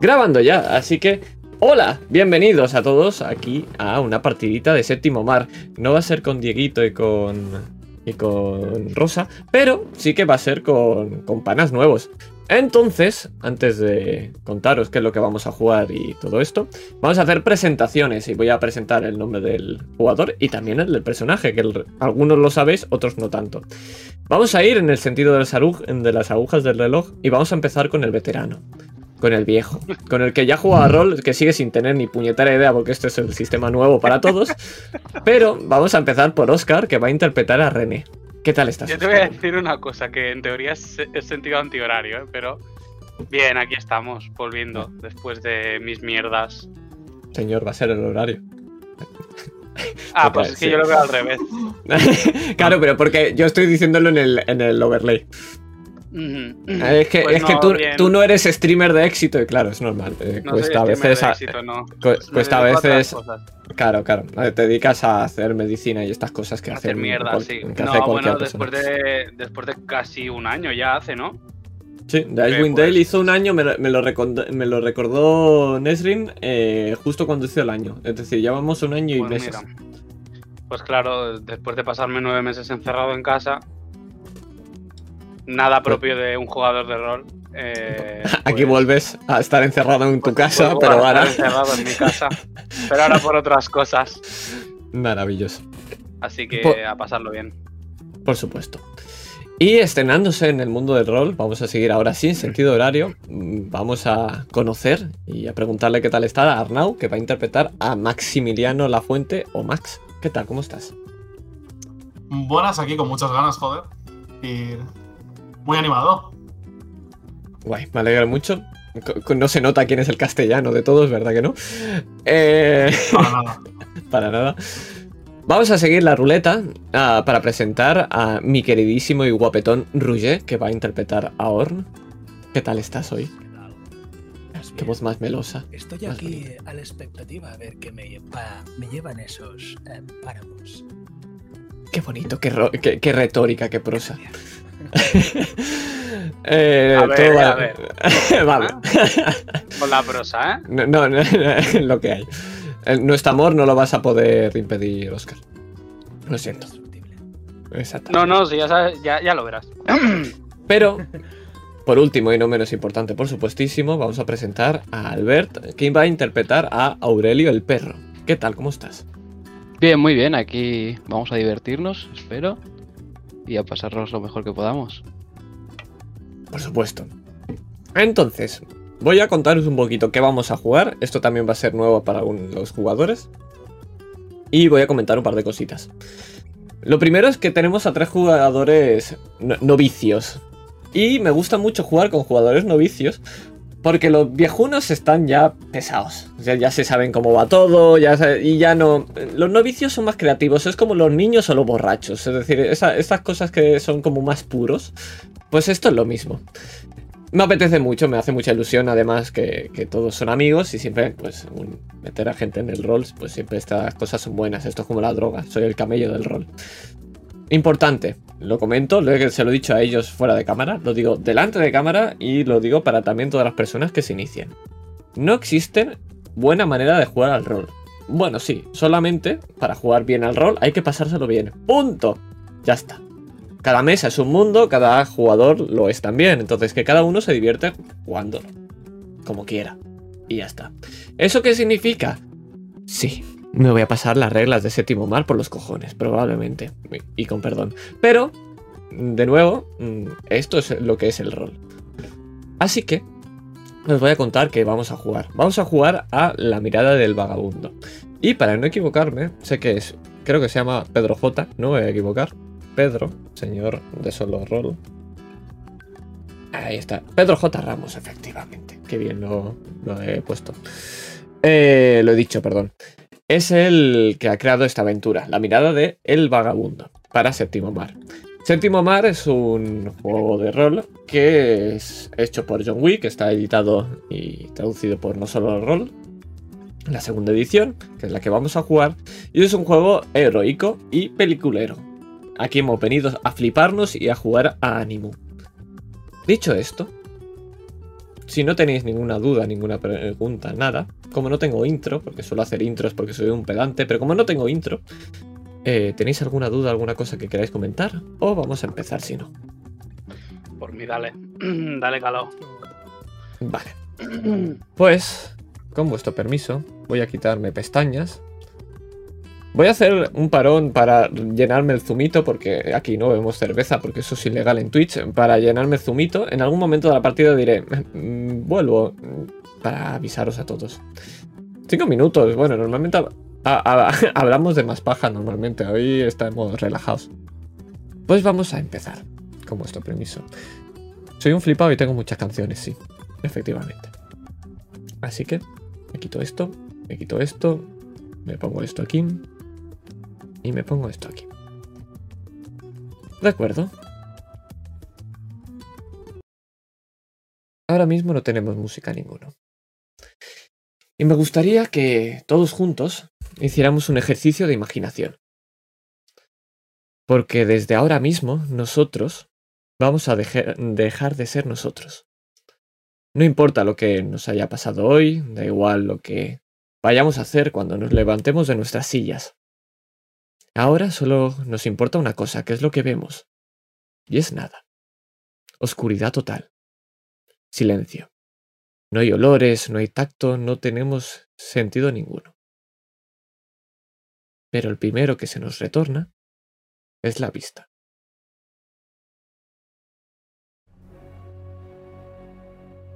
Grabando ya, así que hola, bienvenidos a todos aquí a una partidita de séptimo mar. No va a ser con Dieguito y con y con Rosa, pero sí que va a ser con, con panas nuevos. Entonces, antes de contaros qué es lo que vamos a jugar y todo esto, vamos a hacer presentaciones y voy a presentar el nombre del jugador y también el del personaje, que algunos lo sabéis, otros no tanto. Vamos a ir en el sentido de las agujas del reloj y vamos a empezar con el veterano, con el viejo, con el que ya juega a rol, que sigue sin tener ni puñetera idea porque este es el sistema nuevo para todos, pero vamos a empezar por Oscar, que va a interpretar a René. ¿Qué tal estás? Yo te voy a decir una cosa que en teoría es, es sentido antihorario, ¿eh? pero bien, aquí estamos, volviendo después de mis mierdas. Señor, va a ser el horario. Ah, pues es que sí. yo lo veo al revés. claro, pero porque yo estoy diciéndolo en el, en el overlay. Es que, Pues es que tú, tú no eres streamer de éxito y claro, es normal. eh, No soy cuesta a veces. de éxito, no. cu- cuesta a veces. Claro, claro. Te dedicas a hacer medicina y estas cosas que Hacer hacen mierda, cual- sí. No, bueno, después de, después de casi un año ya hace, ¿no? Sí, de Icewind pues- Dale hizo un año, me, lo- me lo, recond- me lo recordó Nesrin eh, justo cuando hizo el año. Es decir, ya vamos un año y Pues meses. mira. Pues claro, después de pasarme nueve meses encerrado en casa, nada propio de un jugador de rol. eh, Aquí pues- vuelves a estar encerrado en tu pues casa, pero a estar ahora. encerrado en mi casa, pero ahora por otras cosas. Maravilloso. Así que a pasarlo bien. Por supuesto. Y estrenándose en el mundo del rol, vamos a seguir ahora sin sentido horario. Vamos a conocer y a preguntarle qué tal está a Arnau, que va a interpretar a Maximiliano Lafuente o Max. ¿Qué tal? ¿Cómo estás? Buenas aquí con muchas ganas, joder. Y muy animado. Guay, me alegra mucho. No se nota quién es el castellano de todos, ¿verdad que no? Eh, Para nada. para nada. Vamos a seguir la ruleta ah, para presentar a mi queridísimo y guapetón Rouget, que va a interpretar a Orn. ¿Qué tal estás hoy? ¿Qué tal? Qué bien. voz más melosa. Estoy más aquí bonita. a la expectativa a ver qué me, pa- me llevan esos eh, páramos. Qué bonito, qué, ro- qué- qué retórica, qué prosa. Gracias. Eh, A ver, todo va- a ver. vale. Con la prosa, ¿eh? No, no, no, lo que hay. Nuestro amor no lo vas a poder impedir, Oscar. Lo siento. No, no, sí, ya, sabes, ya, ya lo verás. Pero, por último y no menos importante, por supuestísimo, vamos a presentar a Albert, quien va a interpretar a Aurelio el perro. ¿Qué tal? ¿Cómo estás? Bien, muy bien. Aquí vamos a divertirnos, espero. Y a pasarnos lo mejor que podamos. Por supuesto. Entonces, voy a contaros un poquito qué vamos a jugar. Esto también va a ser nuevo para los jugadores. Y voy a comentar un par de cositas. Lo primero es que tenemos a tres jugadores no- novicios. Y me gusta mucho jugar con jugadores novicios. Porque los viejunos están ya pesados. O sea, ya se saben cómo va todo. Ya y ya no. Los novicios son más creativos. Es como los niños o los borrachos. Es decir, estas cosas que son como más puros. Pues esto es lo mismo. Me apetece mucho, me hace mucha ilusión además que, que todos son amigos y siempre, pues, un- meter a gente en el rol, pues siempre estas cosas son buenas. Esto es como la droga, soy el camello del rol. Importante, lo comento, se lo he dicho a ellos fuera de cámara, lo digo delante de cámara y lo digo para también todas las personas que se inician. No existe buena manera de jugar al rol. Bueno, sí, solamente para jugar bien al rol hay que pasárselo bien. Punto. Ya está. Cada mesa es un mundo, cada jugador lo es también. Entonces que cada uno se divierte jugando como quiera. Y ya está. ¿Eso qué significa? Sí, me voy a pasar las reglas de séptimo mar por los cojones, probablemente. Y con perdón. Pero, de nuevo, mm, esto es lo que es el rol. Así que, os voy a contar que vamos a jugar. Vamos a jugar a la mirada del vagabundo. Y para no equivocarme, sé que es, creo que se llama Pedro J, no me voy a equivocar. Pedro, señor de solo rol. Ahí está. Pedro J. Ramos, efectivamente. Qué bien lo, he puesto. Eh, lo he dicho, perdón. Es el que ha creado esta aventura, la mirada de El Vagabundo, para Séptimo Mar. Séptimo Mar es un juego de rol que es hecho por John Wick, está editado y traducido por No Solo Rol, la segunda edición, que es la que vamos a jugar, y es un juego heroico y peliculero. Aquí hemos venido a fliparnos y a jugar a Animu. Dicho esto, si no tenéis ninguna duda, ninguna pregunta, nada, como no tengo intro, porque suelo hacer intros porque soy un pedante, pero como no tengo intro, eh, ¿tenéis alguna duda, alguna cosa que queráis comentar? O vamos a empezar si no. Por mí, dale. dale, calado. Vale. Pues, con vuestro permiso, voy a quitarme pestañas. Voy a hacer un parón para llenarme el zumito, porque aquí no bebemos cerveza, porque eso es ilegal en Twitch. Para llenarme el zumito, en algún momento de la partida diré, "Mm, vuelvo mm, para avisaros a todos. Cinco minutos, bueno, normalmente hab- ha- ha- hablamos de más paja normalmente, hoy estamos relajados. Pues vamos a empezar, con vuestro permiso. Soy un flipado y tengo muchas canciones, sí, efectivamente. Así que me quito esto, me quito esto, me pongo esto aquí y me pongo esto aquí. De acuerdo. Ahora mismo no tenemos música ninguno. Y me gustaría que todos juntos hiciéramos un ejercicio de imaginación. Porque desde ahora mismo nosotros vamos a dejar de ser nosotros. No importa lo que nos haya pasado hoy, da igual lo que vayamos a hacer cuando nos levantemos de nuestras sillas. Ahora solo nos importa una cosa, que es lo que vemos. Y es nada. Oscuridad total. Silencio. No hay olores, no hay tacto, no tenemos sentido ninguno. Pero el primero que se nos retorna es la vista.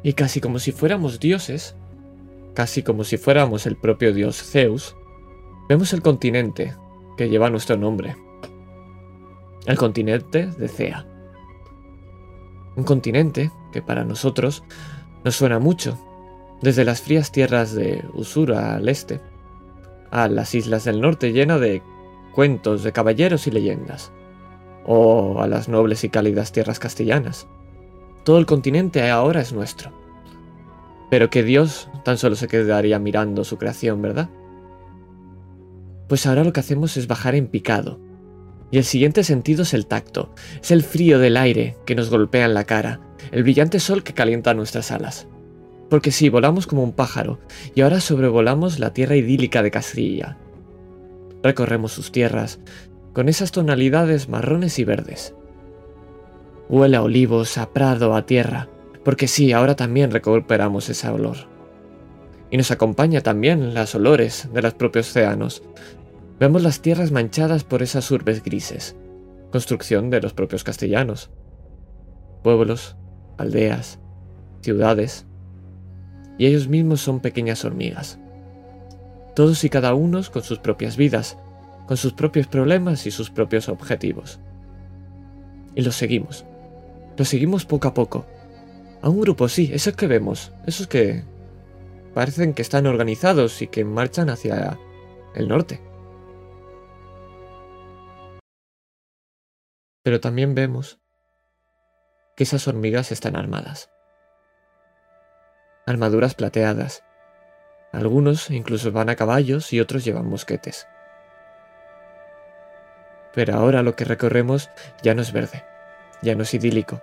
Y casi como si fuéramos dioses, casi como si fuéramos el propio dios Zeus, vemos el continente que lleva nuestro nombre. El continente de Cea. Un continente que para nosotros nos suena mucho, desde las frías tierras de Usura al este, a las islas del norte llenas de cuentos de caballeros y leyendas, o a las nobles y cálidas tierras castellanas. Todo el continente ahora es nuestro. Pero que Dios tan solo se quedaría mirando su creación, ¿verdad? Pues ahora lo que hacemos es bajar en picado. Y el siguiente sentido es el tacto, es el frío del aire que nos golpea en la cara, el brillante sol que calienta nuestras alas. Porque sí, volamos como un pájaro, y ahora sobrevolamos la tierra idílica de Castilla. Recorremos sus tierras, con esas tonalidades marrones y verdes. Huele olivos, a prado, a tierra, porque sí, ahora también recuperamos ese olor. Y nos acompaña también las olores de los propios océanos. Vemos las tierras manchadas por esas urbes grises, construcción de los propios castellanos. Pueblos, aldeas, ciudades, y ellos mismos son pequeñas hormigas. Todos y cada uno con sus propias vidas, con sus propios problemas y sus propios objetivos. Y los seguimos. Los seguimos poco a poco. A un grupo, sí, esos que vemos, esos que parecen que están organizados y que marchan hacia el norte. Pero también vemos que esas hormigas están armadas. Armaduras plateadas. Algunos incluso van a caballos y otros llevan mosquetes. Pero ahora lo que recorremos ya no es verde, ya no es idílico.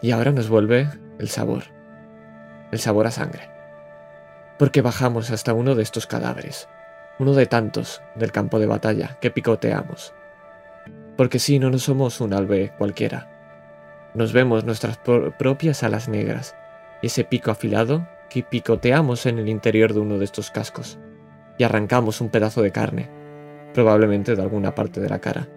Y ahora nos vuelve el sabor, el sabor a sangre. Porque bajamos hasta uno de estos cadáveres, uno de tantos del campo de batalla que picoteamos. Porque si no, no somos un albe cualquiera. Nos vemos nuestras pro- propias alas negras y ese pico afilado que picoteamos en el interior de uno de estos cascos y arrancamos un pedazo de carne, probablemente de alguna parte de la cara.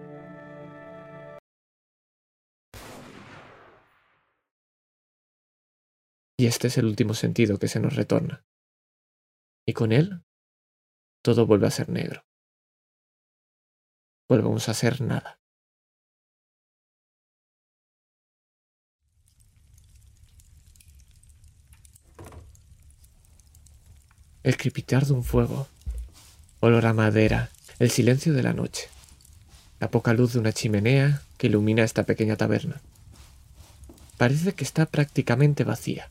Y este es el último sentido que se nos retorna. Y con él, todo vuelve a ser negro. Volvemos a ser nada. El crepitar de un fuego, olor a madera, el silencio de la noche, la poca luz de una chimenea que ilumina esta pequeña taberna. Parece que está prácticamente vacía.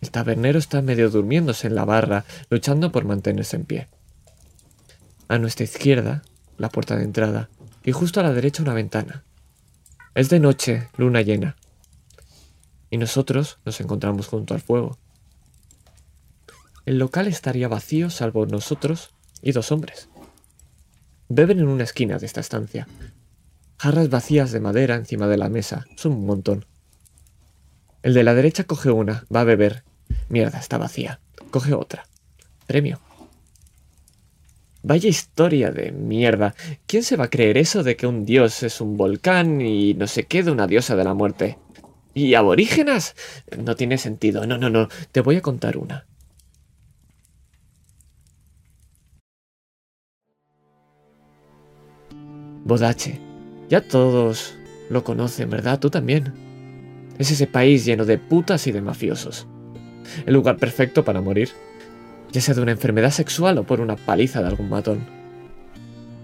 El tabernero está medio durmiéndose en la barra, luchando por mantenerse en pie. A nuestra izquierda, la puerta de entrada, y justo a la derecha una ventana. Es de noche, luna llena. y nosotros nos encontramos junto al fuego. El local estaría vacío salvo nosotros y dos hombres. Beben en una esquina de esta estancia. Jarras vacías de madera encima de la mesa. Son un montón. El de la derecha coge una, va a beber. Mierda, está vacía. Coge otra. Premio. Vaya historia de mierda. ¿Quién se va a creer eso de que un dios es un volcán y no sé qué de una diosa de la muerte? ¿Y aborígenas? No tiene sentido. No, no, no. Te voy a contar una. Bodache. Ya todos lo conocen, ¿verdad? Tú también. Es ese país lleno de putas y de mafiosos. El lugar perfecto para morir, ya sea de una enfermedad sexual o por una paliza de algún matón.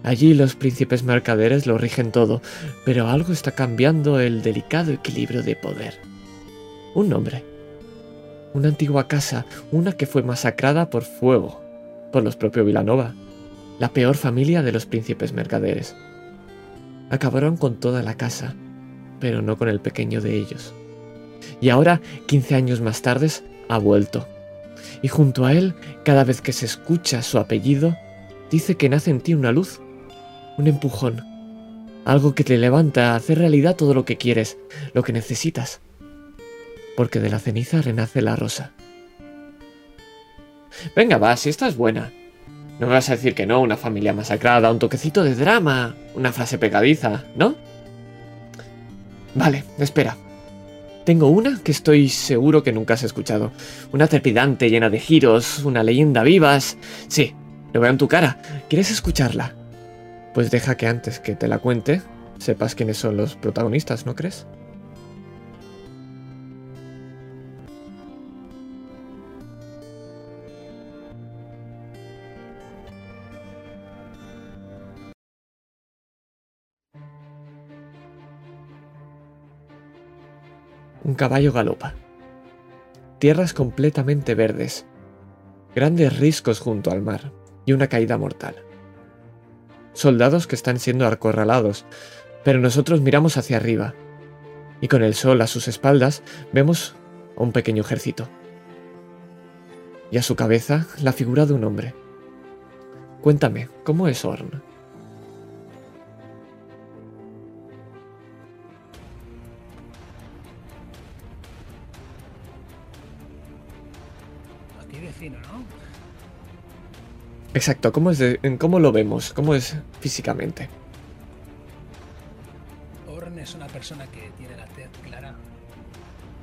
Allí los príncipes mercaderes lo rigen todo, pero algo está cambiando el delicado equilibrio de poder. Un nombre. Una antigua casa, una que fue masacrada por fuego, por los propios Vilanova, la peor familia de los príncipes mercaderes. Acabaron con toda la casa, pero no con el pequeño de ellos. Y ahora, 15 años más tarde, ha vuelto. Y junto a él, cada vez que se escucha su apellido, dice que nace en ti una luz, un empujón, algo que te levanta a hacer realidad todo lo que quieres, lo que necesitas. Porque de la ceniza renace la rosa. Venga, va, si esta es buena. No me vas a decir que no, una familia masacrada, un toquecito de drama, una frase pegadiza, ¿no? Vale, espera. Tengo una que estoy seguro que nunca has escuchado. Una trepidante llena de giros, una leyenda vivas. Sí, lo veo en tu cara. ¿Quieres escucharla? Pues deja que antes que te la cuente, sepas quiénes son los protagonistas, ¿no crees? Un caballo galopa. Tierras completamente verdes. Grandes riscos junto al mar y una caída mortal. Soldados que están siendo acorralados, pero nosotros miramos hacia arriba y con el sol a sus espaldas vemos a un pequeño ejército. Y a su cabeza la figura de un hombre. Cuéntame, ¿cómo es Orn? Exacto, ¿cómo, es ¿cómo lo vemos? ¿Cómo es físicamente? Orn es una persona que tiene la tez clara.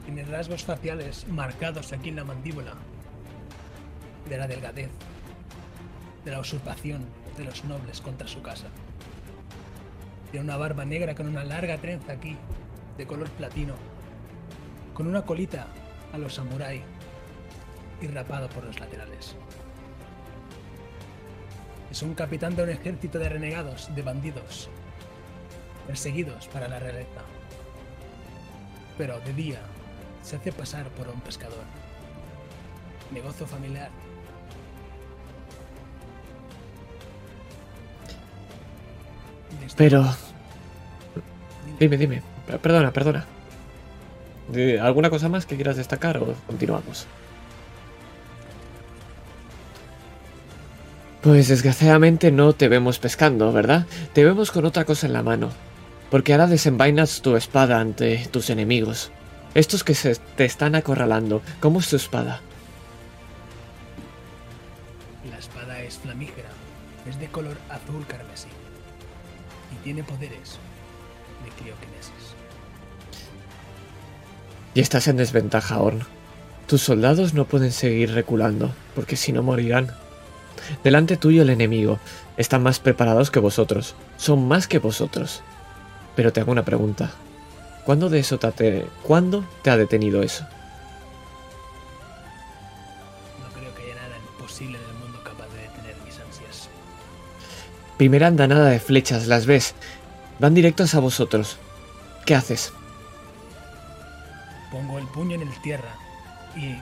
Tiene rasgos faciales marcados aquí en la mandíbula. De la delgadez. De la usurpación de los nobles contra su casa. Tiene una barba negra con una larga trenza aquí, de color platino. Con una colita a los samurái y rapado por los laterales. Es un capitán de un ejército de renegados, de bandidos, perseguidos para la realeza. Pero de día se hace pasar por un pescador. Negocio familiar. Pero... Dime, dime. Perdona, perdona. ¿De- ¿Alguna cosa más que quieras destacar o continuamos? Pues desgraciadamente no te vemos pescando, ¿verdad? Te vemos con otra cosa en la mano. Porque ahora desenvainas tu espada ante tus enemigos. Estos que se te están acorralando. ¿Cómo es tu espada? La espada es flamígera, es de color azul carmesí y tiene poderes de crioquinesis. Y estás en desventaja, Orn. Tus soldados no pueden seguir reculando, porque si no morirán. Delante tuyo el enemigo. Están más preparados que vosotros. Son más que vosotros. Pero te hago una pregunta. ¿Cuándo de eso te ¿Cuándo te ha detenido eso? No creo que haya nada imposible en el mundo capaz de detener mis ansias. Primera andanada de flechas, las ves. Van directos a vosotros. ¿Qué haces? Pongo el puño en el tierra y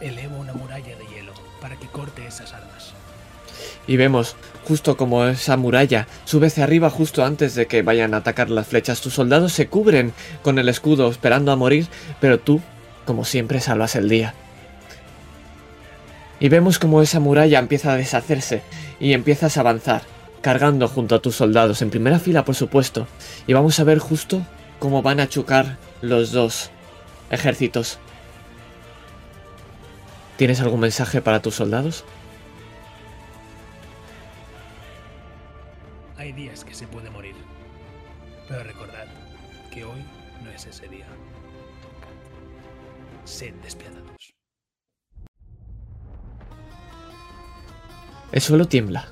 elevo una muralla de hielo para que corte esas armas. Y vemos justo como esa muralla sube hacia arriba justo antes de que vayan a atacar las flechas. Tus soldados se cubren con el escudo esperando a morir, pero tú, como siempre, salvas el día. Y vemos como esa muralla empieza a deshacerse y empiezas a avanzar, cargando junto a tus soldados, en primera fila por supuesto. Y vamos a ver justo cómo van a chocar los dos ejércitos. ¿Tienes algún mensaje para tus soldados? Hay días que se puede morir. Pero recordad que hoy no es ese día. Sed despiadados. El suelo tiembla.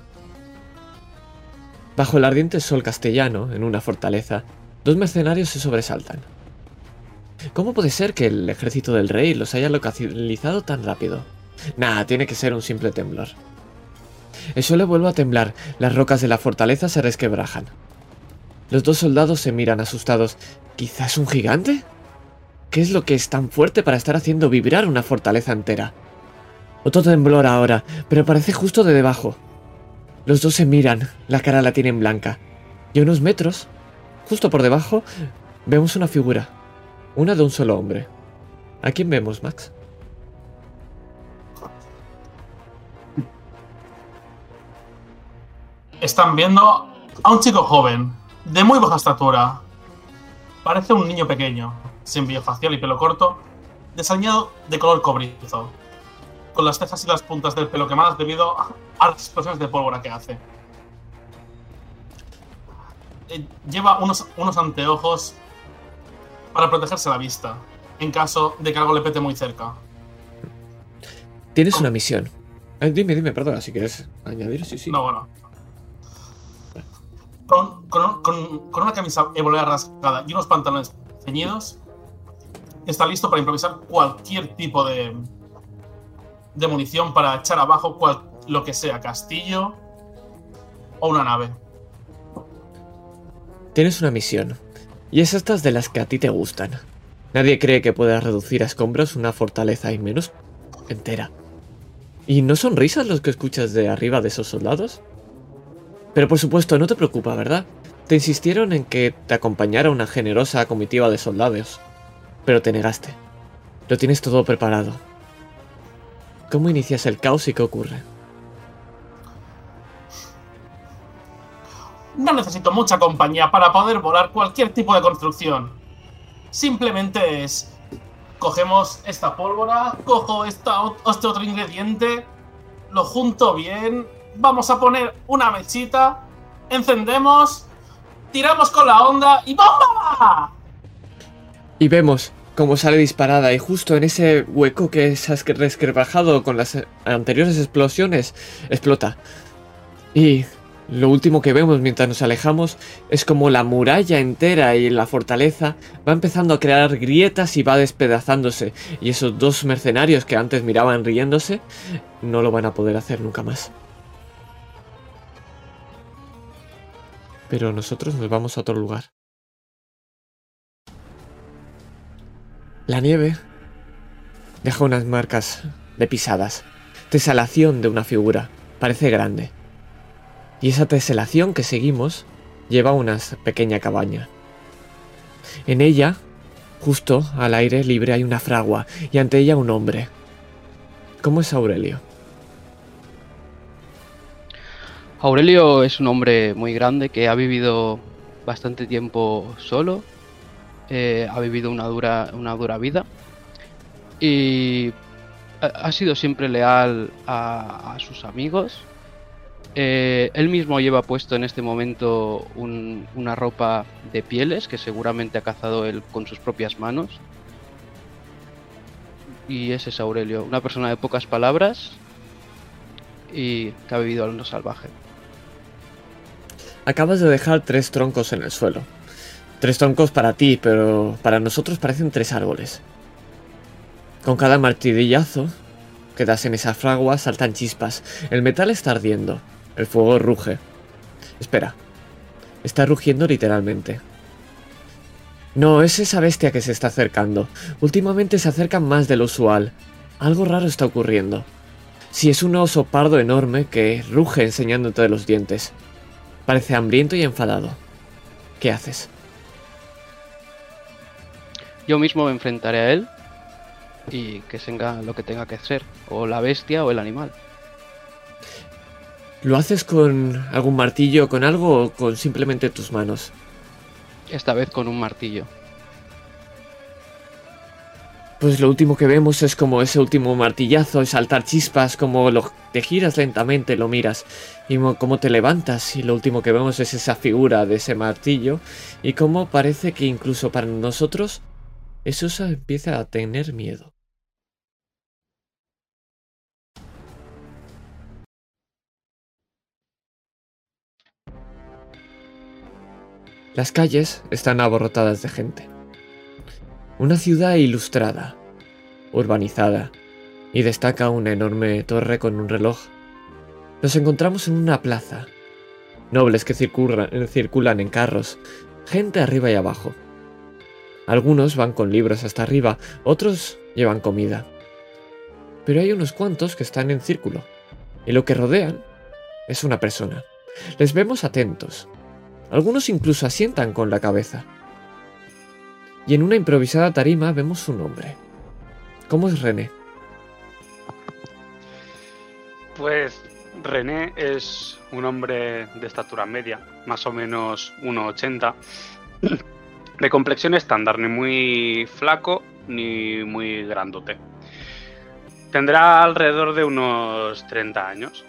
Bajo el ardiente sol castellano, en una fortaleza, dos mercenarios se sobresaltan. ¿Cómo puede ser que el ejército del rey los haya localizado tan rápido? Nah, tiene que ser un simple temblor. El suelo vuelve a temblar, las rocas de la fortaleza se resquebrajan. Los dos soldados se miran asustados. ¿Quizás un gigante? ¿Qué es lo que es tan fuerte para estar haciendo vibrar una fortaleza entera? Otro temblor ahora, pero parece justo de debajo. Los dos se miran, la cara la tienen blanca. Y a unos metros, justo por debajo, vemos una figura. Una de un solo hombre. ¿A quién vemos, Max? Están viendo a un chico joven, de muy baja estatura. Parece un niño pequeño, sin biofacial y pelo corto, diseñado de color cobrizo, con las cejas y las puntas del pelo quemadas debido a las explosiones de pólvora que hace. Eh, Lleva unos, unos anteojos para protegerse la vista, en caso de que algo le pete muy cerca. Tienes una misión. Eh, dime, dime, perdona, si quieres añadir, sí, sí. No, bueno. Con, una camisa ebolea rasgada y unos pantalones ceñidos, está listo para improvisar cualquier tipo de, de munición para echar abajo lo que sea, castillo o una nave. Tienes una misión. Y es estas de las que a ti te gustan. Nadie cree que puedas reducir a escombros una fortaleza y menos entera. ¿Y no son risas los que escuchas de arriba de esos soldados? Pero por supuesto, no te preocupa, ¿verdad? Te insistieron en que te acompañara una generosa comitiva de soldados. Pero te negaste. Lo tienes todo preparado. ¿Cómo inicias el caos y qué ocurre? No necesito mucha compañía para poder volar cualquier tipo de construcción. Simplemente es. Cogemos esta pólvora, cojo este otro ingrediente, lo junto bien, vamos a poner una mechita, encendemos, tiramos con la onda y ¡bomba! Y vemos cómo sale disparada y justo en ese hueco que se ha esque- resquebrajado con las anteriores explosiones, explota. Y lo último que vemos mientras nos alejamos es como la muralla entera y la fortaleza va empezando a crear grietas y va despedazándose. Y esos dos mercenarios que antes miraban riéndose no lo van a poder hacer nunca más. Pero nosotros nos vamos a otro lugar. La nieve deja unas marcas de pisadas, tesalación de una figura, parece grande. Y esa teselación que seguimos lleva una pequeña cabaña. En ella, justo al aire libre, hay una fragua y ante ella un hombre. ¿Cómo es Aurelio? Aurelio es un hombre muy grande que ha vivido bastante tiempo solo, eh, ha vivido una dura, una dura vida y ha, sido siempre leal a, a sus amigos. Eh, él mismo lleva puesto en este momento un- una ropa de pieles que seguramente ha cazado él con sus propias manos. Y ese es Aurelio, una persona de pocas palabras y que ha vivido en lo salvaje. Acabas de dejar tres troncos en el suelo. Tres troncos para ti, pero para nosotros parecen tres árboles. Con cada martillazo que das en esa fragua saltan chispas. El metal está ardiendo. El fuego ruge. Espera. Está rugiendo literalmente. No, es esa bestia que se está acercando. Últimamente se acercan más de lo usual. Algo raro está ocurriendo. Sí, es un oso pardo enorme que ruge enseñándote los dientes. Parece hambriento y enfadado. ¿Qué haces? Yo mismo me enfrentaré a él y que tenga lo que tenga que hacer, o la bestia o el animal. ¿Lo haces con algún martillo con algo o con simplemente tus manos? Esta vez con un martillo. Pues lo último que vemos es como ese último martillazo, saltar chispas, como lo, te giras lentamente, lo miras y cómo te levantas y lo último que vemos es esa figura de ese martillo y cómo parece que incluso para nosotros eso se empieza a tener miedo. Las calles están aborrotadas de gente. Una ciudad ilustrada, urbanizada, y destaca una enorme torre con un reloj. Nos encontramos en una plaza. Nobles que circulan, en carros, gente arriba y abajo. Algunos van con libros hasta arriba, otros llevan comida. Pero hay unos cuantos que están en círculo, y lo que rodean es una persona. Les vemos atentos, algunos incluso asientan con la cabeza. Y en una improvisada tarima vemos su nombre. ¿Cómo es René? Pues René es un hombre de estatura media, más o menos 1,80. De complexión estándar, ni muy flaco ni muy grandote. Tendrá alrededor de unos 30 años.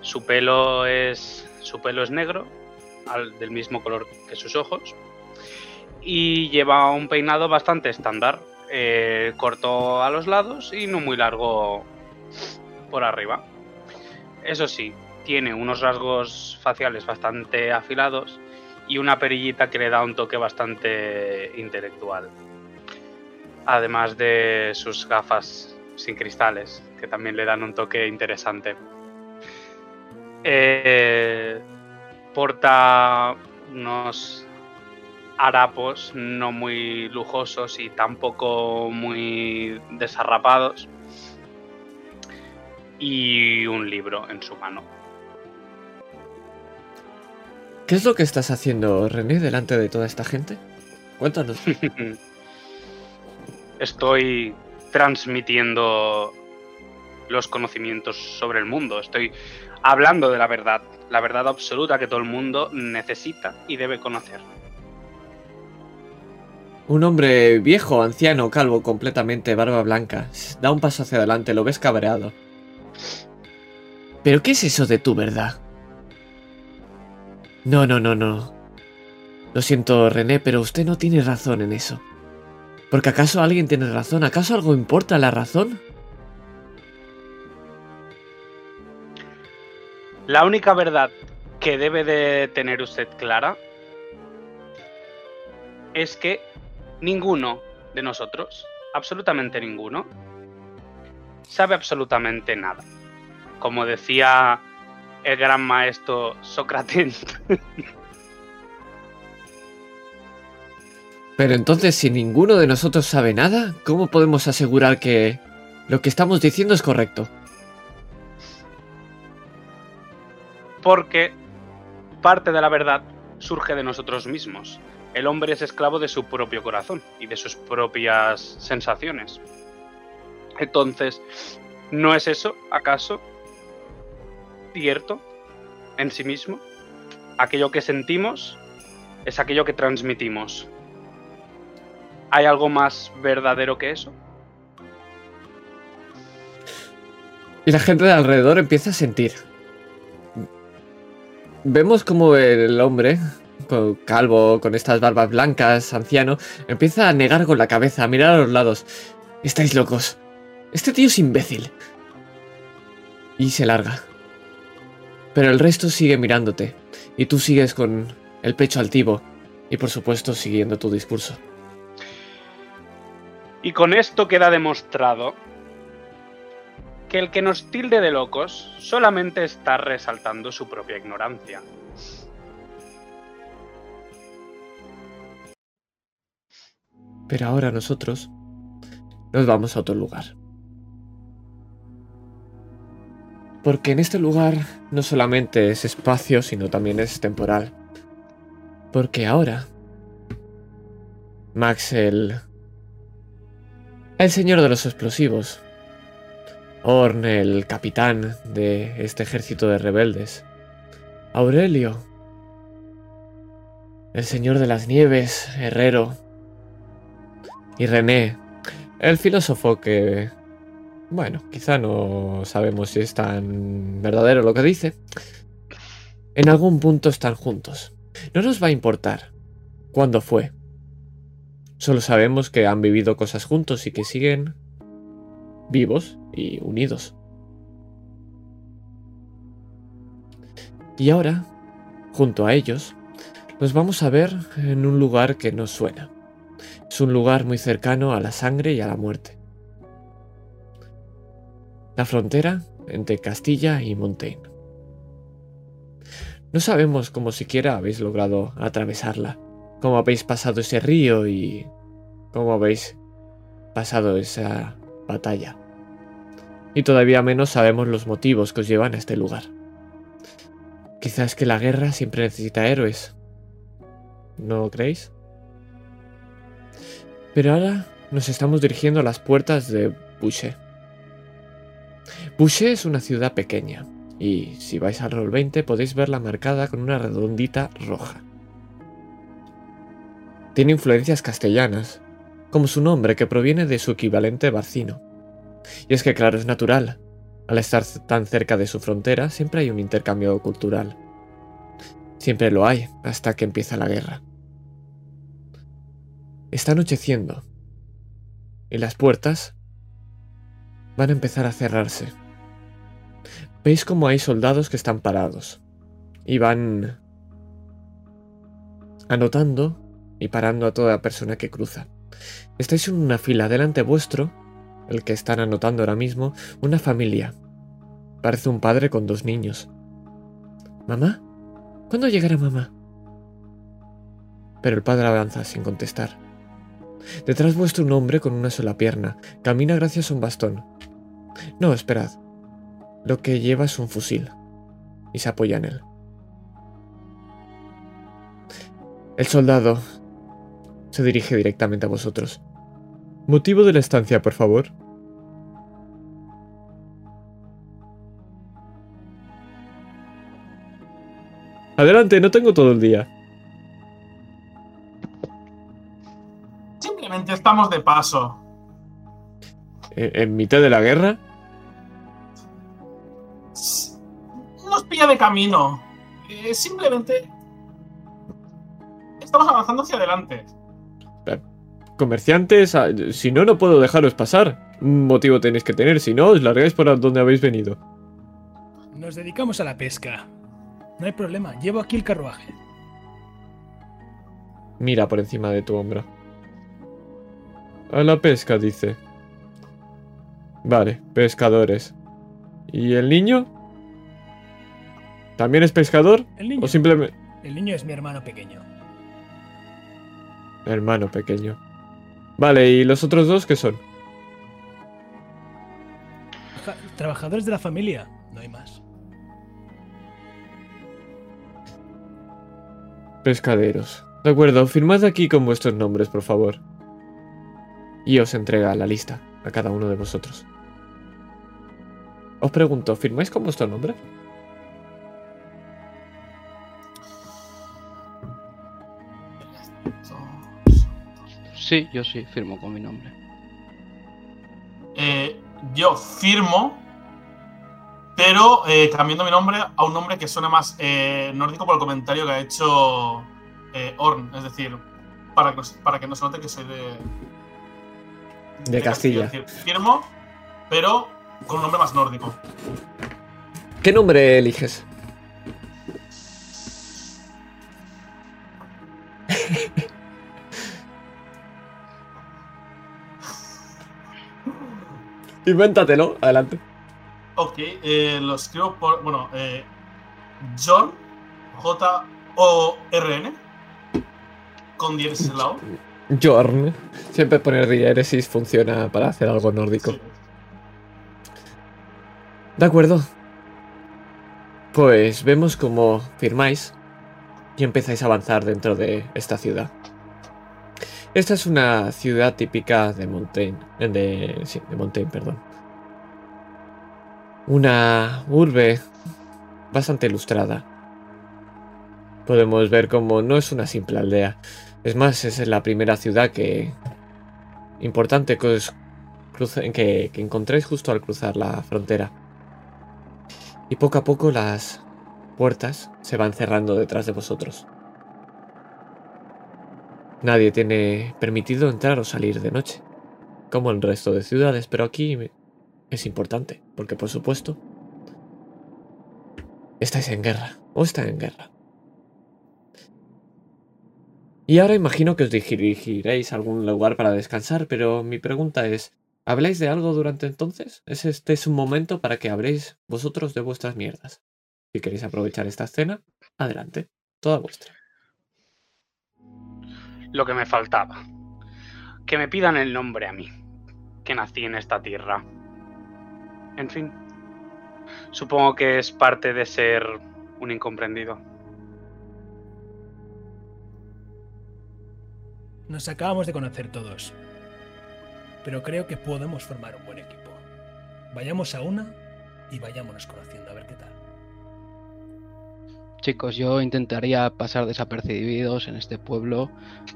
Su pelo es, su pelo es negro del mismo color que sus ojos. Y lleva un peinado bastante estándar, eh, corto a los lados y no muy largo por arriba. Eso sí, tiene unos rasgos faciales bastante afilados y una perillita que le da un toque bastante intelectual. Además de sus gafas sin cristales, que también le dan un toque interesante. Eh, porta unos harapos no muy lujosos y tampoco muy desarrapados y un libro en su mano. ¿Qué es lo que estás haciendo, René, delante de toda esta gente? Cuéntanos. Estoy transmitiendo los conocimientos sobre el mundo. Estoy hablando de la verdad, la verdad absoluta que todo el mundo necesita y debe conocer. Un hombre viejo, anciano, calvo, completamente, barba blanca, da un paso hacia adelante, lo ves cabreado. ¿Pero qué es eso de tu verdad? No, no, no, no. Lo siento, René, pero usted no tiene razón en eso. Porque acaso alguien tiene razón, ¿acaso algo importa la razón? La única verdad que debe de tener usted clara es que ninguno de nosotros, absolutamente ninguno, sabe absolutamente nada. Como decía el gran maestro Sócrates. Pero entonces, si ninguno de nosotros sabe nada, ¿cómo podemos asegurar que lo que estamos diciendo es correcto? porque parte de la verdad surge de nosotros mismos. El hombre es esclavo de su propio corazón y de sus propias sensaciones. Entonces, ¿no es eso, acaso, cierto en sí mismo? Aquello que sentimos es aquello que transmitimos. ¿Hay algo más verdadero que eso? Y la gente de alrededor empieza a sentir vemos como el hombre, calvo, con estas barbas blancas, anciano, empieza a negar con la cabeza, a mirar a los lados. Estáis locos. Este tío es imbécil. Y se larga. Pero el resto sigue mirándote. Y tú sigues con el pecho altivo. Y por supuesto siguiendo tu discurso. Y con esto queda demostrado que el que nos tilde de locos solamente está resaltando su propia ignorancia. Pero ahora nosotros nos vamos a otro lugar. Porque en este lugar no solamente es espacio, sino también es temporal. Porque ahora... Max, el... El señor de los explosivos. Orn, el capitán de este ejército de rebeldes. Aurelio. El señor de las nieves, herrero. Y René, el filósofo que... Bueno, quizá no sabemos si es tan verdadero lo que dice. En algún punto están juntos. No nos va a importar cuándo fue. Solo sabemos que han vivido cosas juntos y que siguen vivos y unidos. Y ahora, junto a ellos, nos vamos a ver en un lugar que nos suena. Es un lugar muy cercano a la sangre y a la muerte. La frontera entre Castilla y Montaigne. No sabemos cómo siquiera habéis logrado atravesarla, cómo habéis pasado ese río y cómo habéis pasado esa batalla. Y todavía menos sabemos los motivos que os llevan a este lugar. Quizás que la guerra siempre necesita héroes. ¿No creéis? Pero ahora nos estamos dirigiendo a las puertas de Boucher. Boucher es una ciudad pequeña, y si vais al rol 20 podéis verla marcada con una redondita roja. Tiene influencias castellanas, como su nombre que proviene de su equivalente barcino. Y es que claro, es natural. Al estar tan cerca de su frontera siempre hay un intercambio cultural. Siempre lo hay, hasta que empieza la guerra. Está anocheciendo. Y las puertas van a empezar a cerrarse. Veis como hay soldados que están parados. Y van anotando y parando a toda persona que cruza. Estáis en una fila delante vuestro, el que están anotando ahora mismo, una familia. Parece un padre con dos niños. ¿Mamá? ¿Cuándo llegará mamá? Pero el padre avanza sin contestar. Detrás vuestro un hombre con una sola pierna. Camina gracias a un bastón. No, esperad. Lo que lleva es un fusil. Y se apoya en él. El soldado se dirige directamente a vosotros. Motivo de la estancia, por favor. Adelante, no tengo todo el día. Simplemente estamos de paso. ¿En, en mitad de la guerra? Nos pilla de camino. Eh, simplemente estamos avanzando hacia adelante. Comerciantes, ah, si no, no puedo dejaros pasar. Un motivo tenéis que tener, si no, os largáis por donde habéis venido. Nos dedicamos a la pesca. No hay problema, llevo aquí el carruaje. Mira por encima de tu hombro. A la pesca, dice. Vale, pescadores. ¿Y el niño? ¿También es pescador? El niño. ¿O simplemente... El niño es mi hermano pequeño. Hermano pequeño. Vale, ¿y los otros dos qué son? Ja- Trabajadores de la familia, no hay más. Pescaderos. De acuerdo, firmad aquí con vuestros nombres, por favor. Y os entrega la lista a cada uno de vosotros. Os pregunto, ¿firmáis con vuestro nombre? Sí, yo sí, firmo con mi nombre. Eh, yo firmo, pero eh, cambiando mi nombre a un nombre que suena más eh, nórdico por el comentario que ha hecho eh, Orn. Es decir, que, para que no se note que soy de. De Castilla. Firmo, pero con un nombre más nórdico. ¿Qué nombre eliges? Invéntatelo, adelante. Ok, eh, lo escribo por. Bueno, eh, John, J-O-R-N, con diéresis al lado. Jorn. Siempre poner diéresis funciona para hacer algo nórdico. De acuerdo. Pues vemos cómo firmáis y empezáis a avanzar dentro de esta ciudad. Esta es una ciudad típica de Montaigne, de, sí, de Montaigne, perdón. Una urbe bastante ilustrada. Podemos ver como no es una simple aldea. Es más, es la primera ciudad que importante que, os que, encontréis justo al cruzar la frontera. Y poco a poco las puertas se van cerrando detrás de vosotros. Nadie tiene permitido entrar o salir de noche, como el resto de ciudades, pero aquí es importante, porque por supuesto, estáis en guerra, o está en guerra. Y ahora imagino que os dirigiréis a algún lugar para descansar, pero mi pregunta es, ¿habláis de algo durante entonces? ¿Es este es un momento para que habléis vosotros de vuestras mierdas? Si queréis aprovechar esta escena, adelante, toda vuestra. Lo que me faltaba. Que me pidan el nombre a mí, que nací en esta tierra. En fin. Supongo que es parte de ser un incomprendido. Nos acabamos de conocer todos. Pero creo que podemos formar un buen equipo. Vayamos a una y vayámonos conociendo a ver qué tal. Chicos, yo intentaría pasar desapercibidos en este pueblo.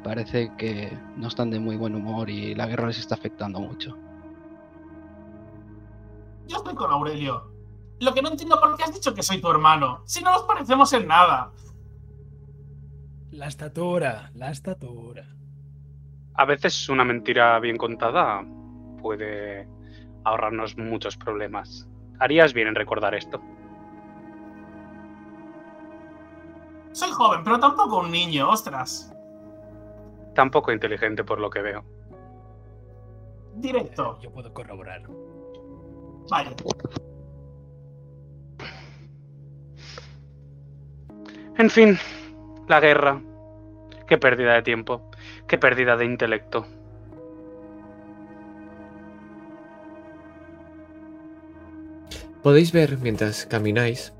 Parece que no están de muy buen humor y la guerra les está afectando mucho. Yo estoy con Aurelio. Lo que no entiendo por qué has dicho que soy tu hermano. Si no nos parecemos en nada. La estatura, la estatura. A veces una mentira bien contada puede ahorrarnos muchos problemas. Harías bien en recordar esto. Soy joven, pero tampoco un niño, ostras. Tampoco inteligente por lo que veo. Directo. Yo puedo corroborar. Vaya. En fin, la guerra. Qué pérdida de tiempo. Qué pérdida de intelecto. Podéis ver mientras camináis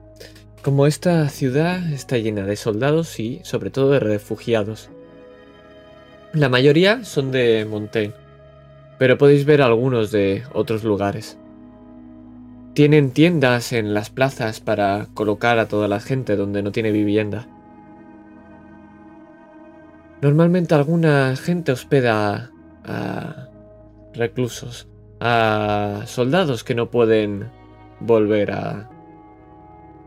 como esta ciudad está llena de soldados y sobre todo de refugiados. La mayoría son de Montaigne, pero podéis ver algunos de otros lugares. Tienen tiendas en las plazas para colocar a toda la gente donde no tiene vivienda. Normalmente alguna gente hospeda a reclusos, a soldados que no pueden volver a...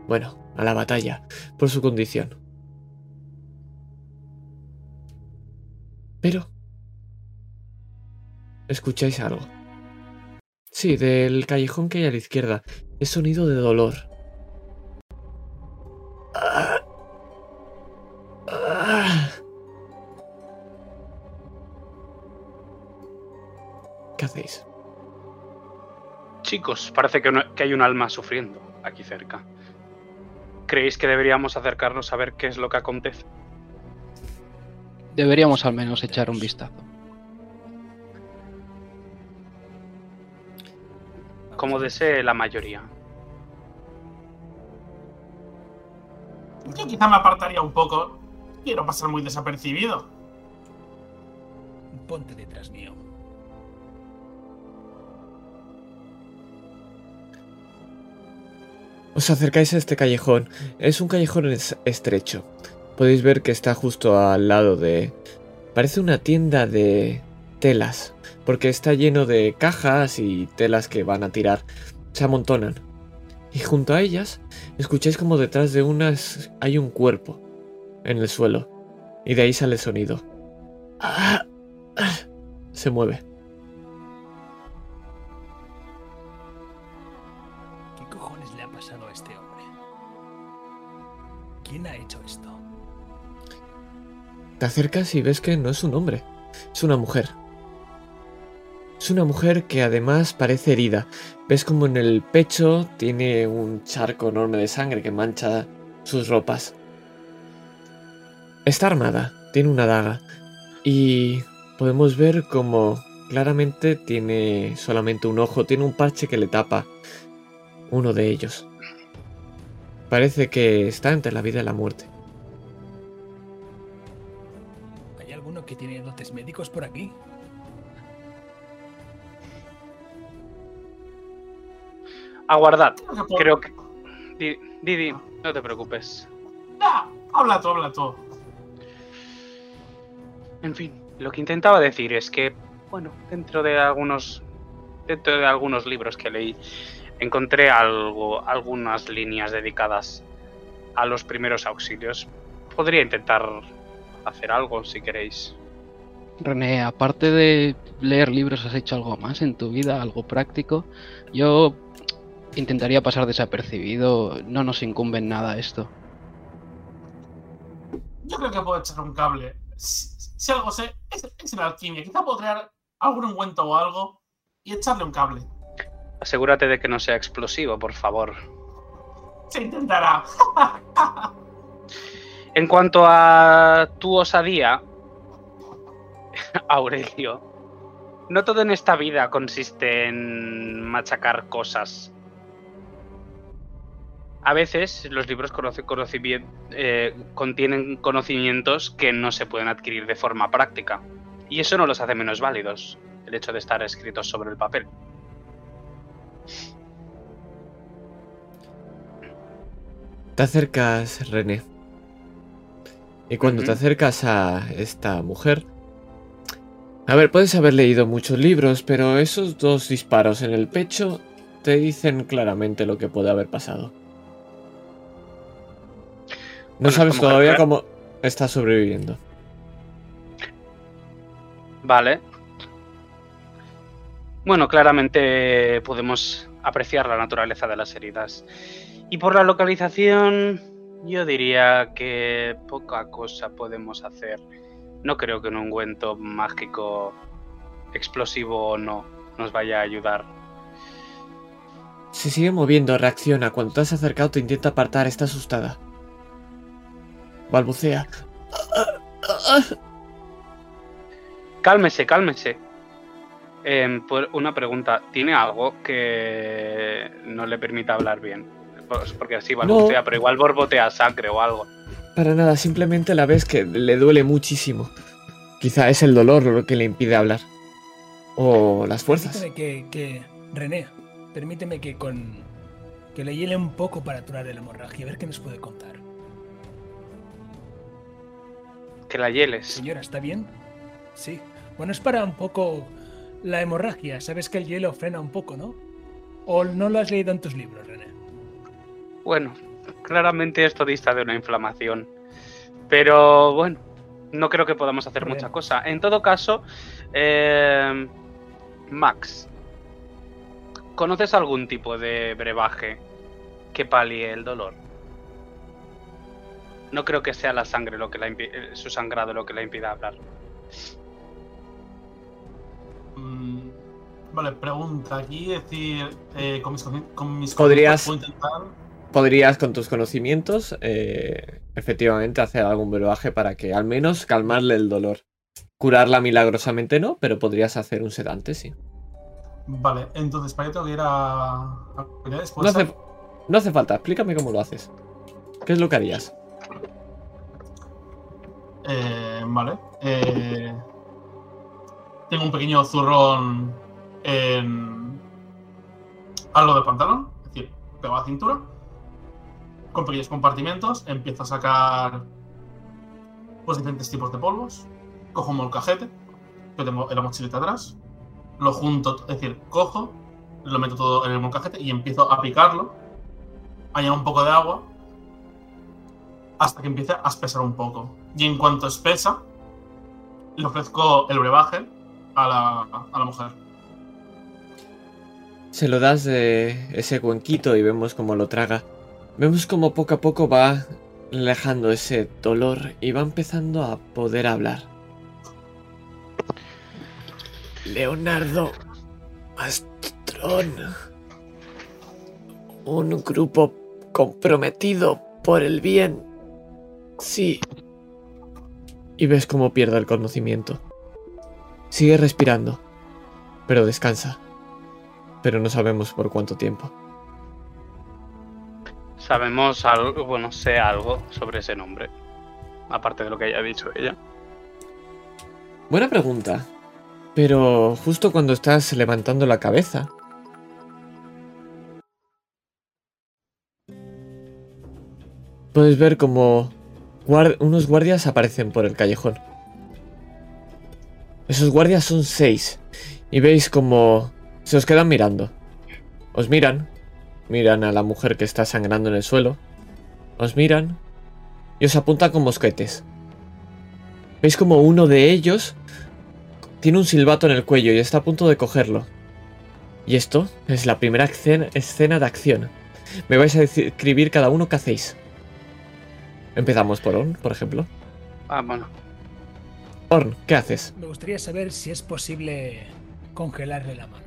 Bueno, a la batalla, por su condición. Pero... ¿Escucháis algo? Sí, del callejón que hay a la izquierda. Es sonido de dolor. Ah. Ah. ¿Qué hacéis? Chicos, parece que, no- que hay un alma sufriendo aquí cerca. ¿Creéis que deberíamos acercarnos a ver qué es lo que acontece? Deberíamos al menos echar un vistazo. Como desee la mayoría. Yo quizá me apartaría un poco. Quiero pasar muy desapercibido. Ponte detrás mío. Os acercáis a este callejón. Es un callejón es- estrecho. Podéis ver que está justo al lado de... Parece una tienda de telas, porque está lleno de cajas y telas que van a tirar. Se amontonan. Y junto a ellas, escucháis como detrás de unas hay un cuerpo en el suelo. Y de ahí sale el sonido. Ah, ah. Se mueve. Te acercas y ves que no es un hombre, es una mujer. Es una mujer que además parece herida. Ves como en el pecho tiene un charco enorme de sangre que mancha sus ropas. Está armada, tiene una daga. Y podemos ver como claramente tiene solamente un ojo, tiene un parche que le tapa uno de ellos. Parece que está entre la vida y la muerte. Que tiene dotes médicos por aquí? Aguardad. Creo que Didi, no te preocupes. Ah, habla tú, habla tú. En fin, lo que intentaba decir es que, bueno, dentro de algunos. Dentro de algunos libros que leí, encontré algo, algunas líneas dedicadas a los primeros auxilios. Podría intentar hacer algo si queréis. René, aparte de leer libros, ¿has hecho algo más en tu vida? ¿Algo práctico? Yo intentaría pasar desapercibido. No nos incumbe en nada esto. Yo creo que puedo echar un cable. Si, si algo sé, es, es en alquimia. Quizá puedo crear algún ungüento o algo y echarle un cable. Asegúrate de que no sea explosivo, por favor. Se intentará. En cuanto a tu osadía, Aurelio, no todo en esta vida consiste en machacar cosas. A veces los libros conoce- eh, contienen conocimientos que no se pueden adquirir de forma práctica. Y eso no los hace menos válidos, el hecho de estar escritos sobre el papel. Te acercas, René. Y cuando te acercas a esta mujer... A ver, puedes haber leído muchos libros, pero esos dos disparos en el pecho te dicen claramente lo que puede haber pasado. No Bueno, sabes todavía cómo está sobreviviendo. Vale. Bueno, claramente podemos apreciar la naturaleza de las heridas. Y por la localización, yo diría que poca cosa podemos hacer. No creo que un ungüento mágico, explosivo o no, nos vaya a ayudar. Se sigue moviendo, reacciona. Cuando te has acercado te intenta apartar, está asustada. Balbucea. Cálmese, cálmese. Em, por- una pregunta, ¿tiene algo que no le permita hablar bien? Pues porque así balbucea, pero igual borbotea sangre o algo. Para nada, simplemente la ves que le duele muchísimo. Quizá es el dolor lo que le impide hablar. O las fuerzas. Permíteme que, que. René, permíteme que con. que le hiele un poco para aturar la hemorragia, a ver qué nos puede contar. Que la hieles. Señora, ¿está bien? Sí. Bueno, es para un poco la hemorragia. Sabes que el hielo frena un poco, ¿no? ¿O no lo has leído en tus libros, René? Bueno, claramente esto dista de una inflamación. Pero bueno, no creo que podamos hacer Bien. mucha cosa. En todo caso, eh, Max, ¿conoces algún tipo de brebaje que palie el dolor? No creo que sea la sangre lo que la eh, su sangrado lo que la impida hablar. Mm, vale, pregunta aquí, es decir, eh, con mis, con mis Podrías- puedo intentar. Podrías con tus conocimientos eh, efectivamente hacer algún brebaje para que al menos calmarle el dolor. Curarla milagrosamente no, pero podrías hacer un sedante, sí. Vale, entonces, ¿para qué tengo que ir a, a habilidades? No ¿Puede hace, no hace falta, explícame cómo lo haces. ¿Qué es lo que harías? Eh, vale. eh, tengo un pequeño zurrón en algo del pantalón, es decir, pegado a la cintura, con pequeños compartimentos. Empiezo a sacar pues diferentes tipos de polvos. Cojo un molcajete que tengo en la mochilita atrás, lo junto, es decir, cojo, lo meto todo en el molcajete y empiezo a picarlo. Añado un poco de agua hasta que empiece a espesar un poco. Y en cuanto espesa, le ofrezco el brebaje a la, a la mujer. Se lo das de ese cuenquito y vemos cómo lo traga. Vemos como poco a poco va alejando ese dolor y va empezando a poder hablar. Leonardo Astrón. Un grupo comprometido por el bien. Sí. Y ves cómo pierde el conocimiento. Sigue respirando, pero descansa pero no sabemos por cuánto tiempo. Sabemos algo, bueno, sé algo sobre ese nombre. Aparte de lo que haya dicho ella. Buena pregunta. Pero justo cuando estás levantando la cabeza. Puedes ver como unos guardias aparecen por el callejón. Esos guardias son seis. Y veis como se os quedan mirando. Os miran. Miran a la mujer que está sangrando en el suelo. Os miran. Y os apuntan con mosquetes. Veis como uno de ellos tiene un silbato en el cuello y está a punto de cogerlo. Y esto es la primera escena, de acción. Me vais a deci- escribir cada uno qué hacéis. Empezamos por Orn, por ejemplo. Ah, bueno. Orn, ¿qué haces? Me gustaría saber si es posible congelarle la mano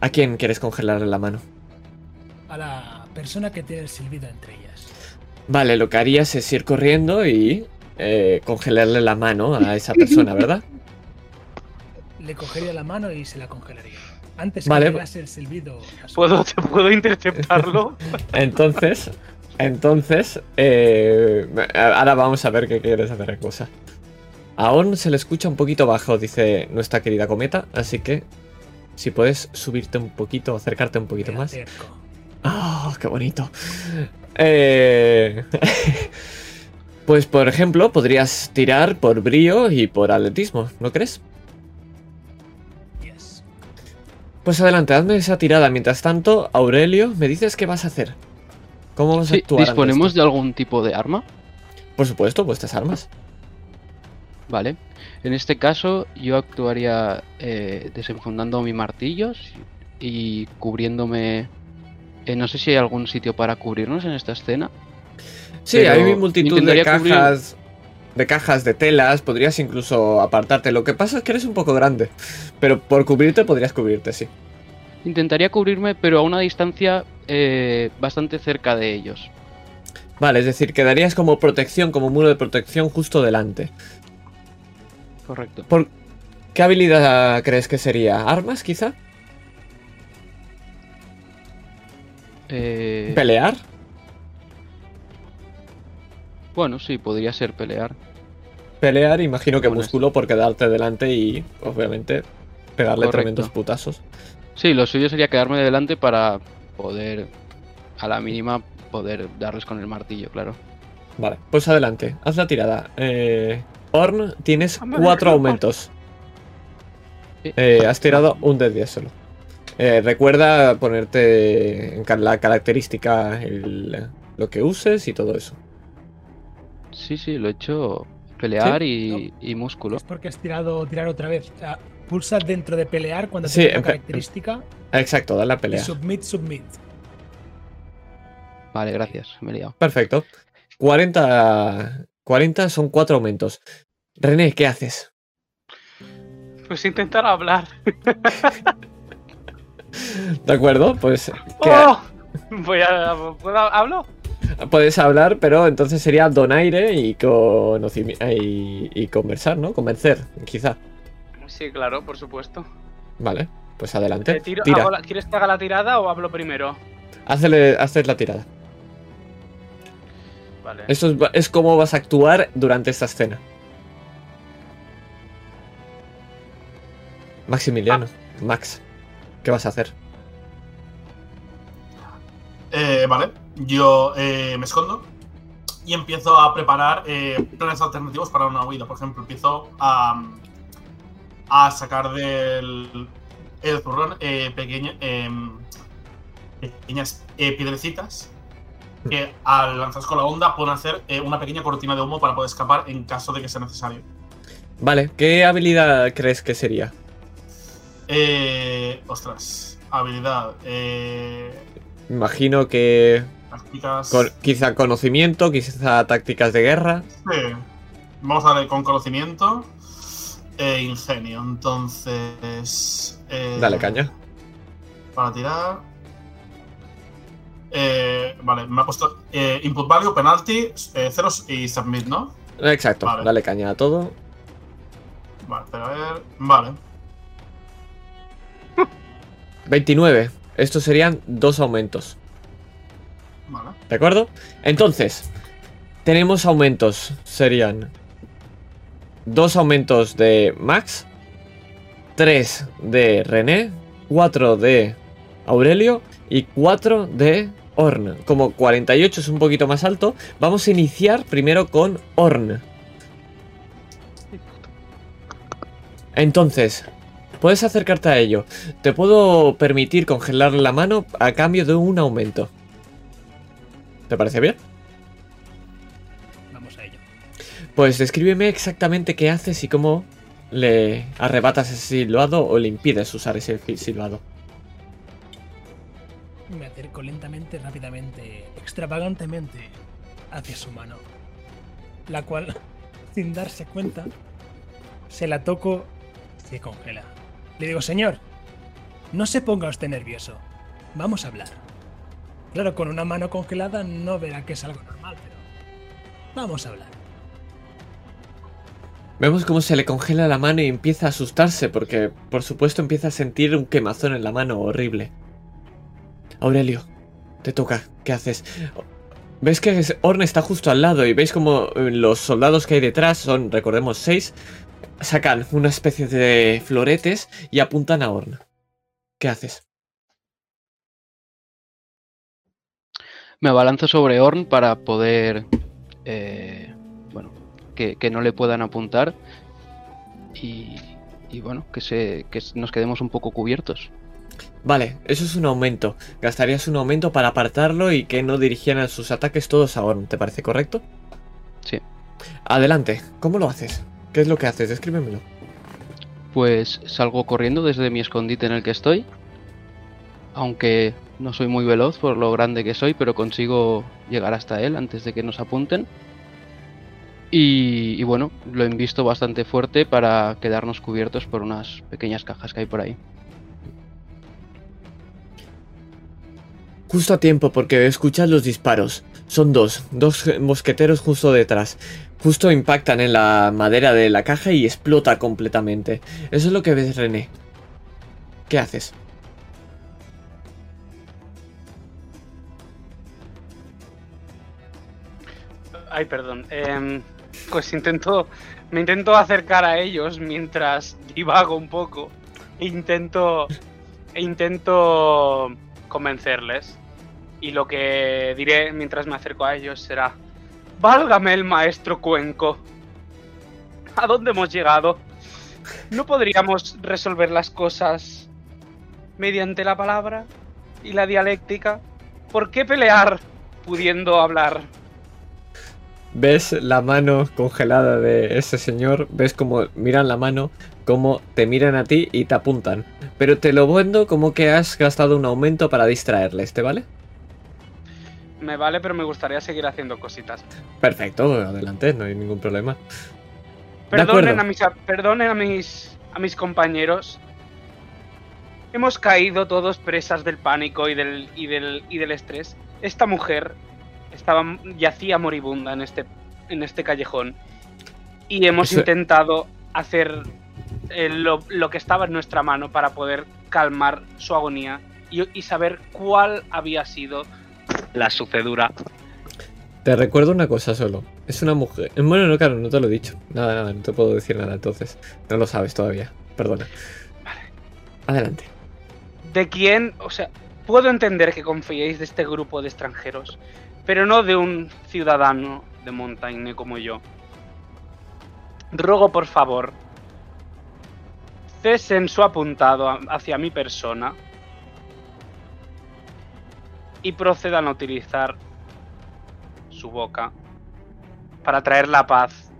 ¿A quién quieres congelarle la mano? A la persona que tiene el silbido entre ellas. Vale, lo que harías es ir corriendo y eh, congelarle la mano a esa persona, ¿verdad? Le cogería la mano y se la congelaría. Antes Vale. que llegase el silbido. a su- ¿Puedo, ¿Te puedo interceptarlo? Entonces, entonces, eh, ahora vamos a ver qué quieres hacer cosa. Aún se le escucha un poquito bajo, dice nuestra querida cometa, así que si puedes subirte un poquito, acercarte un poquito más. acerco. ¡Ah, qué bonito! Eh, pues, por ejemplo, podrías tirar por brío y por atletismo, ¿no crees? Pues adelante, hazme esa tirada. Mientras tanto, Aurelio, ¿me dices qué vas a hacer? ¿Cómo vas a actuar? ¿Disponemos de algún tipo de arma? Por supuesto, vuestras armas. Vale. En este caso, yo actuaría eh, desenfundando mi martillo y cubriéndome. Eh, no sé si hay algún sitio para cubrirnos en esta escena. Sí, Pero hay multitud de cubrir- cajas. De cajas de telas, podrías incluso apartarte. Lo que pasa es que eres un poco grande. Pero por cubrirte podrías cubrirte, sí. Intentaría cubrirme, pero a una distancia eh, bastante cerca de ellos. Vale, es decir, quedarías como protección, como muro de protección justo delante. Correcto. ¿Por qué habilidad crees que sería? ¿Armas, quizá? Eh, ¿Pelear? bueno, sí, podría ser pelear. Pelear, imagino que Bueno, músculo por quedarte delante y, obviamente, pegarle Correcto. tremendos putazos. Sí, lo suyo sería quedarme delante para poder, a la mínima, poder darles con el martillo, claro. Vale, pues adelante, haz la tirada. Eh, Orn, tienes cuatro aumentos. Eh, has tirado un de 10 solo. Eh, recuerda ponerte en la característica, el- lo que uses y todo eso. Sí, sí, lo he hecho pelear y, y músculo. Es porque has tirado tirar otra vez. O sea, pulsa dentro de pelear cuando Sí, tiene una empe- característica. Exacto, dale la Y pelea. submit, submit. Vale, gracias, me he liado. Perfecto. 40, 40 son cuatro aumentos. René, ¿qué haces? Pues intentar hablar. ¿De acuerdo? Pues ¿qué- ¡Oh! Voy a. ¿Puedo hablo? puedes hablar, pero entonces sería donaire y, y, y conversar, ¿no? Convencer, quizá. Sí, claro, por supuesto. Vale, pues adelante. Te tiro- Tira. hago la- ¿Quieres que haga la tirada o hablo primero? Hazle, haces la tirada. Vale. Esto es, es cómo vas a actuar durante esta escena. Maximiliano, Max, ¿qué vas a hacer? Eh, vale, yo eh, me escondo y empiezo a preparar eh, planes alternativos para una huida. Por ejemplo, empiezo a, a sacar del el zurrón pequeña- em, pequeñas piedrecitas que al lanzarse con la onda pueden hacer una pequeña cortina de humo para poder escapar en caso de que sea necesario. Vale, ¿qué habilidad crees que sería? Eh, ostras, habilidad. Eh, Imagino que tácticas. con- quizá conocimiento, quizá tácticas de guerra. Sí. Vamos a darle con conocimiento e ingenio. Entonces. eh, Dale caña. Para tirar. Eh, vale, me ha puesto eh, input value, penalty, eh, ceros y submit, ¿no? Exacto, Vale. dale caña a todo. Vale, espera a ver. Vale. 29. Estos serían dos aumentos. Vale. ¿De acuerdo? Entonces, tenemos aumentos. Serían dos aumentos de Max, tres de René, cuatro de Aurelio y cuatro de Orn. Como 48 es un poquito más alto, vamos a iniciar primero con Orn. Entonces, puedes acercarte a ello. Te puedo permitir congelar la mano a cambio de un aumento. ¿Te parece bien? Vamos a ello. Pues descríbeme exactamente qué haces y cómo le arrebatas ese silbado o le impides usar ese silbado. Me acerco lentamente, rápidamente, extravagantemente hacia su mano, la cual, sin darse cuenta, se la toco y se congela. Le digo, señor, no se ponga usted nervioso. Vamos a hablar. Claro, con una mano congelada no verá que es algo normal, pero vamos a hablar. Vemos cómo se le congela la mano y empieza a asustarse porque, por supuesto, empieza a sentir un quemazón en la mano horrible. Aurelio, te toca. ¿Qué haces? Ves que Orne está justo al lado y veis como los soldados que hay detrás son, recordemos, seis. Sacan una especie de floretes y apuntan a Orne. ¿Qué haces? Me abalanzo sobre Orn para poder. eh, bueno, que, que no le puedan apuntar. Y, y bueno, que, se, que nos quedemos un poco cubiertos. Vale, eso es un aumento. Gastarías un aumento para apartarlo y que no dirigieran sus ataques todos a Orn. ¿Te parece correcto? Sí. Adelante. ¿Cómo lo haces? ¿Qué es lo que haces? Descríbemelo. Pues salgo corriendo desde mi escondite en el que estoy. Aunque no soy muy veloz por lo grande que soy, pero consigo llegar hasta él antes de que nos apunten. Y, y bueno, lo he visto bastante fuerte para quedarnos cubiertos por unas pequeñas cajas que hay por ahí. Justo a tiempo porque escuchas los disparos. Son dos, dos mosqueteros justo detrás. Justo impactan en la madera de la caja y explota completamente. Eso es lo que ves, René. ¿Qué haces? Ay, perdón. Em, pues intento. Me intento acercar a ellos mientras divago un poco. Intento. E intento convencerles. Y lo que diré mientras me acerco a ellos será. Válgame el maestro Cuenco. ¿A dónde hemos llegado? ¿No podríamos resolver las cosas mediante la palabra y la dialéctica? ¿Por qué pelear pudiendo hablar? Ves la mano congelada de ese señor, ves como miran la mano, como te miran a ti y te apuntan. Pero te lo vendo como que has gastado un aumento para distraerles, ¿te vale? Me vale, pero me gustaría seguir haciendo cositas. Perfecto, adelante, no hay ningún problema. Perdonen, a mis, perdonen a mis, a mis compañeros. Hemos caído todos presas del pánico y del, y del, y del estrés. Esta mujer estaba yacía moribunda en este, en este callejón. Y hemos Eso- intentado hacer eh, lo, lo que estaba en nuestra mano para poder calmar su agonía y, y saber cuál había sido la sucedura. Te recuerdo una cosa solo. Es una mujer. Bueno, no, claro, no te lo he dicho. Nada, nada, no te puedo decir nada entonces. No lo sabes todavía. Perdona. Adelante. de quién, o sea, puedo entender que confiéis de este grupo de extranjeros, pero no de un ciudadano de Montaigne como yo. Ruego por favor, cesen su apuntado hacia mi persona y procedan a utilizar su boca para traer la paz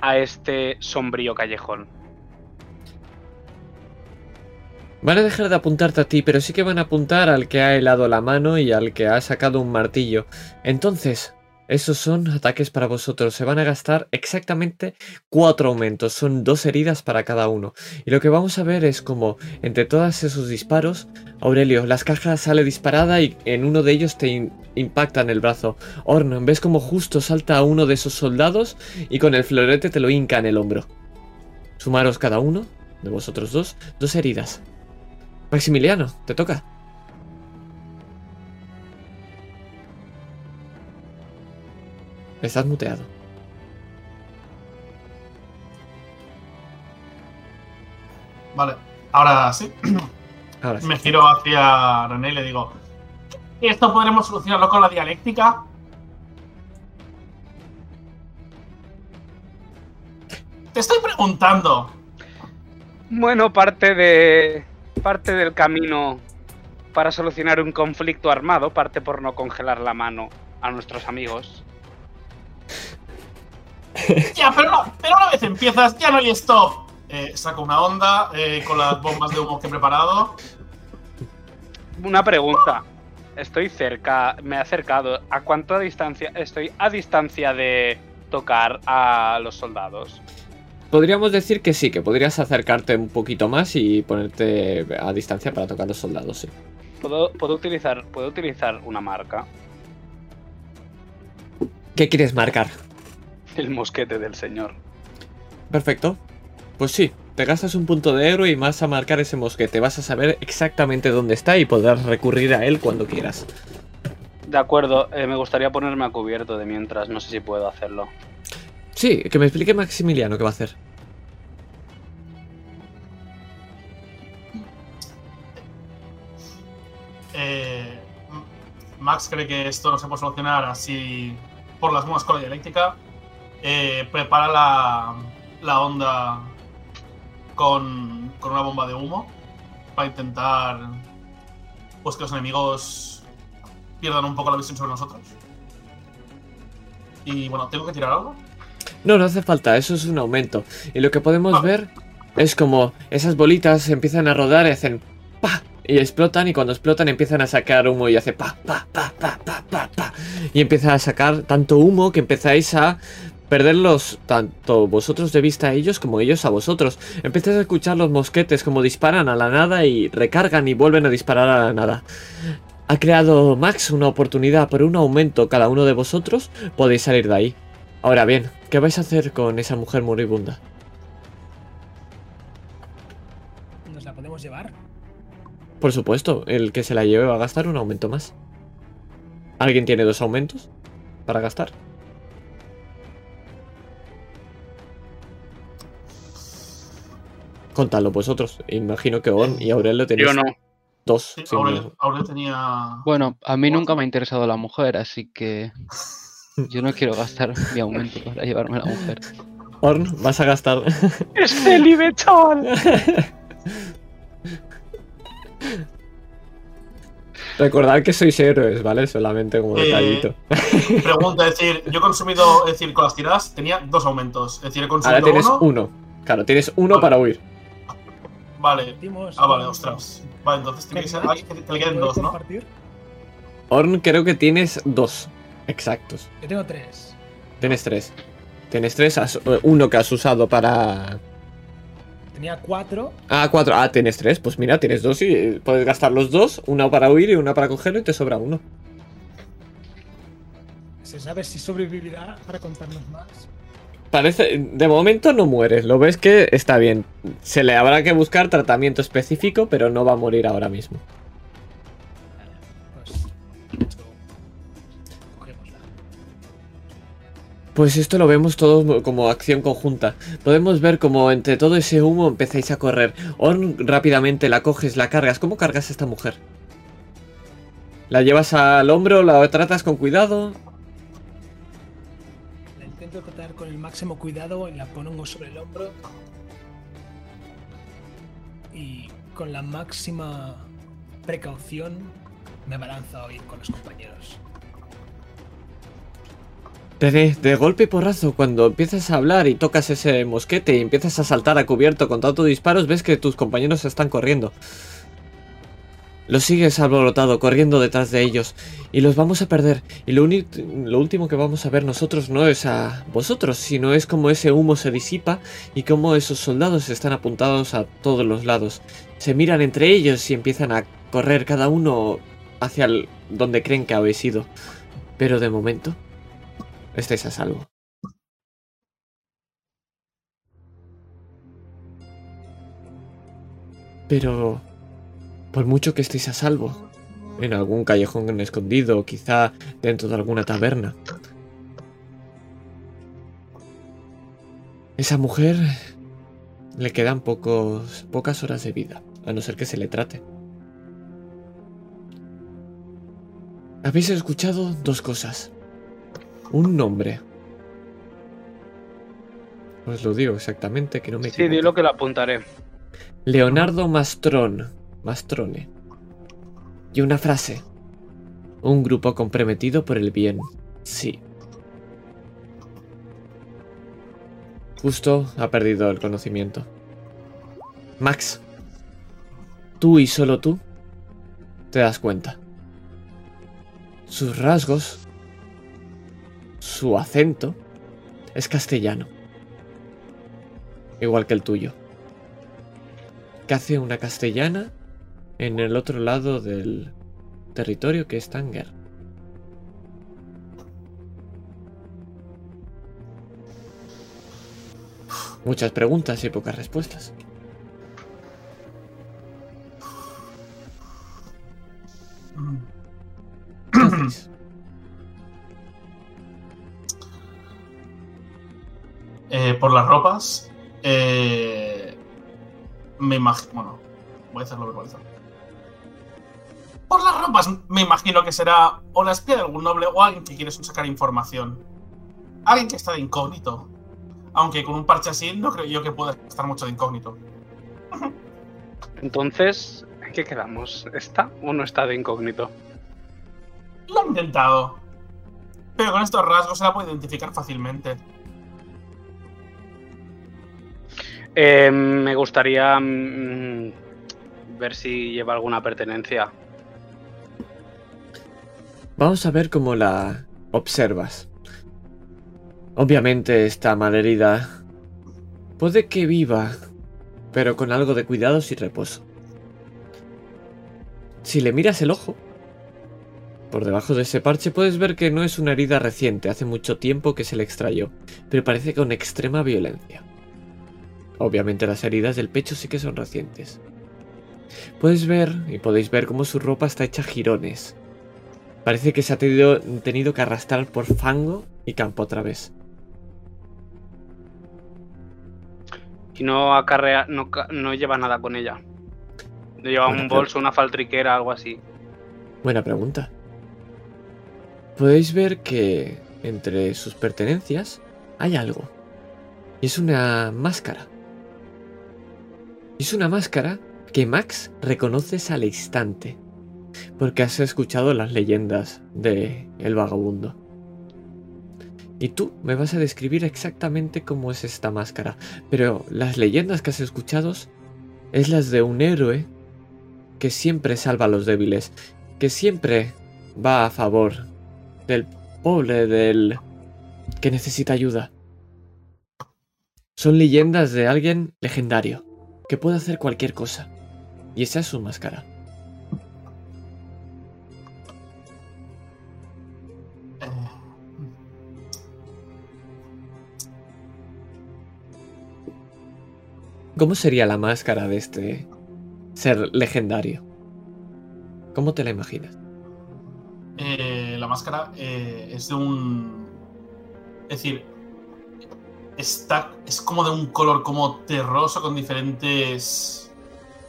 a este sombrío callejón. Van a dejar de apuntarte a ti, pero sí que van a apuntar al que ha helado la mano y al que ha sacado un martillo. Entonces, esos son ataques para vosotros. Se van a gastar exactamente cuatro aumentos. Son dos heridas para cada uno. Y lo que vamos a ver es como, entre todos esos disparos, Aurelio, las cajas sale disparada y en uno de ellos te in- impacta en el brazo. Orn, ves como justo salta a uno de esos soldados y con el florete te lo hinca en el hombro. Sumaros cada uno, de vosotros dos, dos heridas. Maximiliano, te toca. Estás muteado. Vale, ahora sí. Ahora sí. Me giro hacia René y le digo: ¿Esto podremos solucionarlo con la dialéctica? Te estoy preguntando. Bueno, parte de. parte del camino para solucionar un conflicto armado parte por no congelar la mano a nuestros amigos. Ya, pero, no- pero una vez empiezas, ya no hay stop. Eh, saco una onda eh, con las bombas de humo que he preparado. Una pregunta. Estoy cerca, me he acercado. ¿A cuánto distancia estoy a distancia de tocar a los soldados? Podríamos decir que sí, que podrías acercarte un poquito más y ponerte a distancia para tocar a los soldados, sí. ¿Puedo, puedo utilizar, puedo utilizar una marca? ¿Qué quieres marcar? El mosquete del señor. Perfecto. Pues sí, te gastas un punto de héroe y vas a marcar ese mosquete. Vas a saber exactamente dónde está y podrás recurrir a él cuando quieras. De acuerdo, eh, me gustaría ponerme a cubierto de mientras, no sé si puedo hacerlo. Sí, que me explique Maximiliano qué va a hacer. Eh, Max cree que esto no se puede solucionar así por las buenas con la dialéctica. Eh, prepara la, la onda con, con una bomba de humo para intentar pues que los enemigos pierdan un poco la visión sobre nosotros. Y bueno, ¿tengo que tirar algo? No, no hace falta, eso es un aumento. Y lo que podemos Ah. ver es como esas bolitas empiezan a rodar y hacen pa y explotan y cuando explotan empiezan a sacar humo y hace pa pa pa pa pa pa pa y empieza a sacar tanto humo que empezáis a perderlos tanto vosotros de vista a ellos como ellos a vosotros. Empiezas a escuchar los mosquetes como disparan a la nada y recargan y vuelven a disparar a la nada. Ha creado Max una oportunidad por un aumento cada uno de vosotros, podéis salir de ahí. Ahora bien, ¿qué vais a hacer con esa mujer moribunda? ¿Nos la podemos llevar? Por supuesto, el que se la lleve va a gastar un aumento más. ¿Alguien tiene dos aumentos para gastar? Contadlo vosotros. Imagino que On y Aurelio tenéis Yo no. dos. Sí, Aurel. Aurel tenía. Bueno, a mí nunca me ha interesado la mujer, así que yo no quiero gastar mi aumento para llevarme a la mujer. Orn, vas a gastar. ¡Es Felipe, chaval! Recordad que sois héroes, ¿vale? Solamente como Eh, detallito. Pregunta, es decir, yo he consumido, es decir, con las tiradas tenía dos aumentos. Es decir, he consumido Ahora tienes uno. uno. Claro, tienes uno Vale. para huir. Vale. Dimos- Ah, vale, ostras. Vale, entonces tiene que ser alguien que, que le queden ¿Puedo dos, ¿no? Orn, creo que tienes dos exactos. Yo tengo tres. Tienes tres. Tienes tres, has- eh, uno que has usado para... Tenía cuatro. Ah, cuatro. Ah, tienes tres. Pues mira, tienes dos y eh, puedes gastar los dos. Una para huir y una para cogerlo y te sobra uno. ¿Se sabe si sobrevivirá para contarnos más? Parece... De momento no mueres. Lo ves que está bien. Se le habrá que buscar tratamiento específico, pero no va a morir ahora mismo. Pues. esto, lo vemos todo como acción conjunta. Podemos ver como entre todo ese humo empezáis a correr. Orn rápidamente la coges, la cargas. ¿Cómo cargas a esta mujer? ¿La llevas al hombro? ¿La tratas con cuidado? Intento tratar con el máximo cuidado y la pongo sobre el hombro. Y con la máxima precaución me abalanzo a ir con los compañeros. De, de golpe y porrazo, cuando empiezas a hablar y tocas ese mosquete y empiezas a saltar a cubierto con tantos disparos, ves que tus compañeros están corriendo. Los sigues alborotado, corriendo detrás de ellos, y los vamos a perder. Y lo, lo último que vamos a ver nosotros no es a vosotros, sino es como ese humo se disipa y cómo esos soldados están apuntados a todos los lados. Se miran entre ellos y empiezan a correr cada uno hacia el- donde creen que habéis ido. Pero de momento, estáis a salvo. Pero, por mucho que estéis a salvo, en algún callejón escondido, o quizá dentro de alguna taberna, Esa mujer le quedan pocos, pocas horas de vida, a no ser que se le trate. Habéis escuchado dos cosas. Un nombre. Os lo digo exactamente, que no me Sí, dilo que lo apuntaré. Leonardo Mastrón. Mastrone. Y una frase. Un grupo comprometido por el bien. Sí. Justo ha perdido el conocimiento. Max. Tú y solo tú te das cuenta. Sus rasgos, su acento, es castellano. Igual que el tuyo que hace una castellana en el otro lado del territorio que es Tanger. Muchas preguntas y pocas respuestas. Eh, por las ropas, eh, me imagino. Bueno, voy a hacerlo verbalizado. Por las ropas, me imagino que será o la espía de algún noble o alguien que quiere sacar información. Alguien que está de incógnito. Aunque con un parche así, no creo yo que pueda estar mucho de incógnito. Entonces, ¿en qué quedamos? ¿Está o no está de incógnito? Lo he intentado. Pero con estos rasgos se la puede identificar fácilmente. Eh, me gustaría mm, ver si lleva alguna pertenencia. Vamos a ver cómo la observas. Obviamente está malherida. Puede que viva, pero con algo de cuidados y reposo. Si le miras el ojo, por debajo de ese parche puedes ver que no es una herida reciente, hace mucho tiempo que se le extrayó, pero parece con extrema violencia. Obviamente las heridas del pecho sí que son recientes. Puedes ver, y podéis ver cómo su ropa está hecha jirones. Parece que se ha tenido, tenido que arrastrar por fango y campo otra vez. Y no acarrea, no, no lleva nada con ella. No lleva un bolso, una faltriquera, algo así. Buena pregunta. Podéis ver que entre sus pertenencias hay algo. Y es una máscara. Es una máscara que Max reconoces al instante. Porque has escuchado las leyendas de El Vagabundo. Y tú me vas a describir exactamente cómo es esta máscara. Pero las leyendas que has escuchado es las de un héroe que siempre salva a los débiles que siempre va a favor del pobre, del que necesita ayuda. Son leyendas de alguien legendario, que puede hacer cualquier cosa. Y esa es su máscara. ¿Cómo sería la máscara de este ser legendario? ¿Cómo te la imaginas? eh, la máscara eh, es de un. Es decir, está, es como de un color como terroso con diferentes.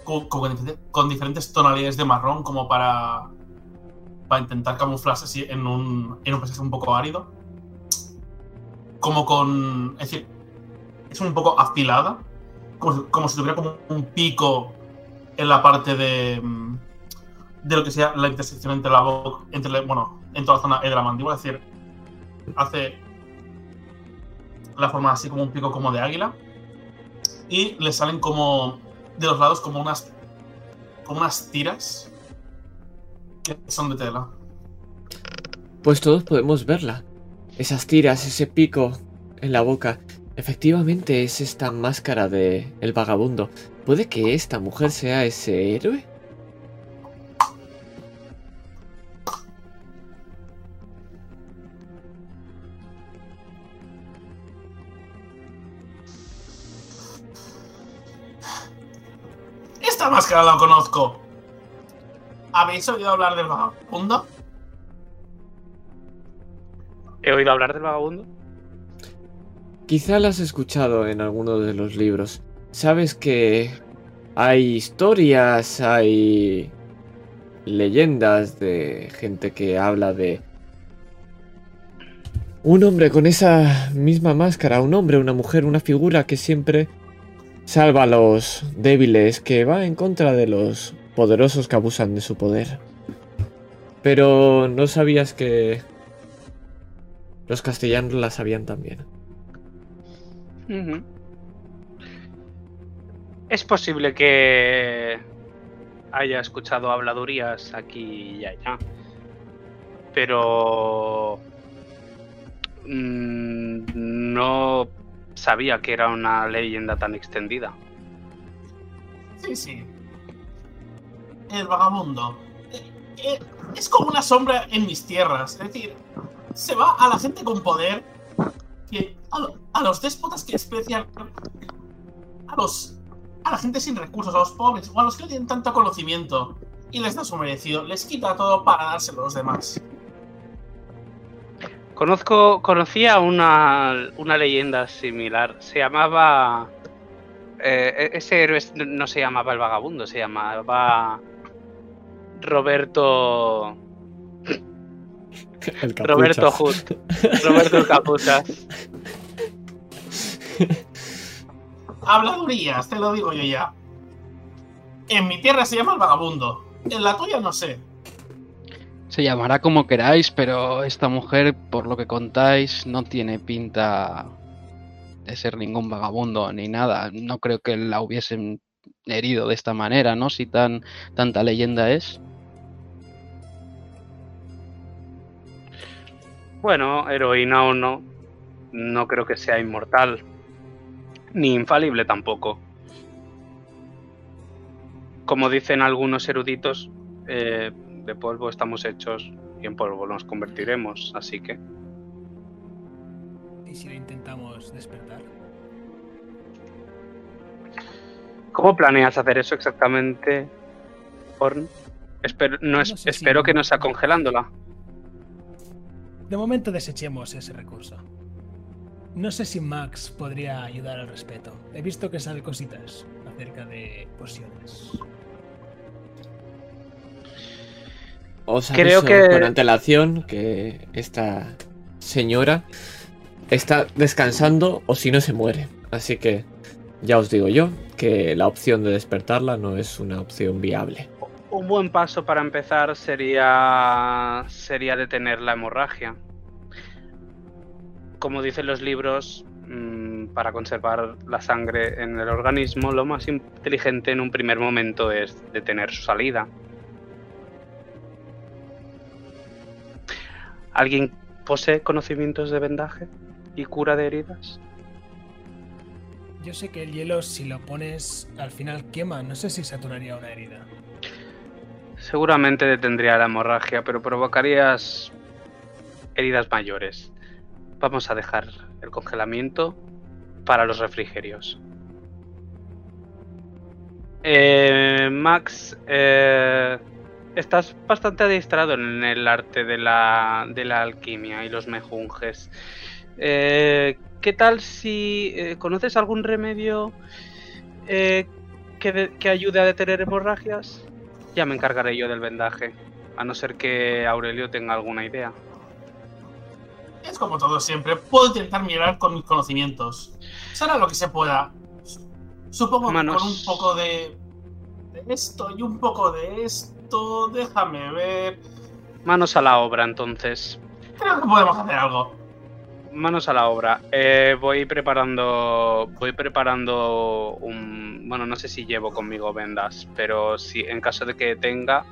Con, con con diferentes tonalidades de marrón, como para. Para intentar camuflarse así en un, en un paisaje un poco árido. Como con. Es decir, es un poco afilada. Como, si- tuviera como un pico en la parte de. mm, de lo que sea la intersección entre la boca, entre la- bueno, en toda la zona de la mandíbula, es decir, hace la forma así como un pico como de águila y le salen como de los lados como unas como unas tiras que son de tela. Pues todos podemos verla. Esas tiras, ese pico en la boca. Efectivamente es esta máscara de el vagabundo. ¿Puede que esta mujer sea ese héroe? Esta máscara la conozco. ¿Habéis oído hablar del vagabundo? ¿He oído hablar del vagabundo? Quizá la has escuchado en alguno de los libros. Sabes que hay historias, hay leyendas de gente que habla de un hombre con esa misma máscara, un hombre, una mujer, una figura que siempre salva a los débiles, que va en contra de los poderosos que abusan de su poder. Pero no sabías que los castellanos la sabían también. Es posible que haya escuchado habladurías aquí y allá. Pero mm, no sabía que era una leyenda tan extendida. Sí, sí. El vagabundo. Eh, eh, es como una sombra en mis tierras. Es decir, se va a la gente con poder, a, lo- a los déspotas que desprecian a los a la gente sin recursos, a los pobres o a los que no tienen tanto conocimiento y les da su merecido, les quita todo para dárselo a los demás. Conozco, conocía una, una leyenda similar. Se llamaba. eh, e- ese héroe no se llamaba el vagabundo, se llamaba. Roberto. El Roberto. Hood. Roberto el Capuchas. Habladurías, te lo digo yo ya. En mi tierra se llama el vagabundo. En la tuya no sé. Se llamará como queráis, pero esta mujer, por lo que contáis, no tiene pinta de ser ningún vagabundo ni nada. No creo que la hubiesen herido de esta manera, ¿no? Si tan tanta leyenda es. Bueno, heroína o no, no creo que sea inmortal. Ni infalible tampoco. Como dicen algunos eruditos, eh, de polvo estamos hechos y en polvo nos convertiremos, así que ¿Y si lo intentamos despertar? ¿Cómo planeas hacer eso exactamente, Horn? Espero, no es- No sé si- espero que no sea congelándola. De momento desechemos ese recurso. No sé si Max podría ayudar al respeto. He visto que sabe cositas acerca de pociones. Os Creo aviso que- con antelación que esta señora está descansando o si no se muere. Así que ya os digo yo que la opción de despertarla no es una opción viable. Un buen paso para empezar sería sería detener la hemorragia. Como dicen los libros, mm, para conservar la sangre en el organismo, lo más inteligente en un primer momento es detener su salida. ¿Alguien posee conocimientos de vendaje y cura de heridas? Yo sé que el hielo, si lo pones, al final quema. No sé si saturaría una herida. Seguramente detendría la hemorragia, pero provocarías heridas mayores. Vamos a dejar el congelamiento para los refrigerios. Eh, Max, eh, estás bastante adiestrado en el arte de la, de la alquimia y los mejunjes. Eh, ¿Qué tal si eh, conoces algún remedio eh, que, que ayude a detener hemorragias? Ya me encargaré yo del vendaje, a no ser que Aurelio tenga alguna idea. Es como todo siempre. Puedo intentar mirar con mis conocimientos. Será lo que se pueda. Supongo que con un poco de, de esto y un poco de esto. Déjame ver. Manos a la obra, entonces. Creo que podemos hacer algo. Manos a la obra. Eh, voy preparando. Voy preparando un. Bueno, no sé si llevo conmigo vendas, pero si en caso de que tenga,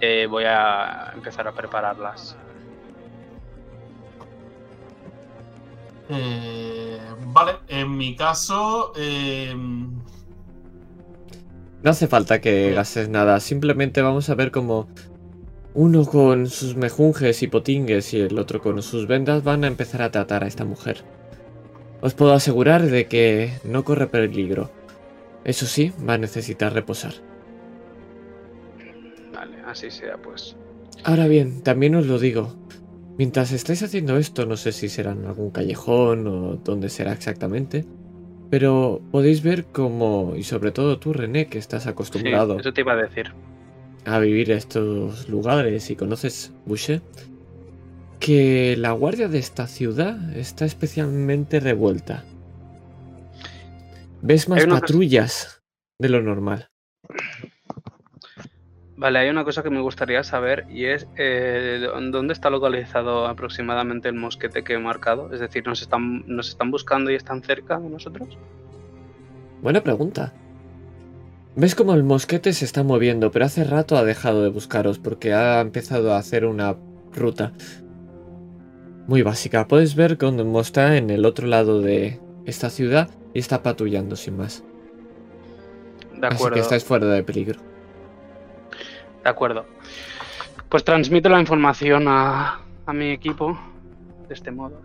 eh, voy a empezar a prepararlas. Eh, vale, en mi caso. eh, No hace falta que gastes nada, simplemente vamos a ver cómo uno con sus mejunjes y potingues y el otro con sus vendas van a empezar a tratar a esta mujer. Os puedo asegurar de que no corre peligro. Eso sí, va a necesitar reposar. Vale, así sea, pues. Ahora bien, también os lo digo. Mientras estáis haciendo esto, no sé si será en algún callejón o dónde será exactamente, pero podéis ver cómo, y sobre todo tú, René, que estás Sí, acostumbrado eso te iba a decir. a vivir estos lugares y conoces Boucher, que la guardia de esta ciudad está especialmente revuelta. Ves más patrullas de lo normal. Vale, hay una cosa que me gustaría saber y es eh, dónde está localizado aproximadamente el mosquete que he marcado. Es decir, ¿nos están, ¿nos están buscando y están cerca de nosotros? Buena pregunta. Ves como el mosquete se está moviendo, pero hace rato ha dejado de buscaros porque ha empezado a hacer una ruta muy básica. Puedes ver cómo está en el otro lado de esta ciudad y está patrullando sin más. De Así acuerdo. que estáis fuera de peligro. De acuerdo. Pues transmito la información a, a mi equipo de este modo.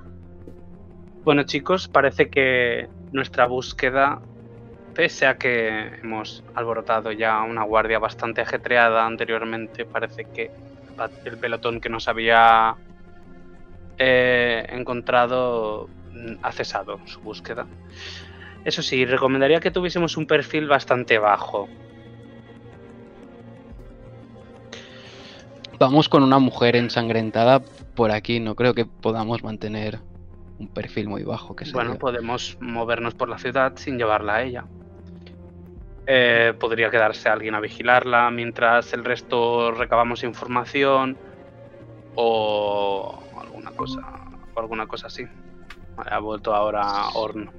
Bueno chicos, parece que nuestra búsqueda, pese a que hemos alborotado ya una guardia bastante ajetreada anteriormente, parece que el pelotón que nos había eh, encontrado mm, ha cesado su búsqueda. Eso sí, recomendaría que tuviésemos un perfil bastante bajo. Vamos con una mujer ensangrentada por aquí. No creo que podamos mantener un perfil muy bajo. Que Bueno, sería. podemos movernos por la ciudad sin llevarla a ella. Eh, podría quedarse alguien a vigilarla mientras el resto recabamos información o alguna cosa, o alguna cosa así. Vale, ha vuelto ahora Orn.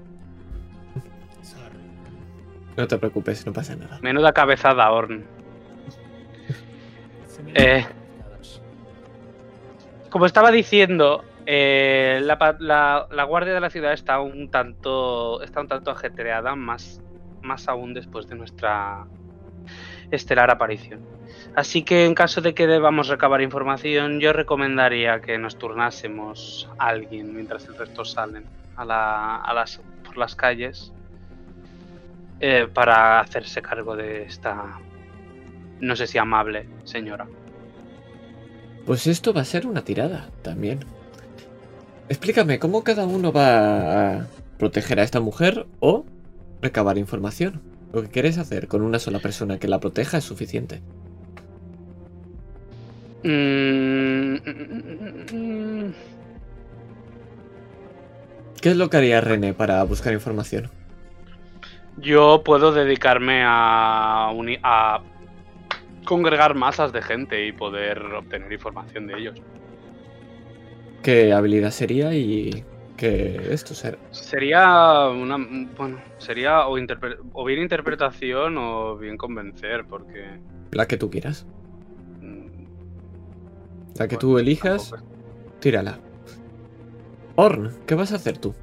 Sorry. No te preocupes, no pasa nada. Menuda cabezada Orn. Se me Eh. Como estaba diciendo, eh, la guardia de la ciudad está un tanto, está un tanto ajetreada, más, más aún después de nuestra estelar aparición. Así que en caso de que debamos recabar información, yo recomendaría que nos turnásemos a alguien mientras el resto salen a, la- a las, por las calles eh, para hacerse cargo de esta, no sé si amable señora. Pues esto va a ser una tirada también. Explícame, ¿cómo cada uno va a proteger a esta mujer o recabar información? Lo que quieres hacer con una sola persona que la proteja es suficiente. Mm. ¿Qué es lo que haría René para buscar información? Yo puedo dedicarme a, a congregar masas de gente y poder obtener información de ellos. ¿Qué habilidad sería y qué esto será? Sería una. Bueno, sería o, interpre- o bien interpretación o bien convencer, porque. La que tú quieras. mm, La que bueno, tú elijas, tampoco tírala. Orn, ¿qué vas a hacer tú?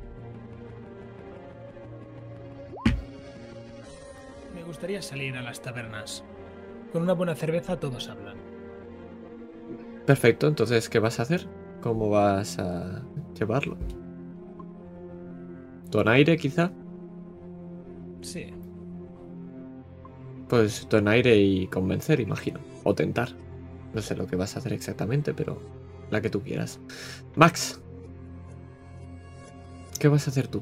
Me gustaría salir a las tabernas. Con una buena cerveza todos hablan. Perfecto, entonces, ¿qué vas a hacer? ¿Cómo vas a llevarlo? ¿Donaire quizá? Sí. Pues donaire y convencer, imagino. O tentar. No sé lo que vas a hacer exactamente, pero la que tú quieras. Max. ¿Qué vas a hacer tú?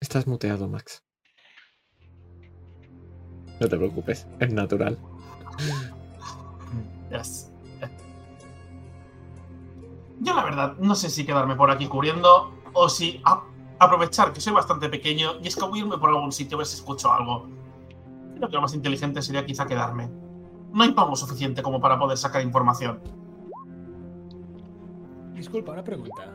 Estás muteado, Max. No te preocupes, es natural. Yes. Yo la verdad no sé si quedarme por aquí cubriendo o si a- aprovechar que soy bastante pequeño y escabullirme por algún sitio a ver si escucho algo. Creo que lo más inteligente sería quizá quedarme. No hay pago suficiente como para poder sacar información. Disculpa, una pregunta.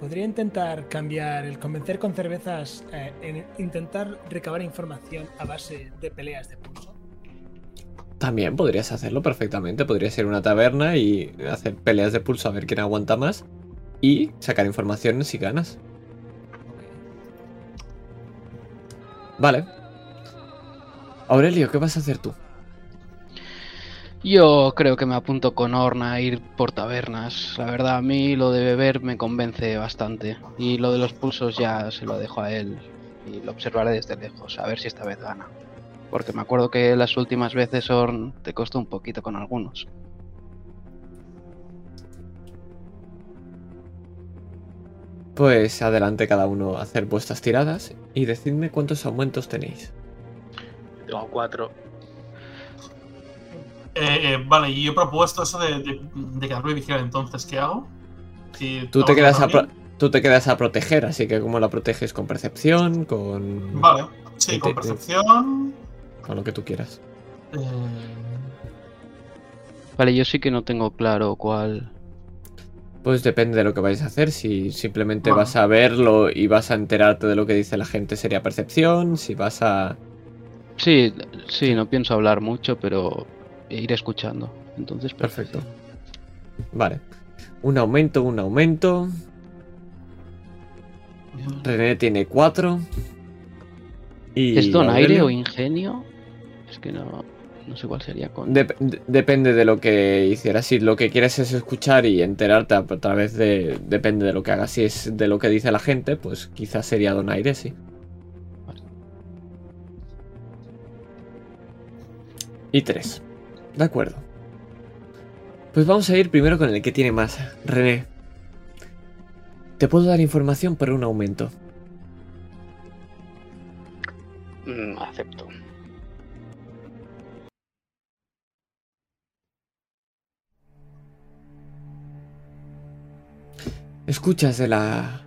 ¿Podría intentar cambiar el convencer con cervezas eh, en intentar recabar información a base de peleas de pulso? También podrías hacerlo perfectamente. Podría ser una taberna y hacer peleas de pulso a ver quién aguanta más. Y sacar información si ganas. Vale. Aurelio, ¿qué vas a hacer tú? Yo creo que me apunto con Orna a ir por tabernas. La verdad, a mí lo de beber me convence bastante. Y lo de los pulsos ya se lo dejo a él. Y lo observaré desde lejos, a ver si esta vez gana. Porque me acuerdo que las últimas veces Orn te costó un poquito con algunos. Pues adelante cada uno a hacer vuestras tiradas y decidme cuántos aumentos tenéis. Tengo cuatro. Eh, eh, vale, y yo he propuesto eso de, de, de quedarme vigilante, entonces, ¿qué hago? Si Tú te, quedas a pro- tú te quedas a proteger, así que como la proteges con percepción, con, Vale, sí, con te- percepción. con lo que tú quieras. eh, Vale, yo sí que no tengo claro cuál. Pues depende de lo que vais a hacer. Si simplemente Bueno. vas a verlo y vas a enterarte de lo que dice la gente, sería percepción. Si vas a. Sí, sí, no pienso hablar mucho, pero ir escuchando. Entonces, Perfecto. Vale. Un aumento, un aumento. René tiene cuatro. Y ¿Es donaire Aurelio- o ingenio? Es que no, no sé cuál sería con. Dep- de- depende de lo que hicieras. Si lo que quieres es escuchar y enterarte a través de. Depende de lo que hagas. Si es de lo que dice la gente, pues quizás sería donaire, sí. Vale. Y tres. De acuerdo. Pues vamos a ir primero con el que tiene más. René. Te puedo dar información por un aumento. Mm, acepto. escuchas de la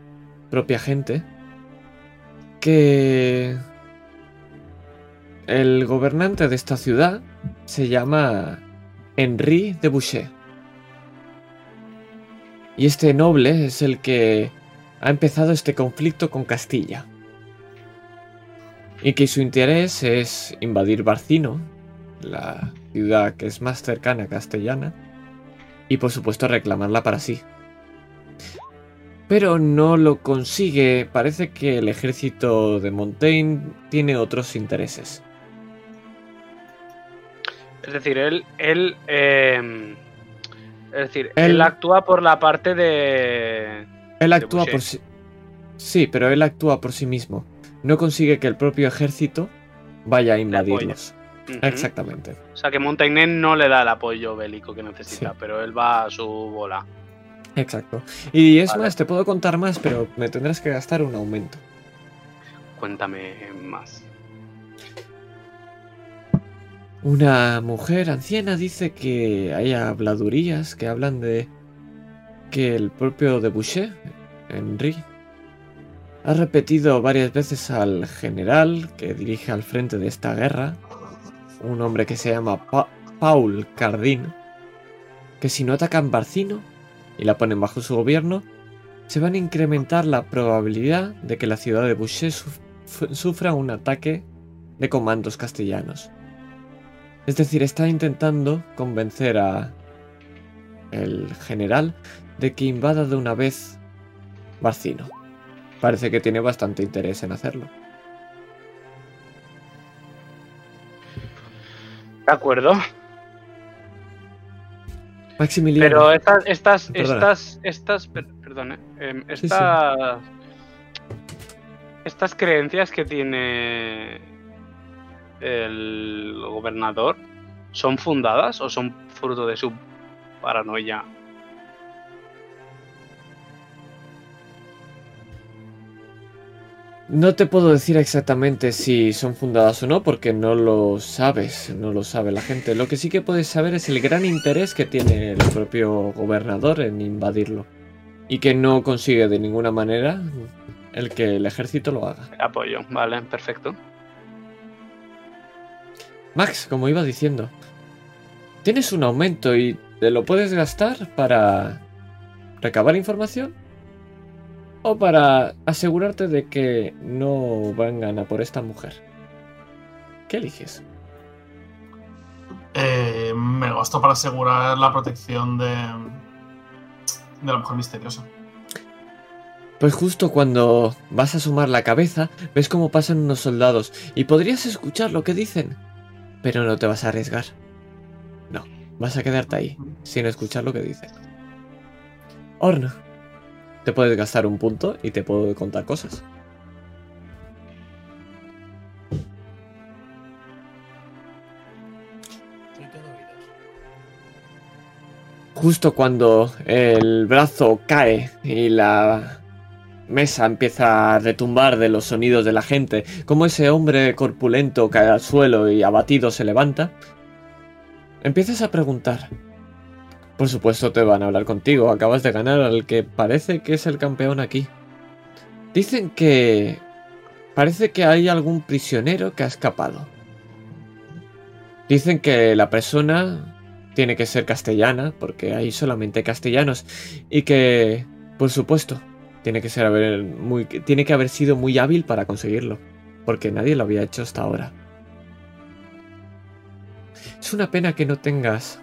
propia gente que el gobernante de esta ciudad se llama Henri de Boucher. Y este noble es el que ha empezado este conflicto con Castilla. Y que su interés es invadir Barcino, la ciudad que es más cercana a Castellana, y por supuesto reclamarla para sí pero no lo consigue. Parece que el ejército de Montaigne tiene otros intereses. Es decir, él. él eh, es decir, Él- él... actúa por la parte de. Él actúa por sí. Sí, pero él actúa por sí mismo. No consigue que el propio ejército vaya a invadirlos. Exactamente. O sea que Montaigne no le da el apoyo bélico que necesita, Sí. pero él va a su bola. Exacto. Y es Vale. más, te puedo contar más, pero me tendrás que gastar un aumento. Cuéntame más. Una mujer anciana dice que hay habladurías que hablan de que el propio de Boucher, Henri, ha repetido varias veces al general que dirige al frente de esta guerra, un hombre que se llama Pa- Paul Cardin, que si no atacan Barcino y la ponen bajo su gobierno, se van a incrementar la probabilidad de que la ciudad de Boucher suf- sufra un ataque de comandos castellanos. Es decir, está intentando convencer a el general de que invada de una vez Barcino. Parece que tiene bastante interés en hacerlo. De acuerdo. Maximiliano. Pero estas, estas, Perdona. estas, estas, per- perdón, eh, em, Sí, sí. estas, estas creencias que tiene el gobernador, ¿son fundadas o son fruto de su paranoia? No te puedo decir exactamente si son fundadas o no, porque no lo sabes, no lo sabe la gente. Lo que sí que puedes saber es el gran interés que tiene el propio gobernador en invadirlo. Y que no consigue de ninguna manera el que el ejército lo haga. Apoyo, vale, perfecto. Max, como iba diciendo, tienes un aumento y te lo puedes gastar para recabar información o para asegurarte de que no vengan a por esta mujer. ¿Qué eliges? Eh, me gasto para asegurar la protección de, de la mujer misteriosa. Pues justo cuando vas a sumar la cabeza, ves cómo pasan unos soldados y podrías escuchar lo que dicen, pero no te vas a arriesgar. No, vas a quedarte ahí, sin escuchar lo que dicen Horna, te puedes gastar un punto y te puedo contar cosas. Justo cuando el brazo cae y la mesa empieza a retumbar de los sonidos de la gente, como ese hombre corpulento cae al suelo y abatido se levanta, empiezas a preguntar. Por supuesto te van a hablar contigo, acabas de ganar al que parece que es el campeón aquí. Dicen que... Parece que hay algún prisionero que ha escapado. Dicen que la persona tiene que ser castellana, porque hay solamente castellanos, y que, por supuesto, tiene que ser haber muy, tiene que haber sido muy hábil para conseguirlo, porque nadie lo había hecho hasta ahora. Es una pena que no tengas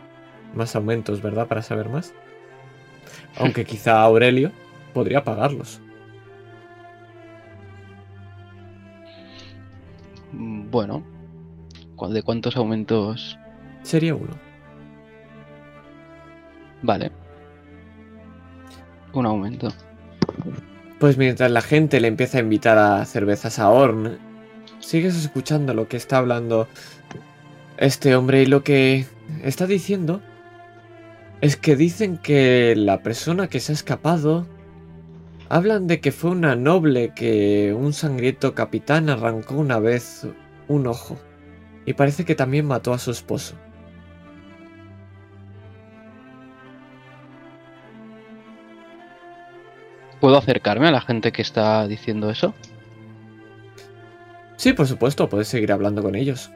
más aumentos, ¿verdad? Para saber más. Aunque quizá Aurelio podría pagarlos. Bueno, ¿cu- ¿de cuántos aumentos? Sería uno. Vale. Un aumento. Pues mientras la gente le empieza a invitar a cervezas a Orn, sigues escuchando lo que está hablando este hombre y lo que está diciendo es que dicen que la persona que se ha escapado hablan de que fue una noble que un sangriento capitán arrancó una vez un ojo y parece que también mató a su esposo. ¿Puedo acercarme a la gente que está diciendo eso? Sí, por supuesto, puedes seguir hablando con ellos.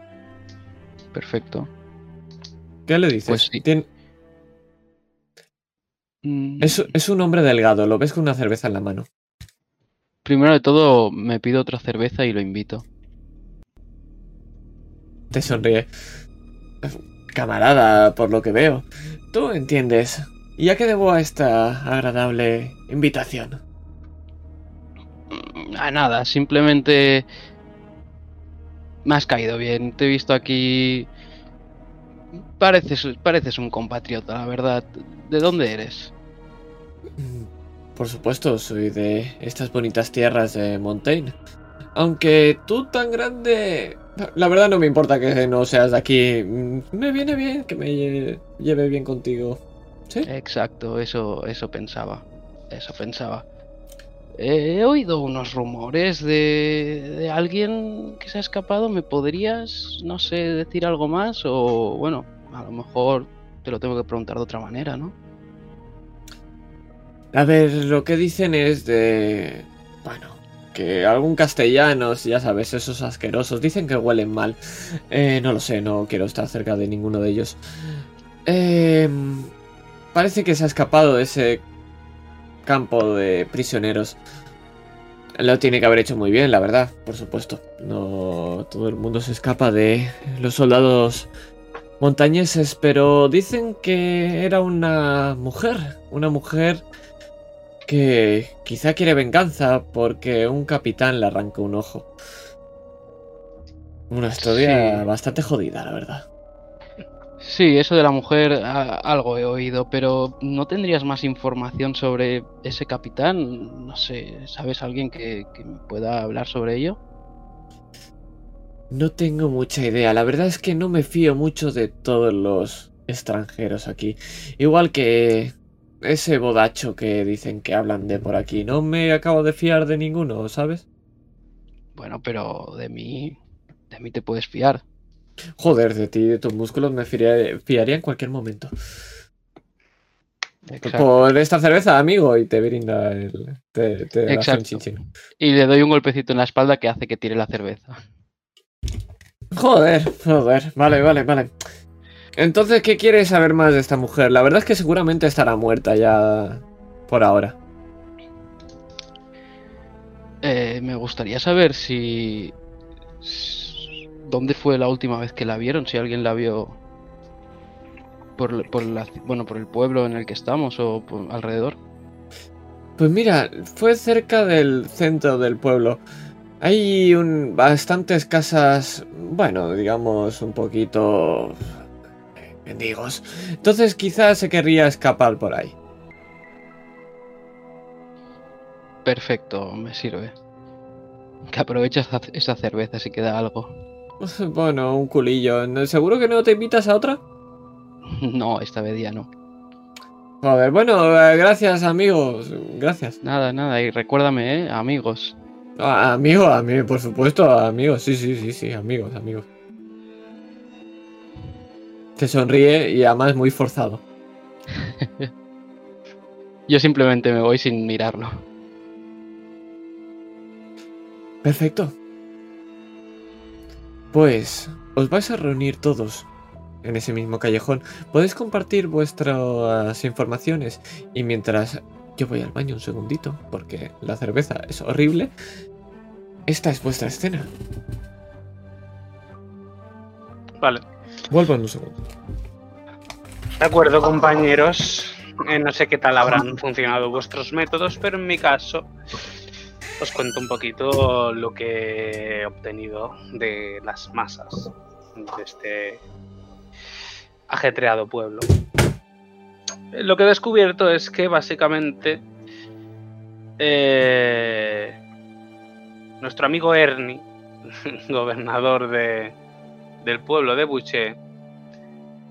Perfecto. ¿Qué le dices? Pues sí. Tien- Mm, Es, es un hombre delgado, lo ves con una cerveza en la mano. Primero de todo, me pido otra cerveza y lo invito. Te sonríe. Camarada, por lo que veo. Tú entiendes. ¿Y a qué debo a esta agradable invitación? Mm, A nada, simplemente me has caído bien. Te he visto aquí. Pareces, pareces un compatriota, la verdad. ¿De dónde eres? Mm, Por supuesto, soy de estas bonitas tierras de Montaigne. Aunque tú tan grande... La verdad no me importa que no seas de aquí. Mm, Me viene bien que me lle- lleve bien contigo. ¿Sí? Exacto, eso, eso pensaba. Eso pensaba. Eh, He oído unos rumores de, de alguien que se ha escapado. ¿Me podrías, no sé, decir algo más? O bueno, a lo mejor te lo tengo que preguntar de otra manera, ¿no? A ver, lo que dicen es de... Bueno, que algún castellano, ya sabes, esos asquerosos, dicen que huelen mal. Eh, no lo sé, no quiero estar cerca de ninguno de ellos. Eh, parece que se ha escapado de ese campo de prisioneros. Lo tiene que haber hecho muy bien, la verdad, por supuesto. No todo el mundo se escapa de los soldados montañeses, pero dicen que era una mujer, una mujer que quizá quiere venganza porque un capitán le arrancó un ojo. Una historia Sí. bastante jodida, la verdad. Sí, eso de la mujer a- algo he oído, pero ¿no tendrías más información sobre ese capitán? No sé, ¿sabes alguien que, que me pueda hablar sobre ello? No tengo mucha idea, la verdad es que no me fío mucho de todos los extranjeros aquí. Igual que ese bodacho que dicen que hablan de por aquí. No me acabo de fiar de ninguno, ¿sabes? Bueno, pero de mí, de mí te puedes fiar. Joder, de ti y de tus músculos me fiaría, fiaría en cualquier momento. Exacto. Por esta cerveza, amigo, y te brinda el... Te, te un Exacto. chinchín. Y le doy un golpecito en la espalda que hace que tire la cerveza. Joder, joder, vale, vale, vale. Entonces, ¿qué quieres saber más de esta mujer? La verdad es que seguramente estará muerta ya por ahora. Eh, me gustaría saber si, ¿Dónde fue la última vez que la vieron? Si alguien la vio por, por la, bueno, por el pueblo en el que estamos o por alrededor. Pues mira, fue cerca del centro del pueblo. Hay un, bastantes casas, bueno, digamos un poquito eh, mendigos. Entonces quizás se querría escapar por ahí. Perfecto, me sirve. Que aproveche esa, esa cerveza si queda algo. Bueno, un culillo. ¿No- ¿Seguro que no te invitas a otra? No, esta vez ya no. Joder, bueno, eh, gracias amigos, gracias. Nada, nada, y recuérdame, ¿eh? Amigos. Ah, amigo, amigo, por supuesto, amigos, sí, sí, sí, sí, amigos, amigos. Se sonríe y además muy forzado. Yo simplemente me voy sin mirarlo. Perfecto. Pues os vais a reunir todos en ese mismo callejón. Podéis compartir vuestras informaciones y mientras yo voy al baño un segundito, porque la cerveza es horrible, esta es vuestra escena. Vale. Vuelvo en un segundo. De acuerdo, compañeros. Eh, no sé qué tal habrán funcionado vuestros métodos, pero en mi caso os cuento un poquito lo que he obtenido de las masas de este ajetreado pueblo. Lo que he descubierto es que básicamente eh, nuestro amigo Ernie, gobernador de, del pueblo de Buche,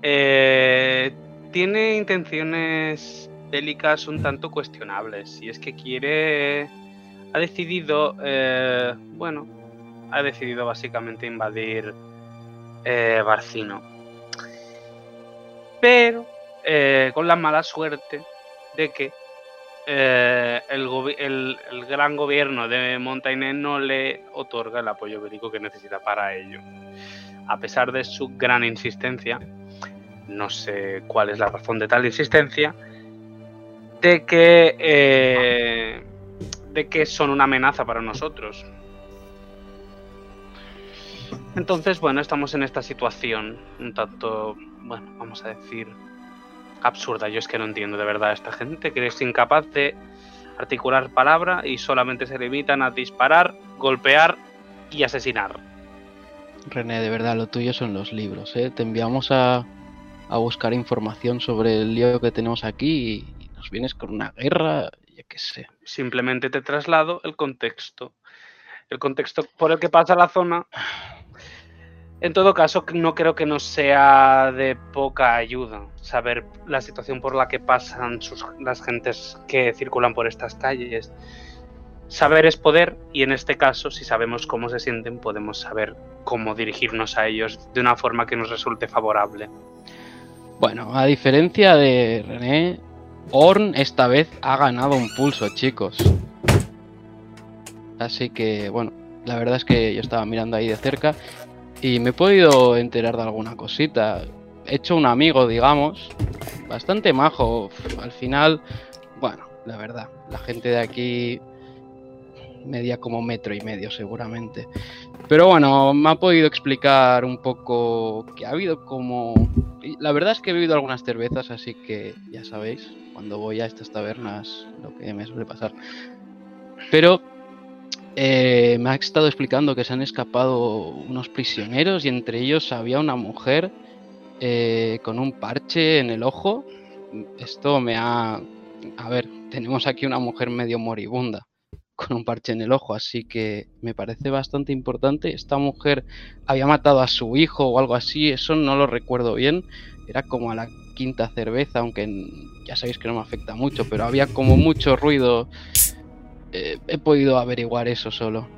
eh, tiene intenciones bélicas un tanto cuestionables. Y es que quiere. Ha decidido. eh, bueno. Ha decidido básicamente invadir eh, Barcino. Pero. eh, con la mala suerte de que. eh, el, gran gobierno de Montaigne no le otorga el apoyo bélico que necesita para ello. A pesar de su gran insistencia, no sé cuál es la razón de tal insistencia, de que, eh, de que son una amenaza para nosotros. Entonces, bueno, estamos en esta situación un tanto, bueno, vamos a decir, absurda. Yo es que no entiendo de verdad a esta gente que es incapaz de articular palabra y solamente se limitan a disparar, golpear y asesinar. René, de verdad, lo tuyo son los libros, ¿eh? Te enviamos a, a buscar información sobre el lío que tenemos aquí y, y nos vienes con una guerra, yo qué sé. Simplemente te traslado el contexto. El contexto por el que pasa la zona. En todo caso, no creo que nos sea de poca ayuda saber la situación por la que pasan sus- las gentes que circulan por estas calles. Saber es poder y en este caso, si sabemos cómo se sienten, podemos saber cómo dirigirnos a ellos de una forma que nos resulte favorable. Bueno, a diferencia de René, Orn esta vez ha ganado un pulso, chicos. Así que, bueno, la verdad es que yo estaba mirando ahí de cerca y me he podido enterar de alguna cosita. He hecho un amigo, digamos, bastante majo. Al final, bueno, la verdad, la gente de aquí media como metro y medio seguramente. Pero bueno, me ha podido explicar un poco que ha habido como... La verdad es que he bebido algunas cervezas, así que ya sabéis, cuando voy a estas tabernas lo que me suele pasar. Pero eh, me ha estado explicando que se han escapado unos prisioneros y entre ellos había una mujer eh, con un parche en el ojo. Esto me ha... A ver, tenemos aquí una mujer medio moribunda con un parche en el ojo, así que me parece bastante importante. Esta mujer había matado a su hijo o algo así, eso no lo recuerdo bien. Era como a la quinta cerveza, aunque ya sabéis que no me afecta mucho, pero había como mucho ruido. Eh, he podido averiguar eso solo.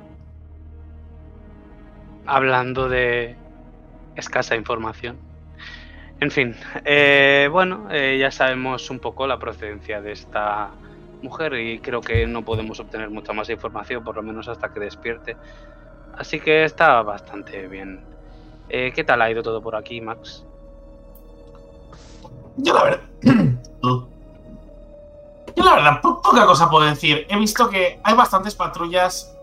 hablando de escasa información. En fin, eh, bueno, eh, ya sabemos un poco la procedencia de esta mujer y creo que no podemos obtener mucha más información, por lo menos hasta que despierte. Así que está bastante bien. Eh, ¿Qué tal ha ido todo por aquí, Max? Yo la verdad. Tú. Yo la verdad, po- poca cosa puedo decir. He visto que hay bastantes patrullas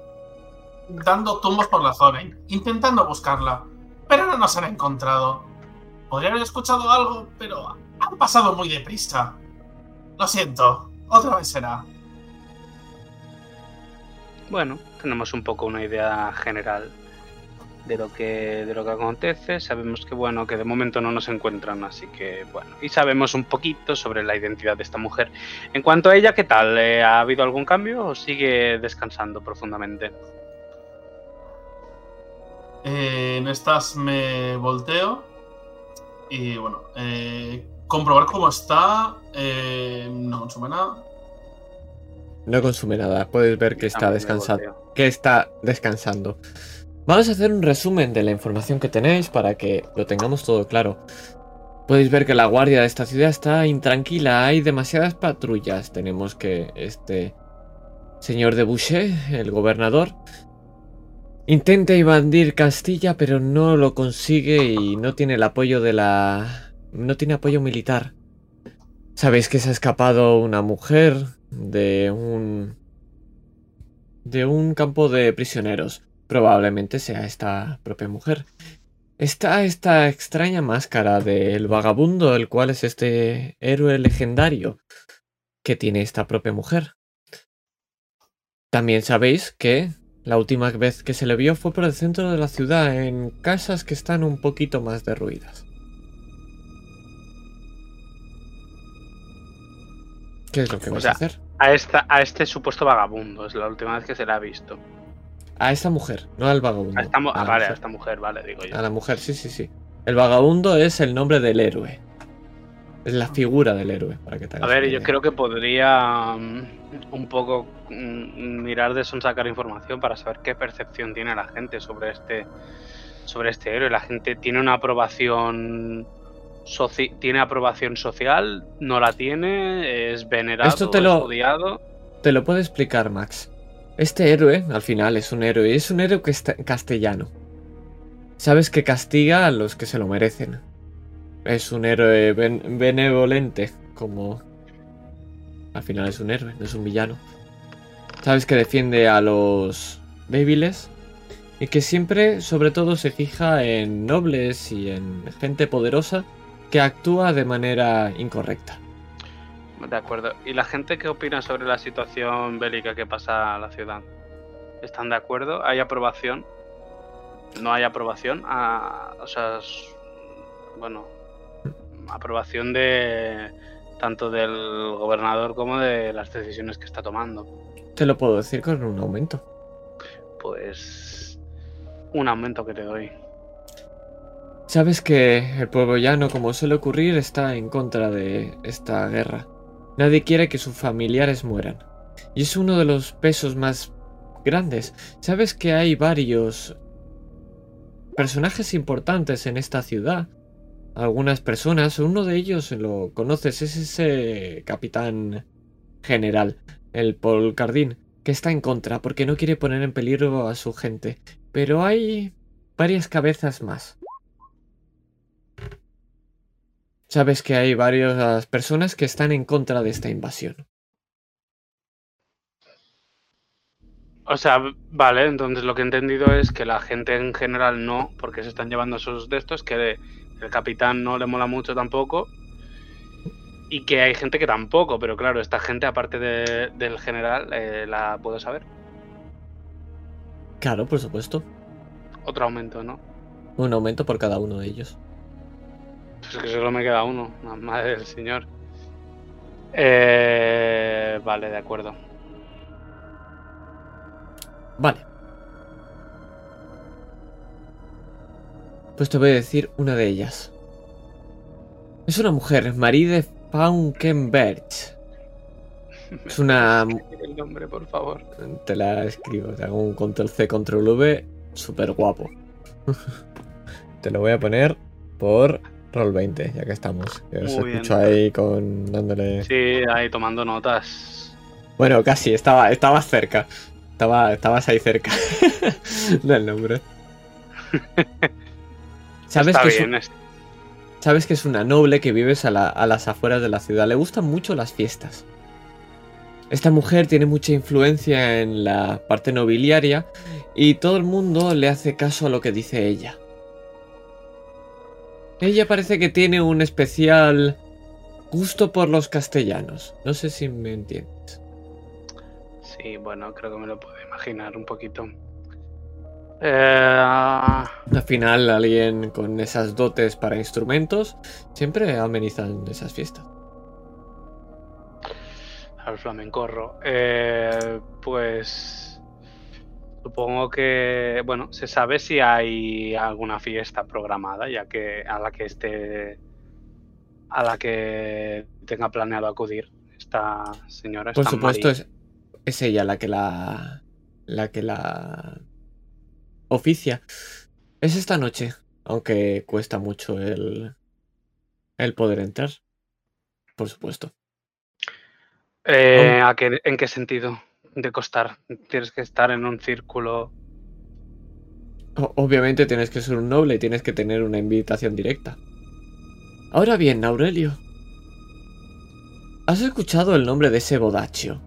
dando tumbos por la zona, in- intentando buscarla, pero no nos han encontrado. Podría haber escuchado algo, pero han pasado muy deprisa. Lo siento, otra vez será. Bueno, tenemos un poco una idea general de lo que de lo que acontece. Sabemos que bueno, que de momento no nos encuentran, así que bueno, y sabemos un poquito sobre la identidad de esta mujer. En cuanto a ella, ¿qué tal? Eh, ¿Ha habido algún cambio o sigue descansando profundamente? Eh, en estas me volteo y bueno, eh, comprobar cómo está. Eh, no consume nada. No consume nada. Puedes ver que está descansando. Que está descansando. Vamos a hacer un resumen de la información que tenéis para que lo tengamos todo claro. Podéis ver que la guardia de esta ciudad está intranquila. Hay demasiadas patrullas. Tenemos que este señor de Boucher, el gobernador, intenta invadir Castilla, pero no lo consigue y no tiene el apoyo de la... no tiene apoyo militar. Sabéis que se ha escapado una mujer de un... de un campo de prisioneros. Probablemente sea esta propia mujer. Está esta extraña máscara del vagabundo, el cual es este héroe legendario que tiene esta propia mujer. También sabéis que la última vez que se le vio fue por el centro de la ciudad, en casas que están un poquito más derruidas. ¿Qué es lo que O sea, a hacer? A, esta, a este supuesto vagabundo, es la última vez que se la ha visto. A esta mujer, no al vagabundo. A esta, a ah, vale, a mujer. esta mujer, vale, digo yo. A la mujer, sí, sí, sí. El vagabundo es el nombre del héroe. Es la figura del héroe, para que te A ver, yo creo que podría mm, un poco mm, mirar de sacar información para saber qué percepción tiene la gente sobre este sobre este héroe. La gente tiene una aprobación soci- tiene aprobación social, no la tiene, es venerado, Esto te es lo- odiado. Te lo puedo explicar, Max. Este héroe, al final, es un héroe. Y es un héroe que está castellano. Sabes que castiga a los que se lo merecen. Es un héroe ben- benevolente, como... Al final es un héroe, no es un villano. Sabes que defiende a los débiles. Y que siempre, sobre todo, se fija en nobles y en gente poderosa que actúa de manera incorrecta. De acuerdo. ¿Y la gente qué opina sobre la situación bélica que pasa a la ciudad? ¿Están de acuerdo? ¿Hay aprobación? ¿No hay aprobación? Ah, o sea, bueno, aprobación de tanto del gobernador como de las decisiones que está tomando. Te lo puedo decir con un aumento. Pues un aumento que te doy. Sabes que el pueblo llano, como suele ocurrir, está en contra de esta guerra. Nadie quiere que sus familiares mueran. Y es uno de los pesos más grandes. Sabes que hay varios personajes importantes en esta ciudad. Algunas personas, uno de ellos lo conoces, es ese capitán general, el Paul Cardín, que está en contra porque no quiere poner en peligro a su gente. Pero hay varias cabezas más. Sabes que hay varias personas que están en contra de esta invasión. O sea, vale, entonces lo que he entendido es que la gente en general no, porque se están llevando esos de estos, que el capitán no le mola mucho tampoco. Y que hay gente que tampoco, pero claro, esta gente, aparte de- del general, eh, la puedo saber. Claro, por supuesto. Otro aumento, ¿no? Un aumento por cada uno de ellos. Pues es que solo me queda uno, la madre del señor. Eh, vale, de acuerdo. Vale. Pues te voy a decir una de ellas. Es una mujer, Marie de Paukenberg. Es una... El nombre, por favor. Te la escribo, te hago un control C, control V, súper guapo. te lo voy a poner por Roll 20, ya que estamos. Que os bien. escucho ahí con dándole... Sí, ahí tomando notas. Bueno, casi, estaba, estabas cerca. Estaba, estabas ahí cerca del nombre. ¿Sabes que, es, un- sabes que es una noble que vives a, la- a las afueras de la ciudad. Le gustan mucho las fiestas. Esta mujer tiene mucha influencia en la parte nobiliaria y todo el mundo le hace caso a lo que dice ella. Ella parece que tiene un especial gusto por los castellanos. No sé si me entiendes. Sí, bueno, creo que me lo puedo imaginar un poquito. Eh, Al final, alguien con esas dotes para instrumentos siempre amenizan esas fiestas. al flamencorro. Eh, pues supongo que, bueno, se sabe si hay alguna fiesta programada, ya que a la que esté a la que tenga planeado acudir esta señora. Por esta supuesto, es, es ella la que la. la que la. oficia. Es esta noche, aunque cuesta mucho el. el poder entrar. Por supuesto. Eh, ¿a qué- ¿En qué sentido de costar? Tienes que estar en un círculo. Obviamente tienes que ser un noble y tienes que tener una invitación directa. Ahora bien, Aurelio. ¿Has escuchado el nombre de ese bodaccio?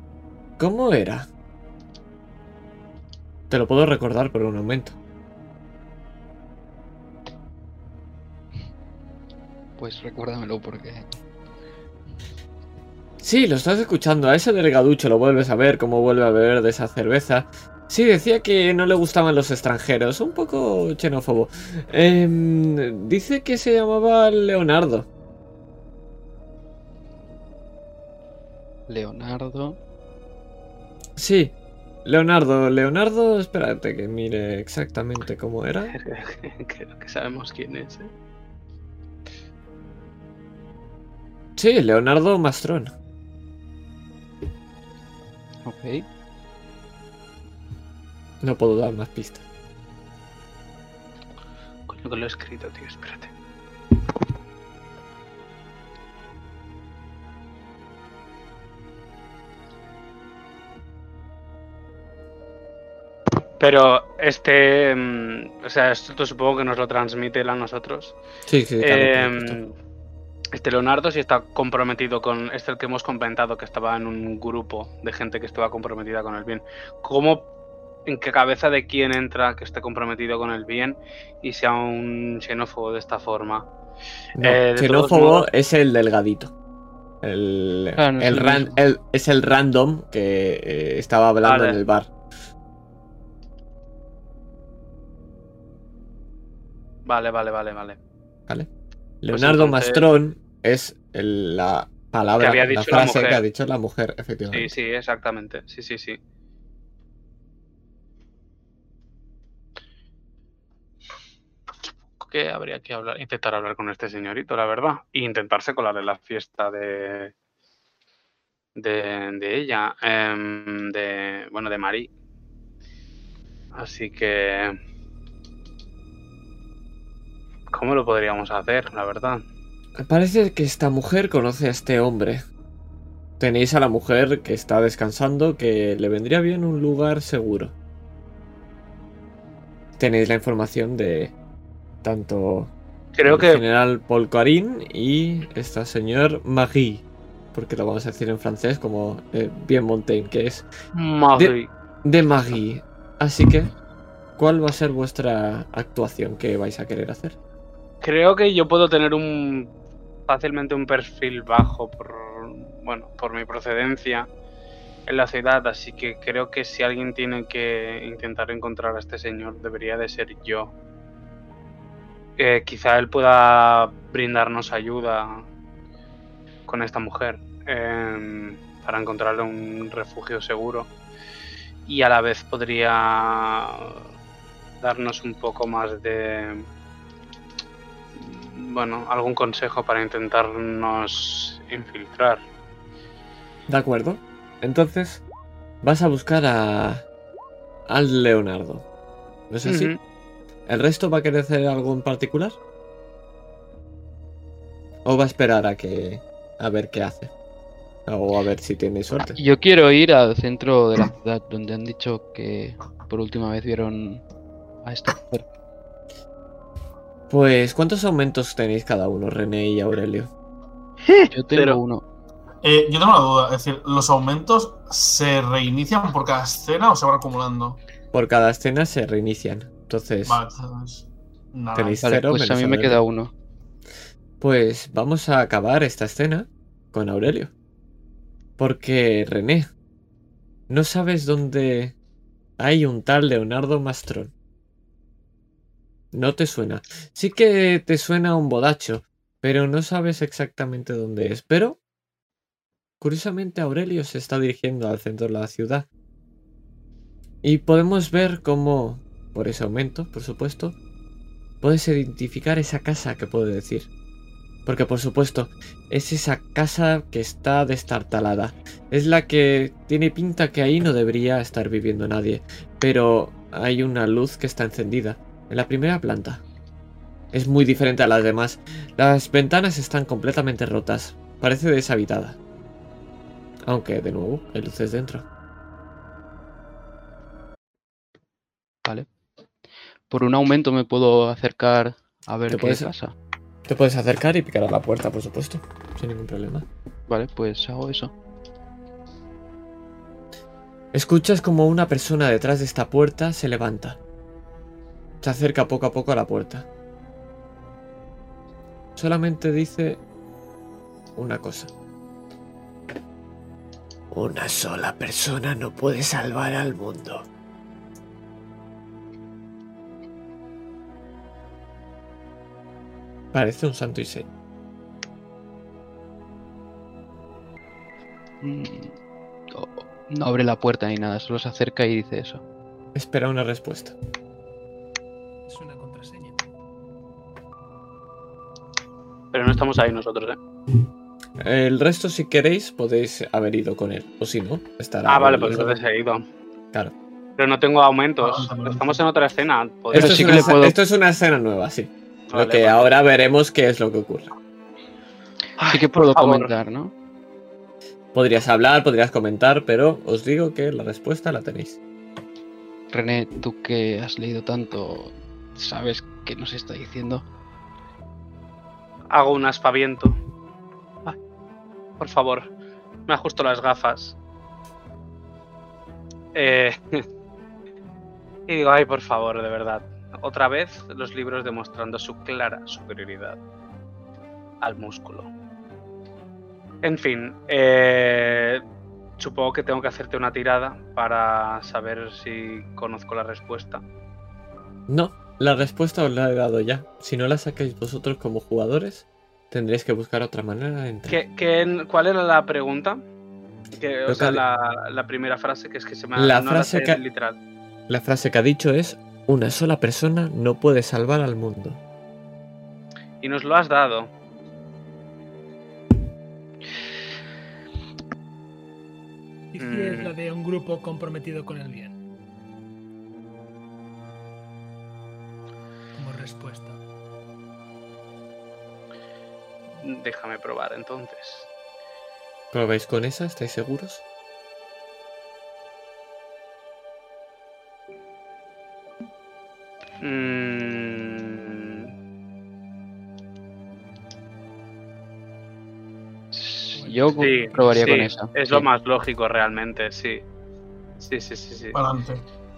¿Cómo era? Te lo puedo recordar por un momento. Pues recuérdamelo porque. Sí, lo estás escuchando. A ese delgaducho lo vuelves a ver cómo vuelve a beber de esa cerveza. Sí, decía que no le gustaban los extranjeros. Un poco xenófobo. Em, dice que se llamaba Leonardo. Leonardo. Sí, Leonardo. Leonardo, espérate que mire exactamente cómo era. Creo que sabemos quién es. ¿eh? Sí, Leonardo Mastrón. Ok. No puedo dar más pistas. Coño, que lo he escrito, tío, espérate. Pero este, mm, o sea, esto supongo que nos lo transmite él a nosotros. Sí, sí, claro, Eh. Este Leonardo sí está comprometido con, este el que hemos comentado que estaba en un grupo de gente que estaba comprometida con el bien. ¿Cómo, en qué cabeza de quién entra que esté comprometido con el bien y sea un xenófobo de esta forma? No, eh, xenófobo modos- es el delgadito. El, Ah, no el ran- es el random que eh, estaba hablando Vale. en el bar. Vale, vale, vale, vale. ¿Vale? Leonardo entonces- Mastrón es el- la palabra, Que había la dicho la frase que ha dicho la mujer, Sí, efectivamente. sí, exactamente. Sí, sí, sí. Que habría que hablar, intentar hablar con este señorito, la verdad. E intentarse colar en la fiesta de. de, de ella. em, de. bueno, de Marí. Así que. ¿Cómo lo podríamos hacer, la verdad? Parece que esta mujer conoce a este hombre. Tenéis a la mujer que está descansando, que le vendría bien un lugar seguro. Tenéis la información de tanto Creo el que. general Polcarín y esta señor Marie, porque lo vamos a decir en francés como eh, bien Montaigne, que es Marí. de Marie. Así que, ¿cuál va a ser vuestra actuación que vais a querer hacer? Creo que yo puedo tener un fácilmente un perfil bajo por bueno, por mi procedencia en la ciudad, así que creo que si alguien tiene que intentar encontrar a este señor debería de ser yo. Eh, quizá él pueda brindarnos ayuda con esta mujer em, para encontrarle un refugio seguro y a la vez podría darnos un poco más de bueno, algún consejo para intentarnos infiltrar. ¿De acuerdo? Entonces, vas a buscar a. al Leonardo. ¿No es así? ¿El resto va a querer hacer algo en particular? ¿O va a esperar a que. a ver qué hace? O a ver si tiene suerte. Yo quiero ir al centro de la ciudad donde han dicho que por última vez vieron a esta mujer. Pues, ¿cuántos aumentos tenéis cada uno, René y Aurelio? Yo tengo Pero- uno. Eh, yo tengo una duda, es decir, ¿los aumentos se reinician por cada escena o se van acumulando? Por cada escena se reinician. Entonces, Vale, entonces. Nada. Tenéis- Vale, cero pues a mí me queda uno. pues vamos a acabar esta escena con Aurelio. Porque, René, no sabes dónde hay un tal Leonardo Mastrón. No te suena. Sí que te suena un bodacho, pero no sabes exactamente dónde es. Pero, curiosamente, Aurelio se está dirigiendo al centro de la ciudad. Y podemos ver cómo, por ese aumento, por supuesto, puedes identificar esa casa que puede decir. Porque por supuesto, es esa casa que está destartalada. Es la que tiene pinta que ahí no debería estar viviendo nadie. Pero hay una luz que está encendida en la primera planta. Es muy diferente a las demás. Las ventanas están completamente rotas. Parece deshabitada. Aunque, de nuevo, hay luces dentro. Vale. Por un aumento me puedo acercar a ver ¿Te qué puedes- pasa. Te puedes acercar y picar a la puerta, por supuesto. Sin ningún problema. Vale, pues hago eso. Escuchas como una persona detrás de esta puerta se levanta. Se acerca poco a poco a la puerta. Solamente dice una cosa. Una sola persona no puede salvar al mundo. Parece un santo y seña. Mm, o- No abre la puerta ni nada, solo se acerca y dice eso. Espera una respuesta. Pero no estamos ahí nosotros, ¿eh? El resto, si queréis, podéis haber ido con él. O si no, estará. Ah, vale, pues entonces he ido. Claro. Pero no tengo aumentos. Ah. Estamos en otra escena. Esto, es sí que una, le puedo- esto es una escena nueva, sí. Vale, lo que vale. ahora veremos qué es lo que ocurre. Ay, Sí que puedo comentar, ¿no? Podrías hablar, podrías comentar, pero os digo que la respuesta la tenéis. René, tú que has leído tanto, ¿sabes qué nos está diciendo? Hago un aspaviento. Ay, por favor, me ajusto las gafas. Eh, y digo, ay, por favor, de verdad. Otra vez los libros demostrando su clara superioridad al músculo. En fin, eh, supongo que tengo que hacerte una tirada para saber si conozco la respuesta. No, la respuesta os la he dado ya. Si no la sacáis vosotros como jugadores, tendréis que buscar otra manera de entrar. ¿Qué, qué- cuál era la pregunta? Que, o sea, que- la, la primera frase que es que se me ha La no frase sé que- literal. La frase que ha dicho es: Una sola persona no puede salvar al mundo. Y nos lo has dado. ¿Y si es Mm. la de un grupo comprometido con el bien? Respuesta. Déjame probar entonces. ¿Probáis con esa? ¿Estáis seguros? Mm, Yo sí, probaría sí, con esa. Es sí. lo más lógico realmente, sí. Sí, sí, sí, sí.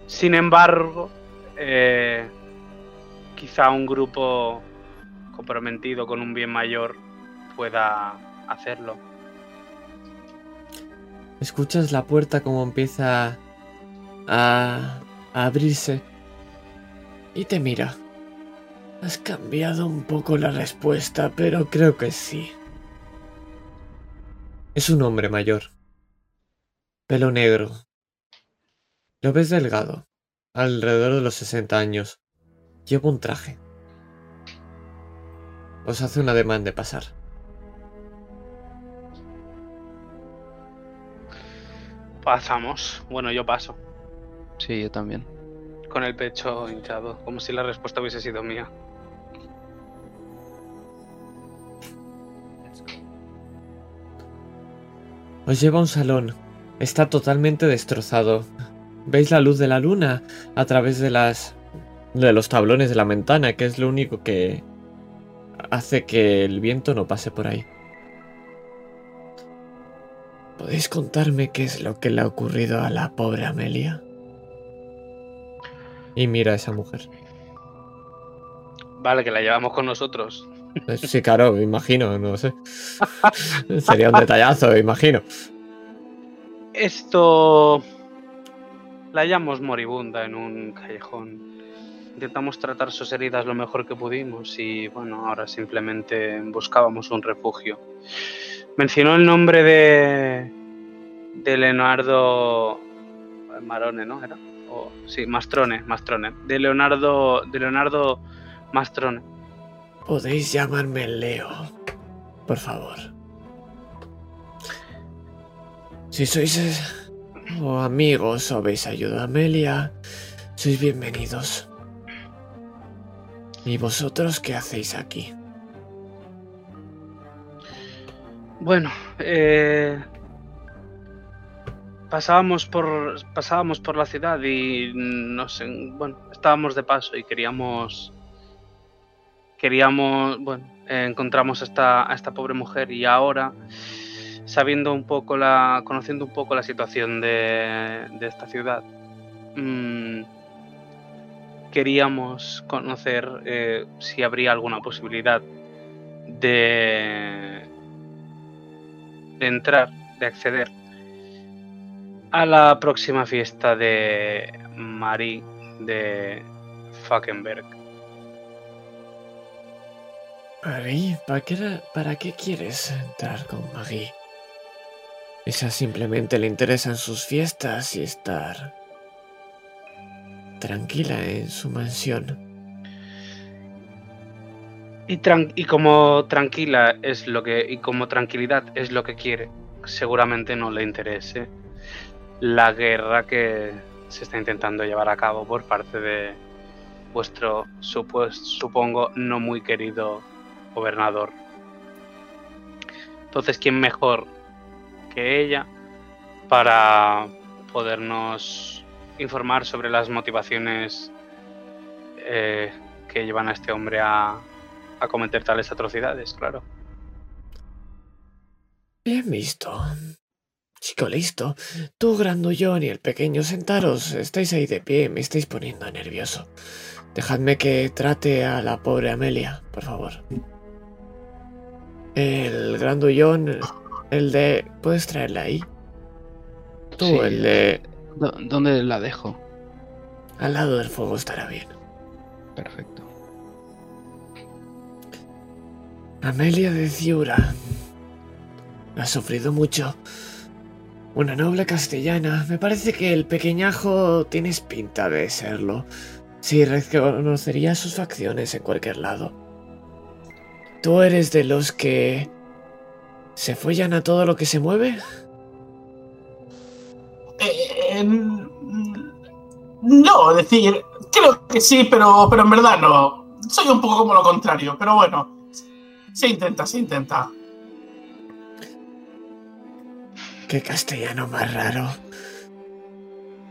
Sin embargo, eh, quizá un grupo comprometido con un bien mayor pueda hacerlo. Escuchas la puerta como empieza a, a abrirse y te mira. Has cambiado un poco la respuesta, pero creo que sí. Es un hombre mayor. Pelo negro. Lo ves delgado, alrededor de los 60 años. Lleva un traje. Os hace un ademán de pasar. Pasamos. Bueno, yo paso. Sí, yo también. Con el pecho hinchado, como si la respuesta hubiese sido mía. Os lleva a un salón. Está totalmente destrozado. Veis la luz de la luna a través de las de los tablones de la ventana, que es lo único que hace que el viento no pase por ahí. ¿Podéis contarme qué es lo que le ha ocurrido a la pobre Amelia? Y mira a esa mujer. Vale, que la llevamos con nosotros. Eh, Sí, claro, me imagino, no sé. Sería un detallazo, me imagino. Esto la hallamos moribunda en un callejón. Intentamos tratar sus heridas lo mejor que pudimos y bueno, ahora simplemente buscábamos un refugio. Mencionó el nombre de de Leonardo Marone, ¿no? Era o sí, Mastrone, Mastrone. De Leonardo de Leonardo Mastrone. Podéis llamarme Leo. Por favor. Si sois eh, o amigos o habéis ayudado a Amelia, sois bienvenidos. ¿Y vosotros qué hacéis aquí? Bueno, eh, pasábamos por pasábamos por la ciudad y nos en- bueno estábamos de paso y queríamos queríamos bueno encontramos a esta esta pobre mujer y ahora sabiendo un poco la conociendo un poco la situación de, de esta ciudad mm, queríamos conocer eh, si habría alguna posibilidad de de entrar de acceder a la próxima fiesta de Marie de Falkenberg. Marie, ¿para qué, ¿para qué quieres entrar con Marie? Esa simplemente le interesan sus fiestas y estar tranquila en su mansión. Y, como tranquila es lo que y como tranquilidad es lo que quiere, seguramente no le interese la guerra que se está intentando llevar a cabo por parte de vuestro supues- supongo no muy querido gobernador. Entonces, ¿quién mejor que ella para podernos informar sobre las motivaciones eh, que llevan a este hombre a, a cometer tales atrocidades, claro. Bien visto. Chico listo. Tú, grandullón y el pequeño sentaros. Estáis ahí de pie, me estáis poniendo nervioso. Dejadme que trate a la pobre Amelia, por favor. El grandullón, el de... ¿Puedes traerla ahí? Tú, Sí. el de... ¿Dó- ¿Dónde la dejo? Al lado del fuego estará bien. Perfecto. Amelia de Ciura. Ha sufrido mucho. Una noble castellana. Me parece que el pequeñajo tienes pinta de serlo. Sí, reconocería sus facciones en cualquier lado. ¿Tú eres de los que... se follan a todo lo que se mueve? Eh, eh, no, decir, creo que sí, pero, pero en verdad no. Soy un poco como lo contrario, pero bueno. Se intenta, se intenta. Qué castellano más raro.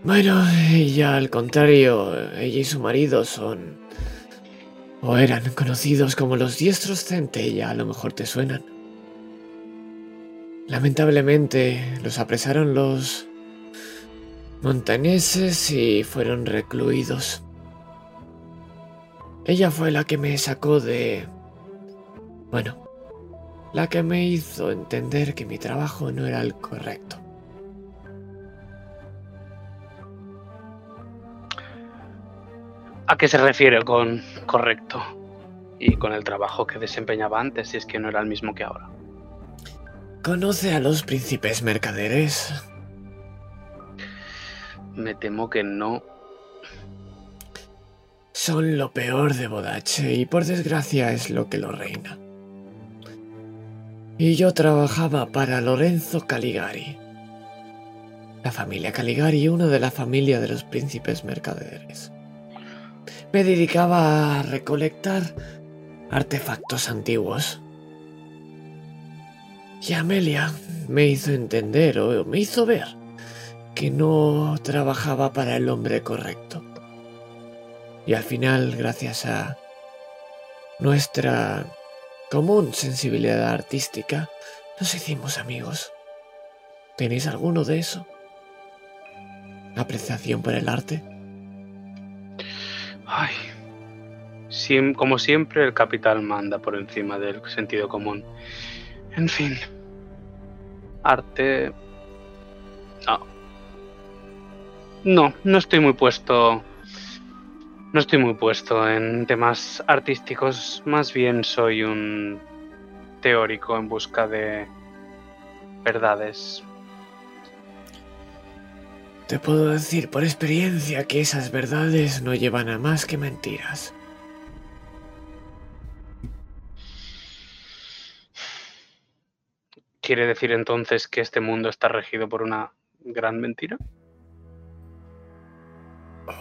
Bueno, ella al contrario, ella y su marido son... o eran conocidos como los diestros centella, a lo mejor te suenan. Lamentablemente los apresaron los montañeses y fueron recluidos. Ella fue la que me sacó de... Bueno, la que me hizo entender que mi trabajo no era el correcto. ¿A qué se refiere con correcto? Y con el trabajo que desempeñaba antes, si es que no era el mismo que ahora. ¿Conoce a los príncipes mercaderes? Me temo que no. Son lo peor de Bodache y por desgracia es lo que lo reina. Y yo trabajaba para Lorenzo Caligari. La familia Caligari, una de la familia de los príncipes mercaderes. Me dedicaba a recolectar artefactos antiguos. Y Amelia me hizo entender o me hizo ver que no trabajaba para el hombre correcto. Y al final, gracias a nuestra común sensibilidad artística, nos hicimos amigos. ¿Tenéis alguno de eso? ¿Apreciación por el arte? Ay. Como siempre, el capital manda por encima del sentido común. En fin. Arte. No, no estoy muy puesto. No estoy muy puesto en temas artísticos. Más bien soy un teórico en busca de verdades. Te puedo decir por experiencia que esas verdades no llevan a más que mentiras. ¿Quiere decir entonces que este mundo está regido por una gran mentira?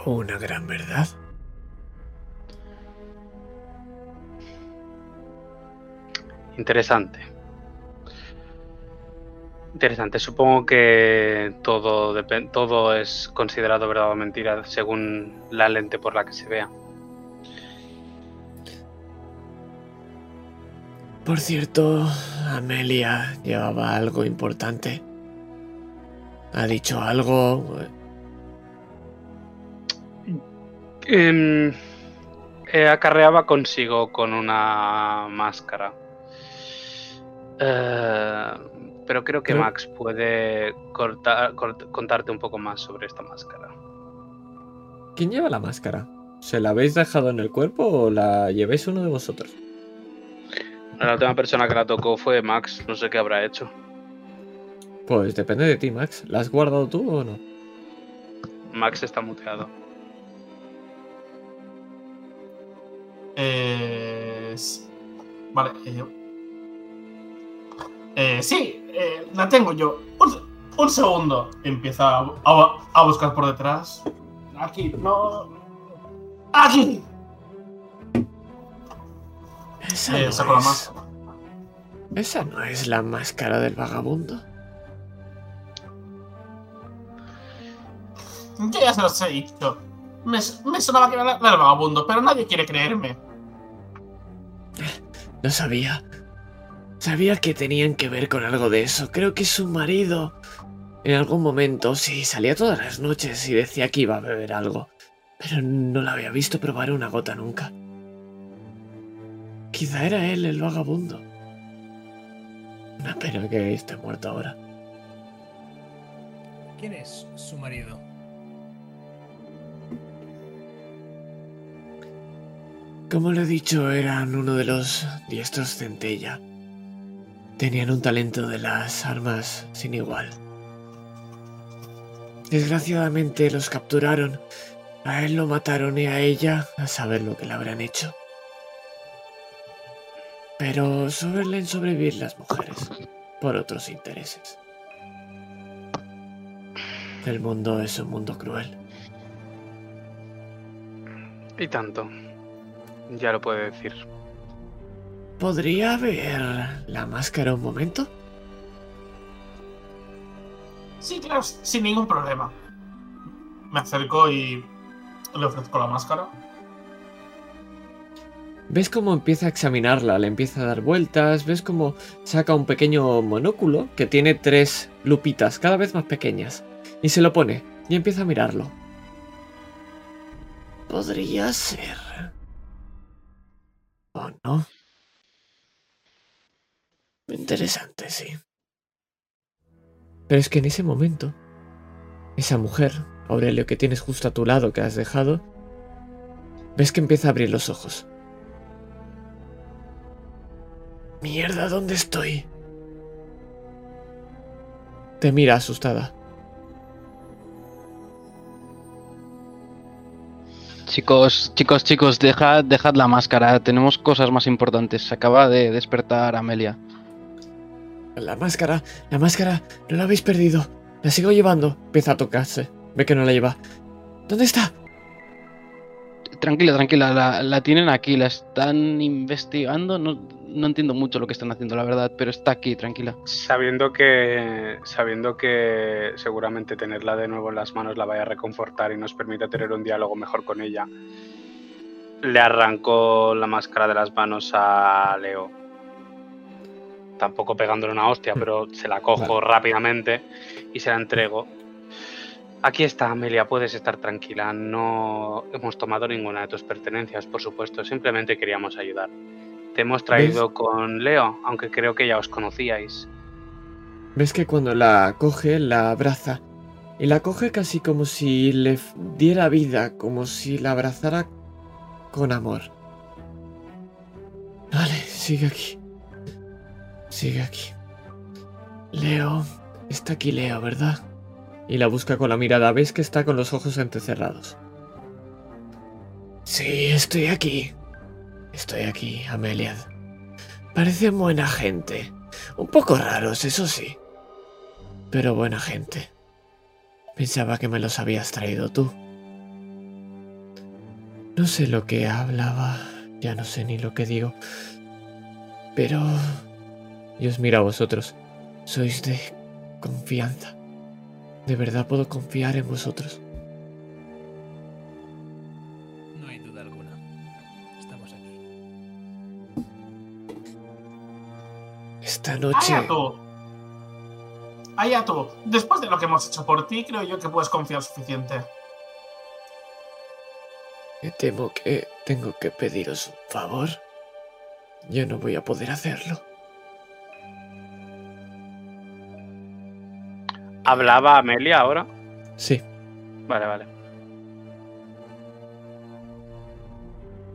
¿O una gran verdad? Interesante. Interesante. Supongo que todo, todo es considerado verdad o mentira según la lente por la que se vea. Por cierto, Amelia llevaba algo importante. ¿Ha dicho algo? Em, eh, acarreaba consigo con una máscara. Eh, pero creo que Max puede cort- contarte un poco más sobre esta máscara. ¿Quién lleva la máscara? ¿Se la habéis dejado en el cuerpo o la llevéis uno de vosotros? La última persona que la tocó fue Max, no sé qué habrá hecho. Pues depende de ti, Max. ¿La has guardado tú o no? Max está muteado. Eh, vale. eh, eh, sí, eh, la tengo yo. Un, un segundo. Empieza a, a- a buscar por detrás. Aquí, no. ¡Aquí! Esa Eh, no saco la es- máscara. Esa no es la máscara del vagabundo. Yo ya se los he dicho. Me, me sonaba que era la del vagabundo, pero nadie quiere creerme. No sabía. Sabía que tenían que ver con algo de eso. Creo que su marido. En algún momento, sí, salía todas las noches y decía que iba a beber algo. Pero no la había visto probar una gota nunca. Quizá era él el vagabundo. Una pena que esté muerto ahora. ¿Quién es su marido? Como lo he dicho, eran uno de los diestros centella. Tenían un talento de las armas sin igual. Desgraciadamente los capturaron. A él lo mataron y a ella a saber lo que le habrán hecho. Pero suelen sobrevivir las mujeres por otros intereses. El mundo es un mundo cruel. Y tanto. Ya lo puede decir. ¿Podría ver la máscara un momento? Sí, claro, sin ningún problema. Me acerco y le ofrezco la máscara. ¿Ves cómo empieza a examinarla? Le empieza a dar vueltas, ves cómo saca un pequeño monóculo que tiene tres lupitas cada vez más pequeñas y se lo pone y empieza a mirarlo. Podría ser. ¿O no? Interesante, sí. Pero es que en ese momento, esa mujer, Aurelio, que tienes justo a tu lado, que has dejado, ves que empieza a abrir los ojos. Mierda, ¿dónde estoy? Te mira asustada. Chicos, chicos, chicos, dejad, dejad la máscara. Tenemos cosas más importantes. Se acaba de despertar Amelia. La máscara, la máscara, no la habéis perdido. La sigo llevando. Empieza a tocarse. Ve que no la lleva. ¿Dónde está? Tranquila, tranquila, la, la tienen aquí, la están investigando. No, no entiendo mucho lo que están haciendo, la verdad, pero está aquí, tranquila. Sabiendo que, sabiendo que seguramente tenerla de nuevo en las manos la vaya a reconfortar y nos permita tener un diálogo mejor con ella, le arrancó la máscara de las manos a Leo. Tampoco pegándole una hostia, pero se la cojo rápidamente y se la entrego. Aquí está, Amelia, puedes estar tranquila. No hemos tomado ninguna de tus pertenencias, por supuesto. Simplemente queríamos ayudar. Te hemos traído con Leo, aunque creo que ya os conocíais. Ves que cuando la coge, la abraza. Y la coge casi como si le diera vida, como si la abrazara con amor. Vale, sigue aquí. Sigue aquí. Leo. Está aquí Leo, ¿verdad? Y la busca con la mirada. Ves que está con los ojos entrecerrados. Sí, estoy aquí. Estoy aquí, Amelia. Parecen buena gente. Un poco raros, eso sí. Pero buena gente. Pensaba que me los habías traído tú. No sé lo que hablaba, ya no sé ni lo que digo. Pero... Y os miro a vosotros. Sois de confianza. ¿De verdad puedo confiar en vosotros? No hay duda alguna. Estamos aquí. Esta noche... Ayato. Ayato, después de lo que hemos hecho por ti, creo yo que puedes confiar suficiente. Me temo que tengo que pediros un favor. Yo no voy a poder hacerlo. ¿Hablaba Amelia ahora? Sí, Vale, vale.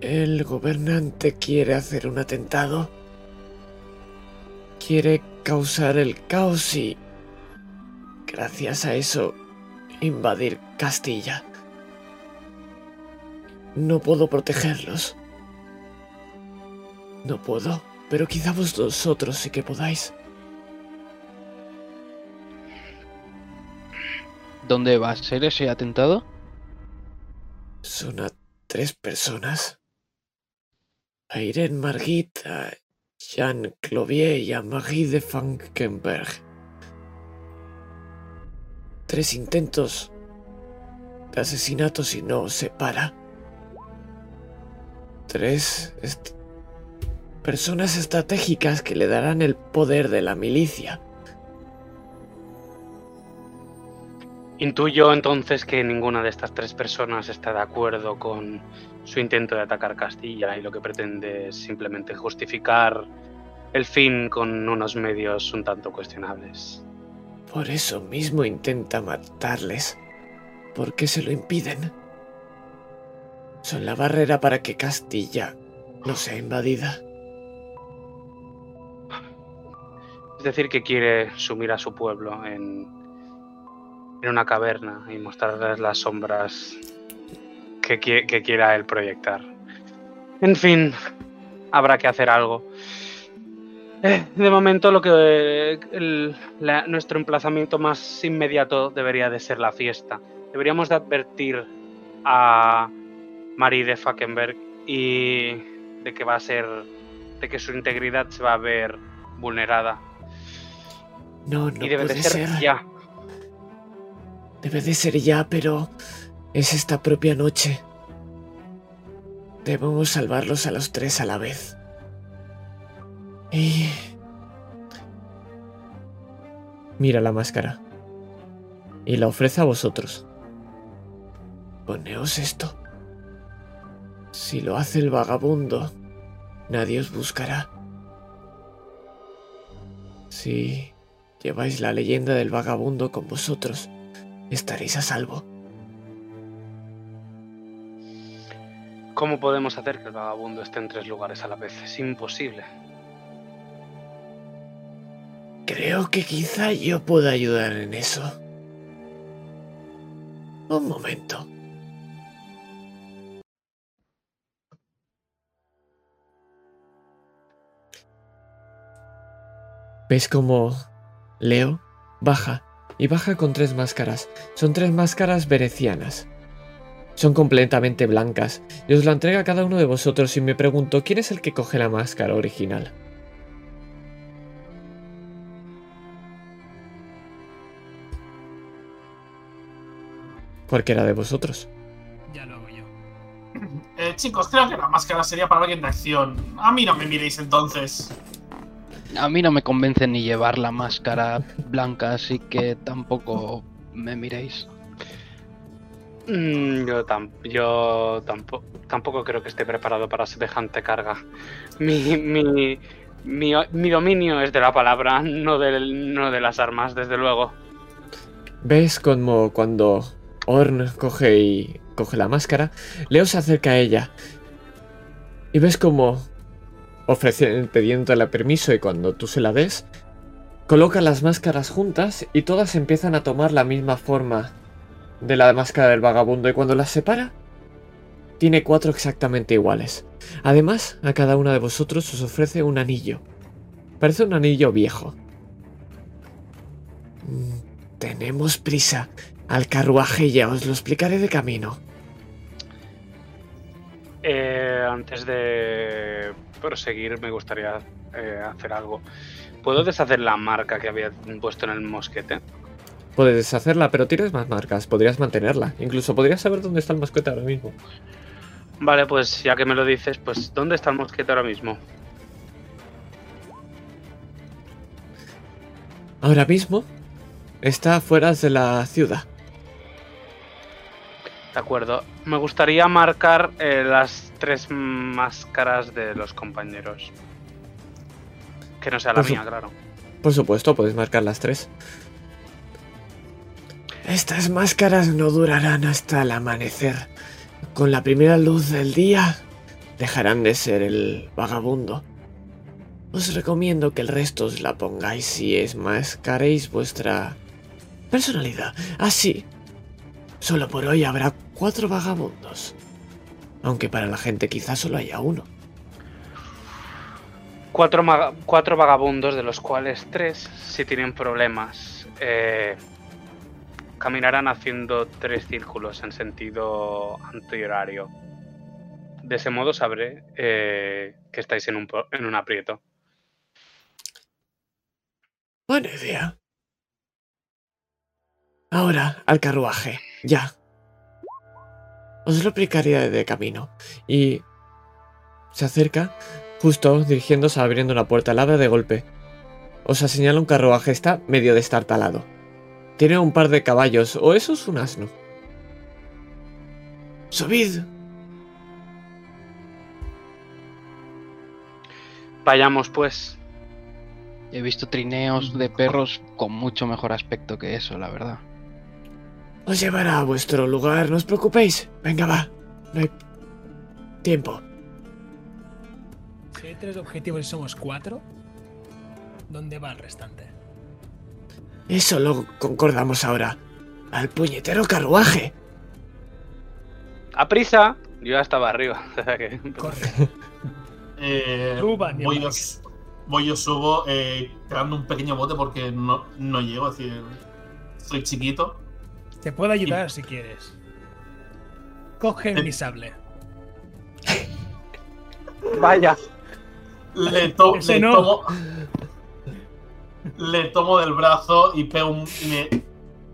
el gobernante quiere hacer un atentado. Quiere causar el caos y... Gracias a eso, invadir Castilla. No puedo protegerlos. No puedo, pero quizá vosotros sí que podáis. ¿Dónde va a ser ese atentado? Son a tres personas. A Irene Margit, a Jean Clovier y a Marie de Frankenberg. Tres intentos de asesinato si no se para. Tres personas estratégicas que le darán el poder de la milicia. Intuyo entonces que ninguna de estas tres personas está de acuerdo con su intento de atacar Castilla y lo que pretende es simplemente justificar el fin con unos medios un tanto cuestionables. Por eso mismo intenta matarles. ¿Por qué se lo impiden? Son la barrera para que Castilla no sea invadida. Es decir, que quiere sumir a su pueblo en, en una caverna y mostrarles las sombras que, qui- que quiera él proyectar. En fin, habrá que hacer algo. Eh, de momento, lo que eh, el- la- nuestro emplazamiento más inmediato debería de ser la fiesta. Deberíamos de advertir a Marie de Falkenberg y de que va a ser, de que su integridad se va a ver vulnerada No, no y debe de puede ser, ser. ya. Debe de ser ya, pero es esta propia noche. Debemos salvarlos a los tres a la vez. Y... Mira la máscara. Y la ofrece a vosotros. Poneos esto. Si lo hace el vagabundo, nadie os buscará. Si lleváis la leyenda del vagabundo con vosotros, estaréis a salvo. ¿Cómo podemos hacer que el vagabundo esté en tres lugares a la vez? Es imposible. Creo que quizá yo pueda ayudar en eso. Un momento. ¿Ves cómo Leo baja? Y baja con tres máscaras. Son tres máscaras berecianas. Son completamente blancas. Y os la entrega a cada uno de vosotros y me pregunto quién es el que coge la máscara original. Cualquiera de vosotros. Ya lo hago yo. Eh, chicos, creo que la máscara sería para alguien de acción. A mí no me miréis entonces. A mí no me convence ni llevar la máscara blanca, así que tampoco me miréis. Mm, yo, tam- yo tampoco, tampoco creo que esté preparado para semejante carga. Mi, mi, mi, mi dominio es de la palabra, no, del, no de las armas, desde luego. ¿Ves como cuando Orn coge y coge la máscara, Leo se acerca a ella. Y ves como ofrece pidiéndole permiso y cuando tú se la des, coloca las máscaras juntas y todas empiezan a tomar la misma forma de la máscara del vagabundo y cuando las separa, tiene cuatro exactamente iguales. Además, a cada una de vosotros os ofrece un anillo. Parece un anillo viejo. Mm, Tenemos prisa. Al carruaje ya os lo explicaré de camino. Eh, antes de proseguir, me gustaría eh, hacer algo. ¿Puedo deshacer la marca que había puesto en el mosquete? Puedes deshacerla, pero tienes más marcas. Podrías mantenerla. Incluso podrías saber dónde está el mosquete ahora mismo. Vale, pues ya que me lo dices, pues ¿dónde está el mosquete ahora mismo? Ahora mismo está fuera de la ciudad. De acuerdo. Me gustaría marcar eh, las tres máscaras de los compañeros. Que no sea la Por mía, claro. Por supuesto, puedes marcar las tres. Estas máscaras no durarán hasta el amanecer. Con la primera luz del día, dejarán de ser el vagabundo. Os recomiendo que el resto os la pongáis si es mascaréis vuestra personalidad. Así, solo por hoy habrá cuatro vagabundos. Aunque para la gente quizás solo haya uno. Cuatro, vagabundos, de los cuales tres, si tienen problemas, eh, caminarán haciendo tres círculos en sentido antihorario. De ese modo sabré eh, que estáis en un, en un aprieto. Buena idea. Ahora, al carruaje. Ya. Os lo explicaría de camino. Y... Se acerca, justo dirigiéndose a abriendo una puerta, la abre de golpe. Os señala un carruaje, está medio destartalado. Tiene un par de caballos, o eso es un asno. ¡Subid! Vayamos pues. He visto trineos de perros con mucho mejor aspecto que eso, la verdad. Os llevará a vuestro lugar, no os preocupéis. Venga, va. No hay tiempo. Si hay tres objetivos y somos cuatro, ¿dónde va el restante? Eso lo concordamos ahora. Al puñetero carruaje. ¡A prisa! Yo ya estaba arriba. o sea que- Corre. Eh, Suban y voy, yo, voy yo subo eh, creando un pequeño bote porque no, no llego, es decir, soy chiquito. Te puedo ayudar si quieres. Coge mi sable. Vaya. Le, to- le no. tomo. Le tomo del brazo y pego un. y me,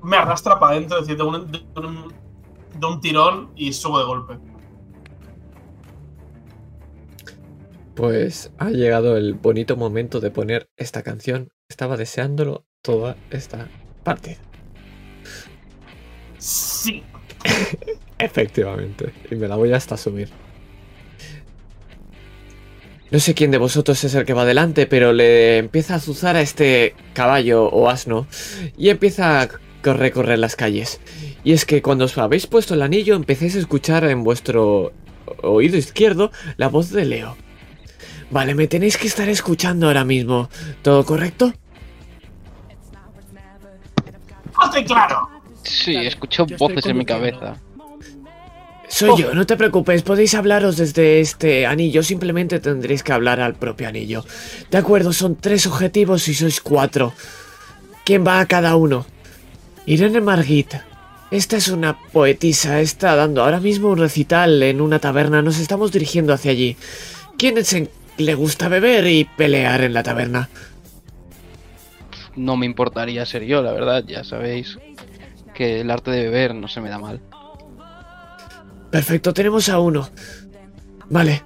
me arrastra para adentro, es decir, de un, de, un, de un tirón y subo de golpe. Pues ha llegado el bonito momento de poner esta canción. Estaba deseándolo toda esta partida. Sí. Efectivamente. Y me la voy hasta subir. No sé quién de vosotros es el que va adelante, pero le empieza a azuzar a este caballo o asno y empieza a co- recorrer las calles. Y es que cuando os habéis puesto el anillo empecéis a escuchar en vuestro oído izquierdo la voz de Leo. Vale, me tenéis que estar escuchando ahora mismo. ¿Todo correcto? ¡Hazte claro! Sí, Dale, escucho voces en mi cabeza. Soy yo, no te preocupes, podéis hablaros desde este anillo, simplemente tendréis que hablar al propio anillo. De acuerdo, son tres objetivos y sois cuatro. ¿Quién va a cada uno? Irene Margit. Esta es una poetisa, está dando ahora mismo un recital en una taberna, nos estamos dirigiendo hacia allí. ¿Quién es en- le gusta beber y pelear en la taberna? No me importaría ser yo, la verdad. Ya sabéis que el arte de beber no se me da mal. Perfecto, tenemos a uno. Vale.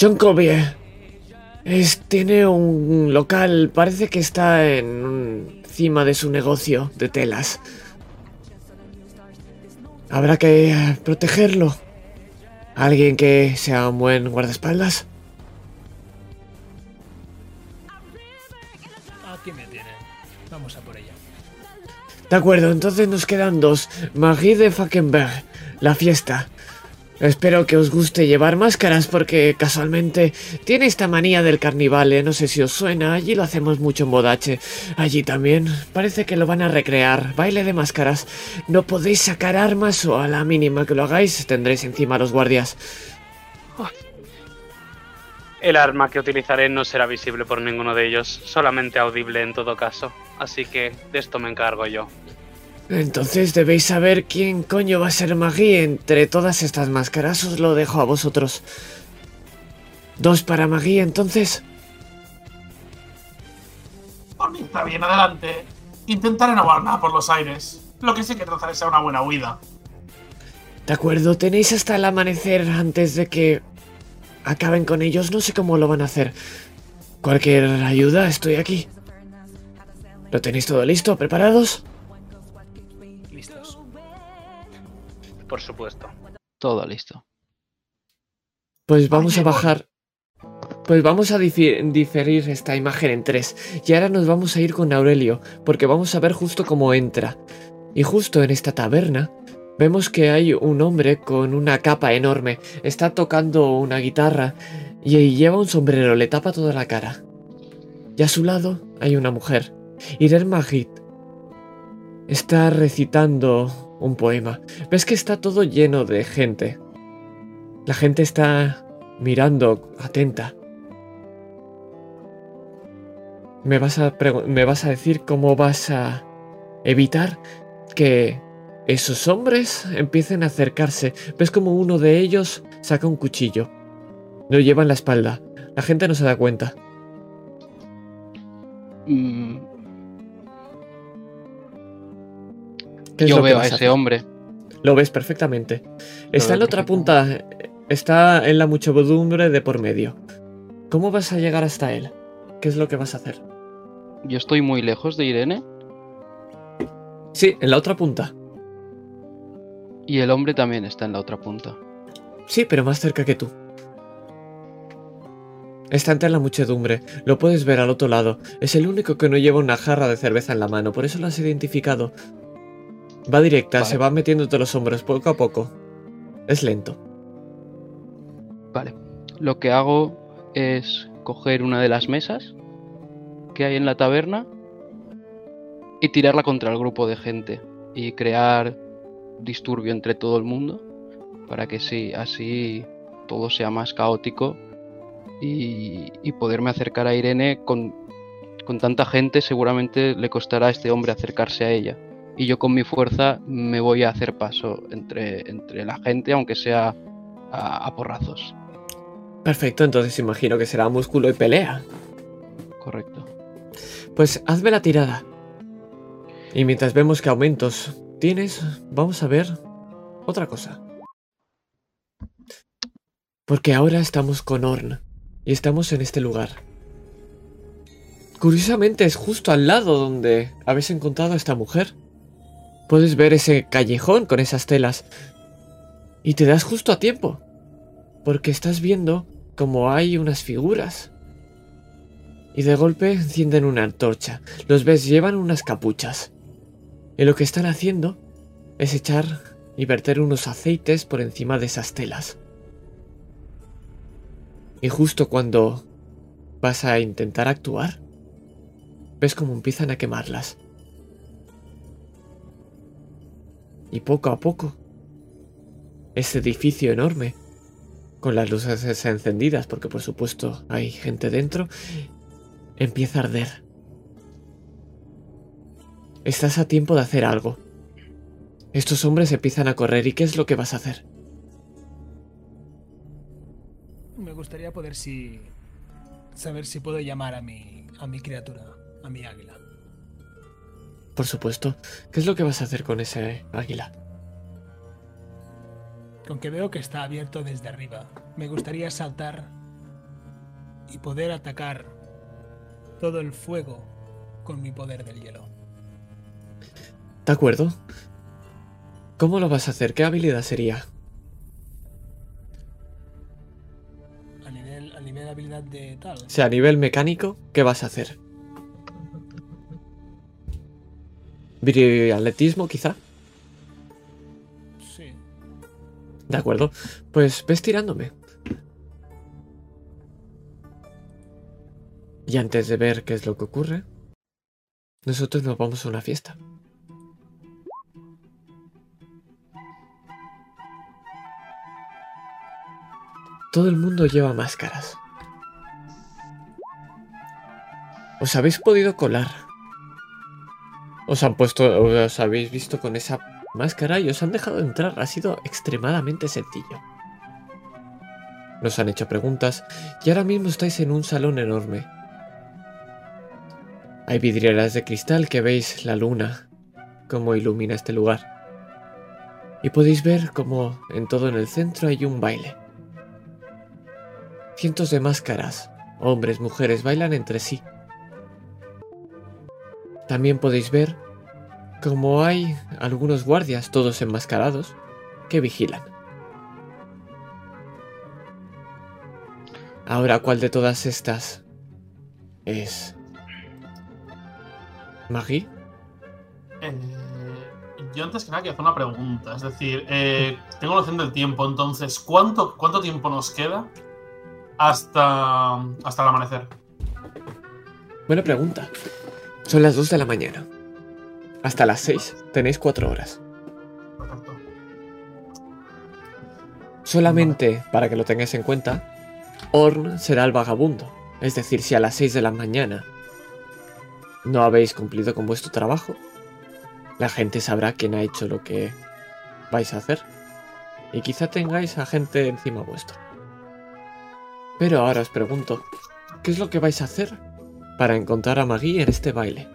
John Colbier. Es, tiene un local, parece que está en encima de su negocio de telas. Habrá que eh, protegerlo. Alguien que sea un buen guardaespaldas. De acuerdo, entonces nos quedan dos. Magie de Falkenberg, la fiesta. Espero que os guste llevar máscaras porque casualmente tiene esta manía del carnival, ¿eh? no sé si os suena, allí lo hacemos mucho en Bodache. Allí también, parece que lo van a recrear, baile de máscaras. No podéis sacar armas o a la mínima que lo hagáis tendréis encima a los guardias. El arma que utilizaré no será visible por ninguno de ellos, solamente audible en todo caso. Así que de esto me encargo yo. Entonces debéis saber quién coño va a ser Magui entre todas estas máscaras. Os lo dejo a vosotros. Dos para Magui, entonces. Por mí está bien, adelante. Intentaré no volar nada por los aires. Lo que sí que trataré será una buena huida. De acuerdo, tenéis hasta el amanecer antes de que acaben con ellos. No sé cómo lo van a hacer. Cualquier ayuda, estoy aquí. ¿Lo tenéis todo listo? ¿Preparados? Por supuesto. Todo listo. Pues vamos a bajar. Pues vamos a diferir esta imagen en tres. Y ahora nos vamos a ir con Aurelio, porque vamos a ver justo cómo entra. Y justo en esta taberna vemos que hay un hombre con una capa enorme. Está tocando una guitarra y lleva un sombrero, le tapa toda la cara. Y a su lado hay una mujer, Irene Magit. Está recitando un poema. Ves que está todo lleno de gente. La gente está mirando, atenta. ¿Me vas a, me vas a decir cómo vas a evitar que esos hombres empiecen a acercarse? ¿Ves como uno de ellos saca un cuchillo? Lo lleva en la espalda. La gente no se da cuenta. Mm, yo veo a ese hombre. Lo ves perfectamente. Está en la otra punta. Está en la muchedumbre de por medio. ¿Cómo vas a llegar hasta él? ¿Qué es lo que vas a hacer? Yo estoy muy lejos de Irene Sí, en la otra punta. y el hombre también está en la otra punta. Sí, pero más cerca que tú. Está entre la muchedumbre. Lo puedes ver al otro lado. Es el único que no lleva una jarra de cerveza en la mano, por eso lo has identificado. Va directa, Vale. se va metiéndote los hombros poco a poco. Es lento. Vale. Lo que hago es coger una de las mesas que hay en la taberna y tirarla contra el grupo de gente y crear disturbio entre todo el mundo para que sí, así todo sea más caótico y, y poderme acercar a Irene con, con tanta gente seguramente le costará a este hombre acercarse a ella y yo con mi fuerza me voy a hacer paso entre, entre la gente aunque sea a- a porrazos. Perfecto, entonces imagino que será músculo y pelea. Correcto. Pues hazme la tirada. Y mientras vemos que aumentos tienes, vamos a ver otra cosa. Porque ahora estamos con Orn y estamos en este lugar. Curiosamente es justo al lado donde habéis encontrado a esta mujer. Puedes ver ese callejón con esas telas. Y te das justo a tiempo. Porque estás viendo como hay unas figuras. Y de golpe encienden una antorcha. Los ves, llevan unas capuchas. Y lo que están haciendo es echar y verter unos aceites por encima de esas telas. Y justo cuando vas a intentar actuar, ves como empiezan a quemarlas. Y poco a poco, ese edificio enorme, con las luces encendidas, porque por supuesto hay gente dentro, empieza a arder. Estás a tiempo de hacer algo. Estos hombres empiezan a correr y ¿qué es lo que vas a hacer? Me gustaría poder si saber si puedo llamar a mi a mi criatura, a mi águila. Por supuesto. ¿Qué es lo que vas a hacer con ese águila? Con que veo que está abierto desde arriba, me gustaría saltar y poder atacar todo el fuego con mi poder del hielo. ¿De acuerdo? ¿Cómo lo vas a hacer? ¿Qué habilidad sería? A nivel, a nivel de habilidad de tal. O sea, a nivel mecánico, ¿qué vas a hacer? ¿Atletismo, quizá? Sí. De acuerdo. Pues ves tirándome. Y antes de ver qué es lo que ocurre, nosotros nos vamos a una fiesta. Todo el mundo lleva máscaras. Os habéis podido colar. Os han puesto, os habéis visto con esa máscara y os han dejado entrar. Ha sido extremadamente sencillo. Nos han hecho preguntas y ahora mismo estáis en un salón enorme. Hay vidrieras de cristal que veis la luna, cómo ilumina este lugar. Y podéis ver cómo en todo en el centro hay un baile. Cientos de máscaras, hombres, mujeres, bailan entre sí. También podéis ver cómo hay algunos guardias, todos enmascarados, que vigilan. Ahora, ¿cuál de todas estas es Maggie? Eh, yo antes que nada quiero hacer una pregunta. Es decir, eh, tengo noción del tiempo, entonces, ¿cuánto, ¿cuánto tiempo nos queda hasta, hasta el amanecer? Buena pregunta. Son las 2 de la mañana. Hasta las 6 tenéis 4 horas. Solamente para que lo tengáis en cuenta, Orn será el vagabundo. Es decir, si a las 6 de la mañana no habéis cumplido con vuestro trabajo, la gente sabrá quién ha hecho lo que vais a hacer. Y quizá tengáis a gente encima vuestro. Pero ahora os pregunto, ¿qué es lo que vais a hacer para encontrar a Maggie en este baile?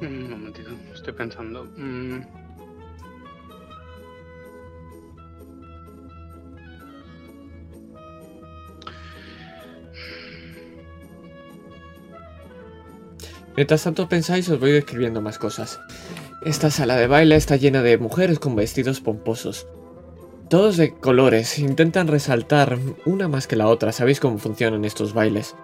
Un momentito, estoy pensando. Mm, Mientras tanto pensáis, os voy describiendo más cosas. Esta sala de baile está llena de mujeres con vestidos pomposos. Todos de colores, intentan resaltar una más que la otra, sabéis cómo funcionan estos bailes.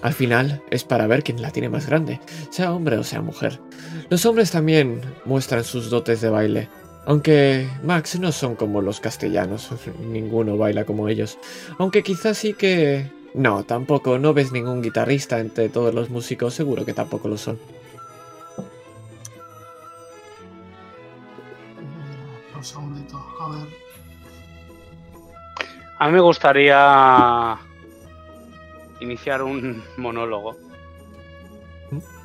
Al final es para ver quién la tiene más grande, sea hombre o sea mujer. Los hombres también muestran sus dotes de baile, aunque Max no son como los castellanos, ninguno baila como ellos. Aunque quizás sí que... No, tampoco, no ves ningún guitarrista entre todos los músicos, seguro que tampoco lo son. A mí me gustaría iniciar un monólogo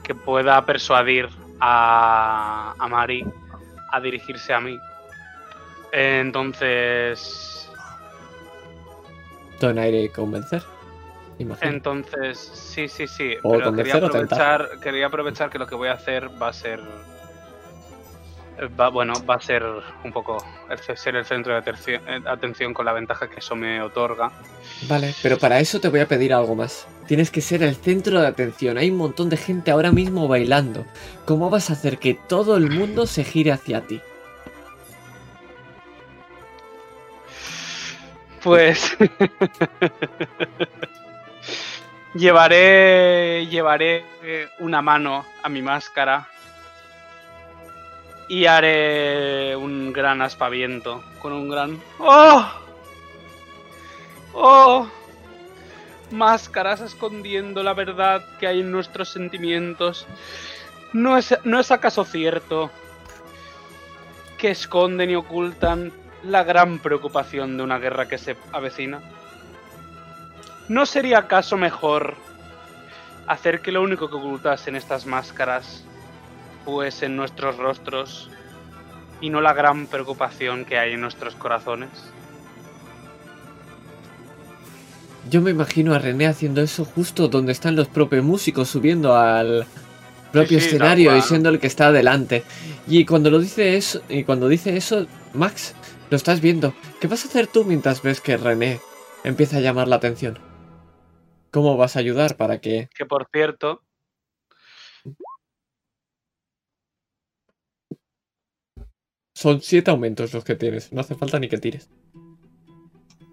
que pueda persuadir a, a Mari a dirigirse a mí. Entonces, Donaire convencer. Imagino. entonces, sí, sí, sí. O Pero quería aprovechar, quería aprovechar que lo que voy a hacer va a ser, va, bueno, va a ser un poco el- ser el centro de atención, eh, atención con la ventaja que eso me otorga. Vale, pero para eso te voy a pedir algo más. Tienes que ser el centro de atención. Hay un montón de gente ahora mismo bailando. ¿Cómo vas a hacer que todo el mundo se gire hacia ti? Pues llevaré llevaré una mano a mi máscara y haré un gran aspaviento con un gran ¡Oh! ¡Oh! Máscaras escondiendo la verdad que hay en nuestros sentimientos. ¿No es, ¿No es acaso cierto que esconden y ocultan la gran preocupación de una guerra que se avecina? ¿No sería acaso mejor hacer que lo único que ocultasen estas máscaras fuesen nuestros rostros y no la gran preocupación que hay en nuestros corazones? Yo me imagino a René haciendo eso justo donde están los propios músicos subiendo al propio Sí, sí, tal escenario y siendo el que está adelante. Y cuando lo dice eso, y cuando dice eso, Max, lo estás viendo. ¿Qué vas a hacer tú mientras ves que René empieza a llamar la atención? ¿Cómo vas a ayudar para que Que por cierto, Son siete aumentos los que tienes. No hace falta ni que tires.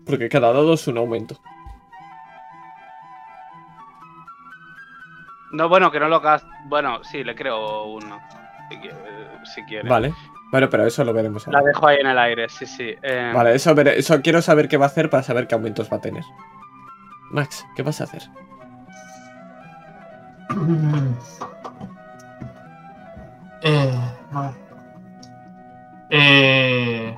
Porque cada dado es un aumento. no bueno, que no lo gas... Bueno, sí, le creo uno. Si quiere. Si quiere. Vale. Bueno, pero eso lo veremos La ahora. dejo ahí en el aire, sí, sí. eh, Vale, eso, veré- eso quiero saber qué va a hacer para saber qué aumentos va a tener. Max, ¿qué vas a hacer? Eh. Eh,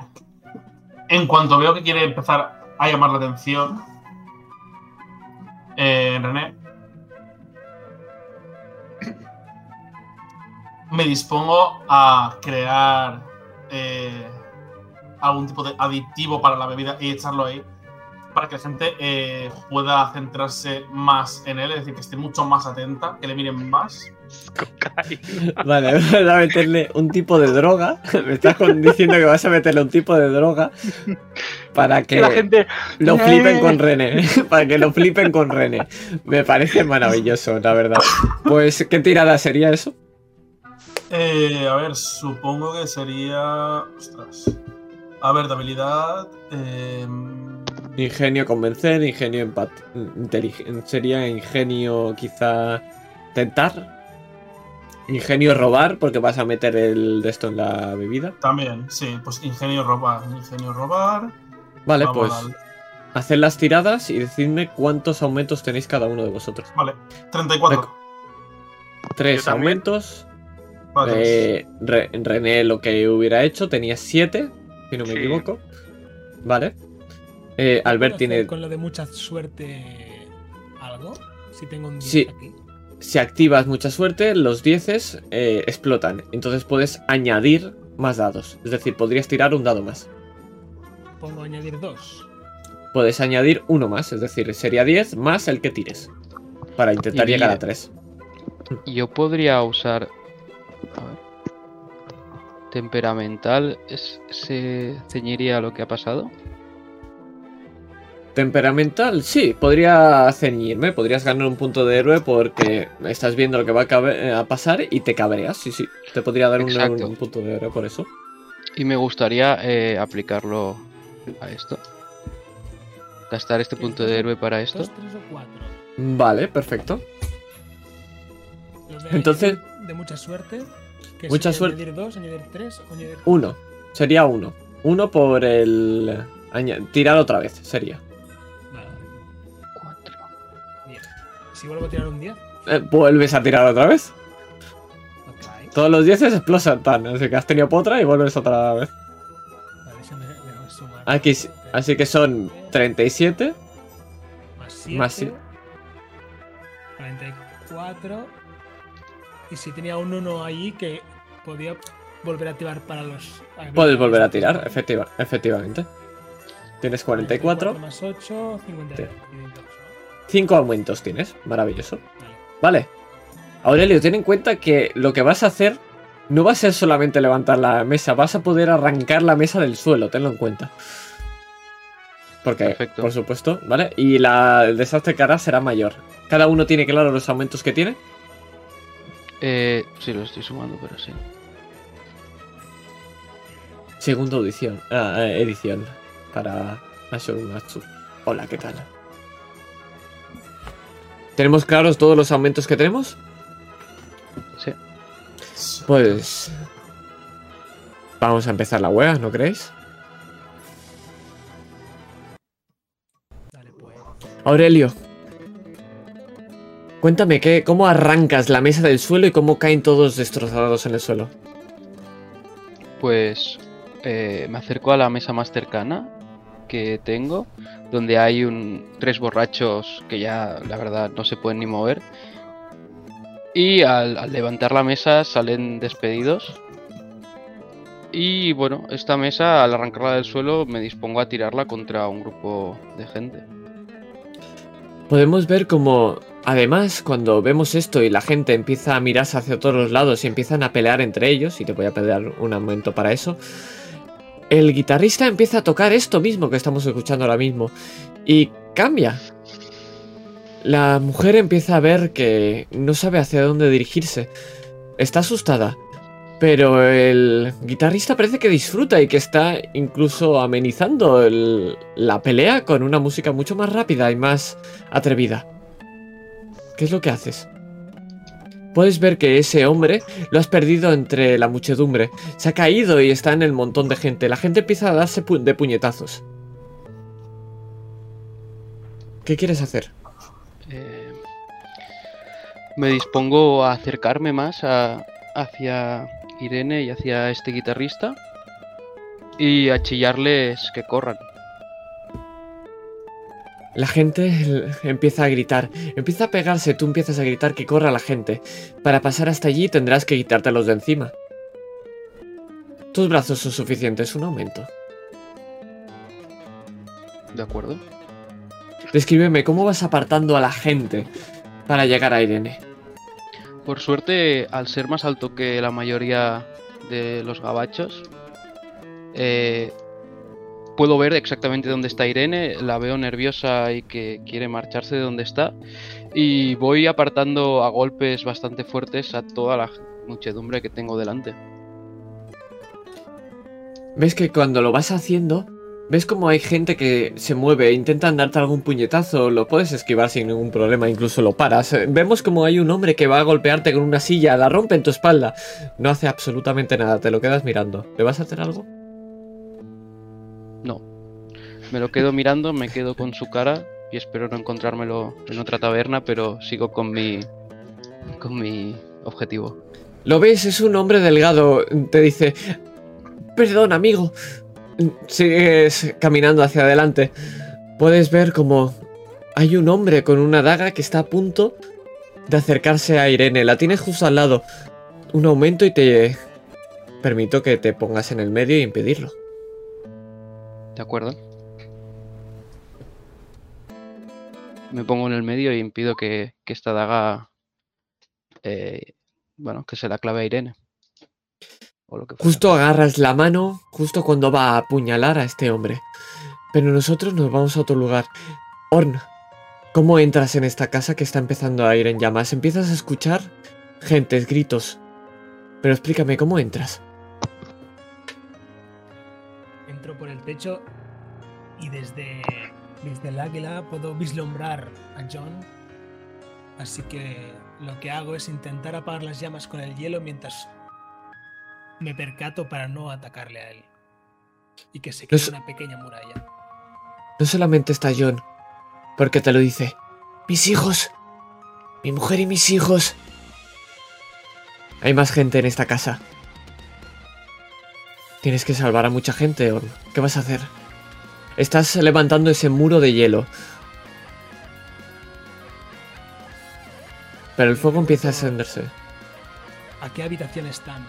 en cuanto veo que quiere empezar a llamar la atención, Eh, René. Me dispongo a crear eh, algún tipo de aditivo para la bebida y echarlo ahí para que la gente pueda centrarse más en él, es decir, que esté mucho más atenta, que le miren más. Cocaína. Vale, vas a meterle un tipo de droga. Me estás diciendo que vas a meterle un tipo de droga para que Que la gente. lo flipen con René. Para que lo flipen con René. Me parece maravilloso, la verdad. Pues, ¿qué tirada sería eso? Eh, a ver, supongo que sería. Ostras. A ver, de habilidad. eh, Ingenio convencer, ingenio empate. Sería ingenio quizá tentar. Ingenio robar, porque vas a meter el de esto en la bebida. también, sí, pues ingenio robar. Ingenio robar. Vale, Vamos pues haced las tiradas y decidme cuántos aumentos tenéis cada uno de vosotros. Vale, 34. Tres Yo también. aumentos. Vale, Eh, Re- René lo que hubiera hecho tenía siete, si no me Sí. equivoco. Vale. Eh, Albert ¿Puedo tiene. Con lo de mucha suerte. ¿Algo? Si tengo un 10 Sí. aquí. Si activas mucha suerte, los dieces eh, explotan. Entonces puedes añadir más dados. Es decir, podrías tirar un dado más. Pongo añadir 2. Puedes añadir uno más, es decir, sería 10 más el que tires. Para intentar Y llegar a mira. 3. Yo podría usar. A ver. Temperamental. ¿Se ceñiría a lo que ha pasado? Temperamental, sí, podría ceñirme, podrías ganar un punto de héroe porque estás viendo lo que va a, cabe- a pasar y te cabreas, sí, sí. Te podría dar un, punto de héroe por eso. Y me gustaría eh, aplicarlo a esto. Gastar este punto de héroe para esto. 2, 3 o 4. Vale, perfecto. Entonces- De mucha suerte. Que Mucha sería suerte. Añadir 2, añadir 3 o añadir. Uno, sería uno. Uno por el... aña- Tirar otra vez, sería. Si vuelvo a tirar un 10. Eh, Vuelves a tirar otra vez. Ok. Todos los 10 explotan, así que has tenido potra y vuelves otra vez. Vale, déjame sumar. Aquí, así que son 37. Más 7. más siete. 44. Y si tenía un 1 ahí que podía volver a tirar para los. Puedes volver a tirar, efectiva, efectivamente. Tienes 44. más 8, 52. 5 aumentos tienes, maravilloso. Vale. Aurelio, ten en cuenta que lo que vas a hacer no va a ser solamente levantar la mesa, vas a poder arrancar la mesa del suelo, tenlo en cuenta. Porque, Perfecto. por supuesto, ¿vale? Y la, el desastre que hará será mayor. Cada uno tiene claro los aumentos que tiene. Eh, sí, lo estoy sumando, pero sí. Segunda audición, ah, eh, edición para Ashorumatsu. Hola, ¿qué tal? ¿Tenemos claros todos los aumentos que tenemos? Sí. Pues... Vamos a empezar la wea, ¿no creéis? Dale, pues. Aurelio. Cuéntame, ¿qué, ¿cómo arrancas la mesa del suelo y cómo caen todos destrozados en el suelo? Pues eh, me acerco a la mesa más cercana que tengo, donde hay un tres borrachos que ya la verdad no se pueden ni mover. Y al, levantar la mesa salen despedidos. Y bueno, esta mesa al arrancarla del suelo me dispongo a tirarla contra un grupo de gente. Podemos ver como, además, cuando vemos esto y la gente empieza a mirarse hacia todos los lados y empiezan a pelear entre ellos, y te voy a pedir un momento para eso, el guitarrista empieza a tocar esto mismo que estamos escuchando ahora mismo, y cambia. La mujer empieza a ver que no sabe hacia dónde dirigirse. Está asustada. Pero el guitarrista parece que disfruta y que está incluso amenizando la pelea con una música mucho más rápida y más atrevida. ¿Qué es lo que haces? Puedes ver que ese hombre lo has perdido entre la muchedumbre. Se ha caído y está en el montón de gente. La gente empieza a darse de puñetazos. ¿Qué quieres hacer? Eh, me dispongo a acercarme más a- hacia Irene y hacia este guitarrista y a chillarles que corran. La gente empieza a gritar, empieza a pegarse, tú empiezas a gritar que corra la gente. Para pasar hasta allí tendrás que quitártelos de encima. Tus brazos son suficientes, un aumento. De acuerdo. Descríbeme cómo vas apartando a la gente para llegar a Irene. Por suerte, al ser más alto que la mayoría de los gabachos, eh, puedo ver exactamente dónde está Irene, la veo nerviosa y que quiere marcharse de donde está, y voy apartando a golpes bastante fuertes a toda la muchedumbre que tengo delante. Ves que cuando lo vas haciendo, ves como hay gente que se mueve, intentan darte algún puñetazo, lo puedes esquivar sin ningún problema, incluso lo paras. Vemos como hay un hombre que va a golpearte con una silla, la rompe en tu espalda. No hace absolutamente nada, te lo quedas mirando. ¿Le vas a hacer algo? No. Me lo quedo mirando, me quedo con su cara y espero no encontrármelo en otra taberna, pero sigo con mi con mi objetivo. Lo ves, es un hombre delgado, te dice, "Perdón, amigo." Sigues caminando hacia adelante. Puedes ver como hay un hombre con una daga que está a punto de acercarse a Irene. La tienes justo al lado. Un aumento y te permito que te pongas en el medio y impedirlo. ¿De acuerdo? Me pongo en el medio y impido que, que esta daga. eh, bueno, que se la clave a Irene. Lo que. Justo agarras la mano, justo cuando va a apuñalar a este hombre. Pero nosotros nos vamos a otro lugar. Orn, ¿cómo entras en esta casa que está empezando a ir en llamas? Empiezas a escuchar gentes, gritos. Pero explícame, ¿cómo entras? El techo y desde, desde el águila puedo vislumbrar a John. Así que lo que hago es intentar apagar las llamas con el hielo mientras me percato para no atacarle a él. Y que se quede una pequeña muralla. No solamente está John, porque te lo dice. Mis hijos. Mi mujer y mis hijos. Hay más gente en esta casa. Tienes que salvar a mucha gente, Orn. ¿Qué vas a hacer? Estás levantando ese muro de hielo. Pero el fuego empieza a encenderse. ¿A qué habitación están?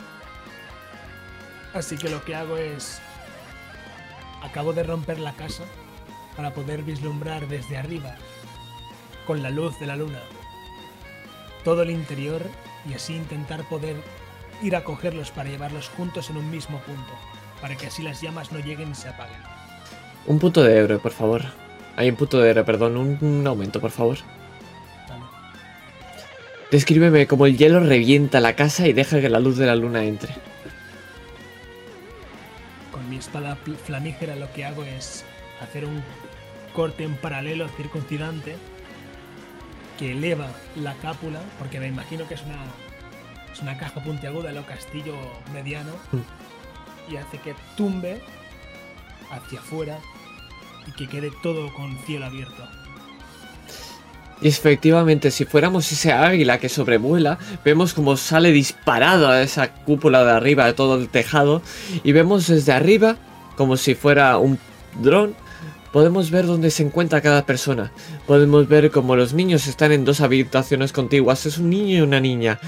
Así que lo que hago es... Acabo de romper la casa para poder vislumbrar desde arriba, con la luz de la luna, todo el interior y así intentar poder ir a cogerlos para llevarlos juntos en un mismo punto, para que así las llamas no lleguen y se apaguen. Un punto de héroe, por favor. Hay un punto de héroe, perdón. Un, un aumento, por favor. ¿vale? Descríbeme cómo el hielo revienta la casa y deja que la luz de la luna entre. Con mi espada flamígera lo que hago es hacer un corte en paralelo circuncidante que eleva la cápula, porque me imagino que es una, es una caja puntiaguda, lo castillo mediano, y hace que tumbe hacia afuera y que quede todo con cielo abierto. Y efectivamente, si fuéramos ese águila que sobrevuela, vemos como sale disparado a esa cúpula de arriba de todo el tejado. Y vemos desde arriba, como si fuera un dron, podemos ver dónde se encuentra cada persona. Podemos ver como los niños están en dos habitaciones contiguas. Es un niño y una niña.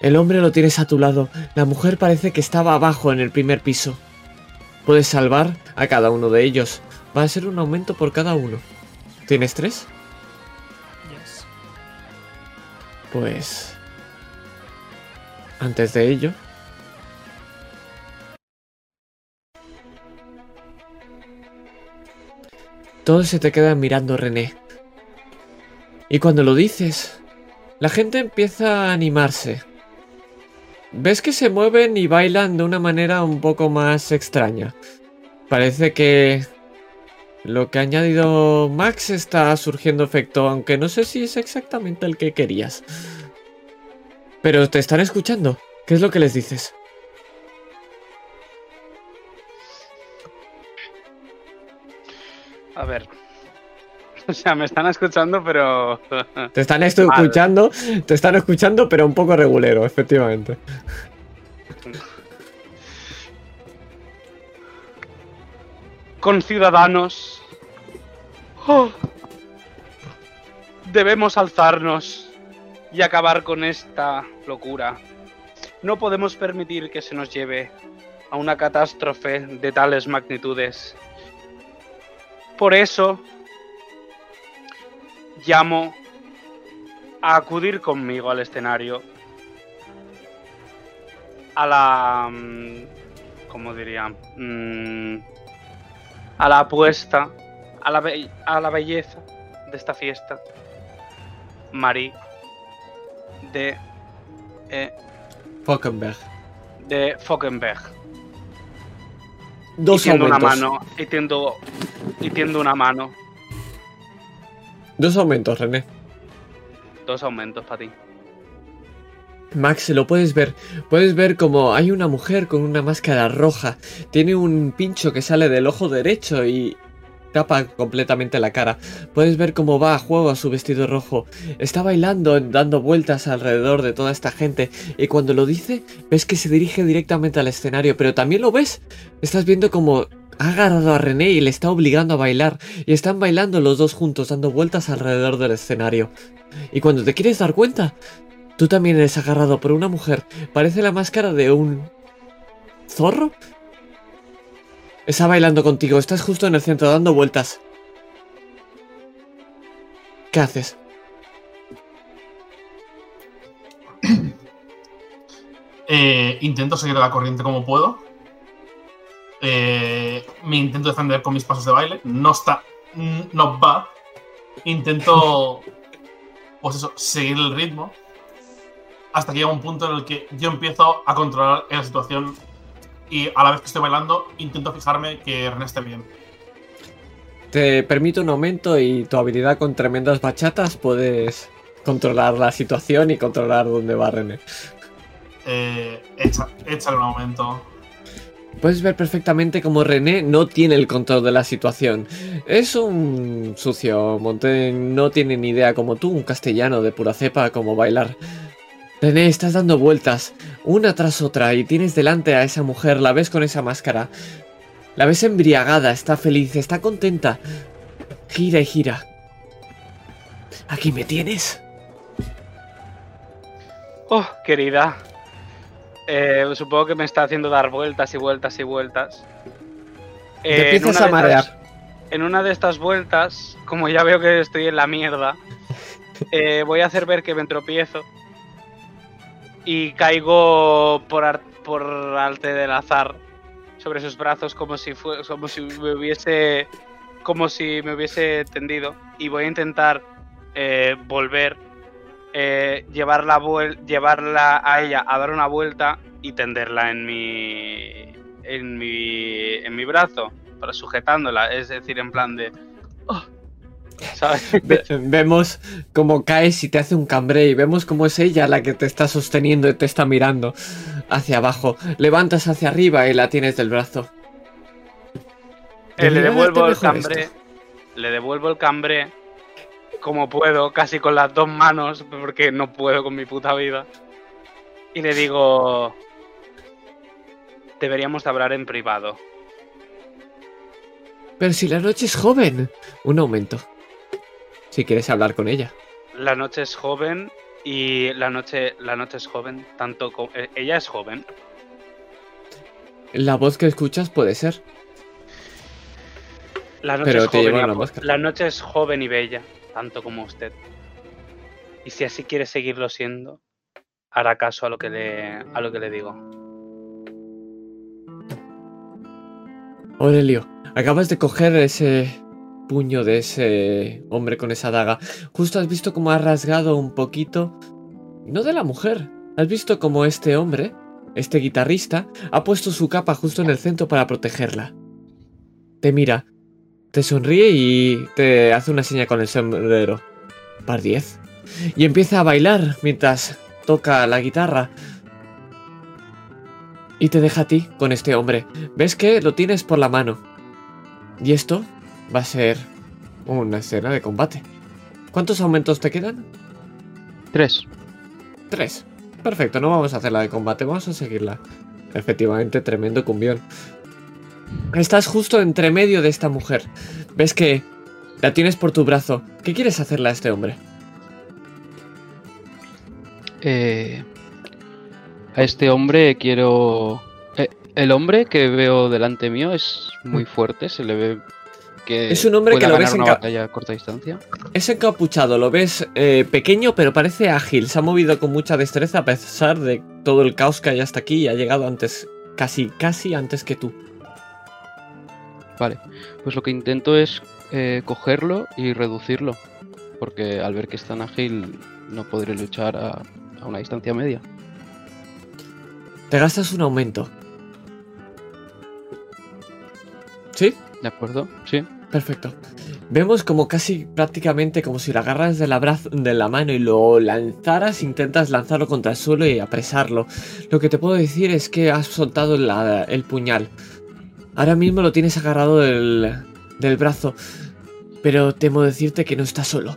El hombre lo tienes a tu lado. La mujer parece que estaba abajo en el primer piso. Puedes salvar a cada uno de ellos. Va a ser un aumento por cada uno. ¿Tienes tres? Yes. Pues... Antes de ello... Todos se te quedan mirando, René. Y cuando lo dices, la gente empieza a animarse. Ves que se mueven y bailan de una manera un poco más extraña. Parece que lo que ha añadido Max está surgiendo efecto, aunque no sé si es exactamente el que querías. Pero te están escuchando. ¿Qué es lo que les dices? A ver. O sea, me están escuchando, pero. Te están escuchando, te están escuchando, pero un poco regulero, efectivamente. Con ciudadanos. Oh, Debemos alzarnos y acabar con esta locura. No podemos permitir que se nos lleve a una catástrofe de tales magnitudes. Por eso llamo a acudir conmigo al escenario. A la... mm, ¿Cómo diría? Mm, A la apuesta, a la, be- a la belleza de esta fiesta. Marie de... eh, Falkenberg. de Fockenberg. Dos y tiendo una mano. Y tiendo, y tiendo una mano. Dos aumentos, René. Dos aumentos para ti. Max, lo puedes ver. Puedes ver como hay una mujer con una máscara roja. Tiene un pincho que sale del ojo derecho y tapa completamente la cara. Puedes ver cómo va a juego a su vestido rojo. Está bailando, dando vueltas alrededor de toda esta gente. Y cuando lo dice, ves que se dirige directamente al escenario. Pero también lo ves. Estás viendo como ha agarrado a René y le está obligando a bailar. Y están bailando los dos juntos, dando vueltas alrededor del escenario. Y cuando te quieres dar cuenta, Tú también eres agarrado por una mujer. Parece la máscara de un... ¿Zorro? Está bailando contigo. Estás justo en el centro dando vueltas. ¿Qué haces? Eh, intento seguir la corriente como puedo. Eh, me intento defender con mis pasos de baile. No está. No va. Intento. Pues eso, seguir el ritmo. Hasta que llega un punto en el que yo empiezo a controlar la situación. Y a la vez que estoy bailando, intento fijarme que René esté bien. Te permito un aumento y tu habilidad con tremendas bachatas puedes controlar la situación y controlar dónde va René. Eh, echa- échale un momento. Puedes ver perfectamente cómo René no tiene el control de la situación. Es un sucio monte, no tiene ni idea como tú, un castellano de pura cepa, como bailar. René, estás dando vueltas, una tras otra, y tienes delante a esa mujer, la ves con esa máscara. La ves embriagada, está feliz, está contenta. Gira y gira. Aquí me tienes. Oh, querida. Eh, supongo que me está haciendo dar vueltas y vueltas y vueltas. Eh, en empiezas una a de marear. estas- en una de estas vueltas, como ya veo que estoy en la mierda, eh, voy a hacer ver que me tropiezo. Y caigo por, ar- por arte del azar sobre sus brazos como si, fue, como si me hubiese como si me hubiese tendido y voy a intentar eh, volver eh, llevarla, a ella a dar una vuelta y tenderla en mi en mi en mi brazo para sujetándola es decir en plan de oh, ¿sabes? Ve- vemos cómo caes y te hace un cambre y vemos cómo es ella la que te está sosteniendo y te está mirando hacia abajo. Levantas hacia arriba y la tienes del brazo. Eh, le devuelvo el esto. le devuelvo el cambré como puedo casi con las dos manos porque no puedo con mi puta vida y le digo deberíamos de hablar en privado Pero si la noche es joven. Un aumento. Si quieres hablar con ella. La noche es joven y la noche, la noche es joven, tanto como... eh, ella es joven. La voz que escuchas puede ser. La noche, Pero es te joven máscara. la noche es joven y bella, tanto como usted. Y si así quiere seguirlo siendo, hará caso a lo que le, a lo que le digo. Aurelio, acabas de coger ese puño de ese hombre con esa daga. Justo has visto cómo ha rasgado un poquito. No de la mujer. Has visto cómo este hombre, este guitarrista, ha puesto su capa justo en el centro para protegerla. Te mira, te sonríe y te hace una seña con el sombrero. Par 10. Y empieza a bailar mientras toca la guitarra. Y te deja a ti con este hombre. Ves que lo tienes por la mano. Y esto va a ser una escena de combate. ¿Cuántos aumentos te quedan? Tres. Tres. Perfecto, no vamos a hacer la de combate, vamos a seguirla. Efectivamente, tremendo cumbión. Estás justo entre medio de esta mujer. Ves que la tienes por tu brazo. ¿Qué quieres hacerle a este hombre? Eh, a este hombre quiero... eh, el hombre que veo delante mío es muy fuerte, se le ve que Es un hombre que lo ves en batalla a corta distancia. Es encapuchado, lo ves eh, pequeño, pero parece ágil. Se ha movido con mucha destreza a pesar de todo el caos que hay hasta aquí y ha llegado antes, casi, casi antes que tú. Vale, pues lo que intento es eh, cogerlo y reducirlo, porque al ver que es tan ágil no podré luchar a, a una distancia media. Te gastas un aumento. ¿Sí? ¿De acuerdo? Sí. Perfecto. Vemos como casi prácticamente como si lo agarras de la, braz- de la mano y lo lanzaras, intentas lanzarlo contra el suelo y apresarlo. Lo que te puedo decir es que has soltado la- el puñal. Ahora mismo lo tienes agarrado del, del brazo, pero temo decirte que no estás solo.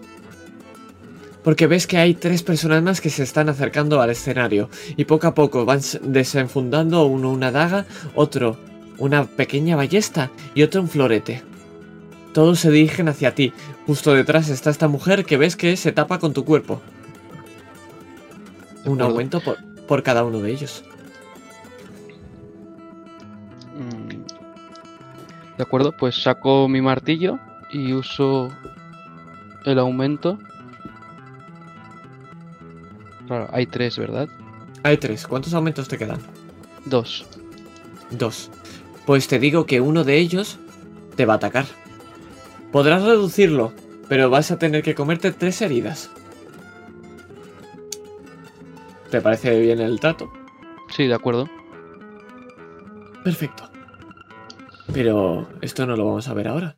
Porque ves que hay tres personas más que se están acercando al escenario y poco a poco van desenfundando uno una daga, otro una pequeña ballesta y otro un florete. Todos se dirigen hacia ti. Justo detrás está esta mujer que ves que se tapa con tu cuerpo. Un aumento por, por cada uno de ellos. De acuerdo, pues saco mi martillo y uso el aumento. Claro, hay tres, ¿verdad? Hay tres. ¿Cuántos aumentos te quedan? Dos. Dos. Pues te digo que uno de ellos te va a atacar. Podrás reducirlo, pero vas a tener que comerte tres heridas. ¿Te parece bien el trato? Sí, de acuerdo. Perfecto. Pero esto no lo vamos a ver ahora.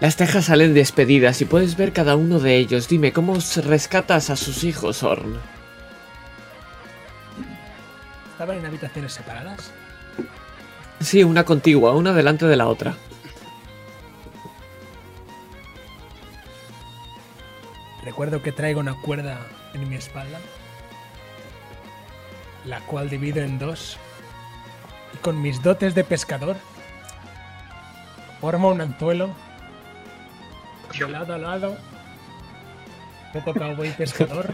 Las tejas salen despedidas y puedes ver cada uno de ellos. Dime, ¿cómo rescatas a sus hijos, Orn? ¿Estaban en habitaciones separadas? Sí, una contigua, una delante de la otra. Recuerdo que traigo una cuerda en mi espalda, la cual divido en dos, y con mis dotes de pescador formo un anzuelo de lado a lado, poco cowboy pescador,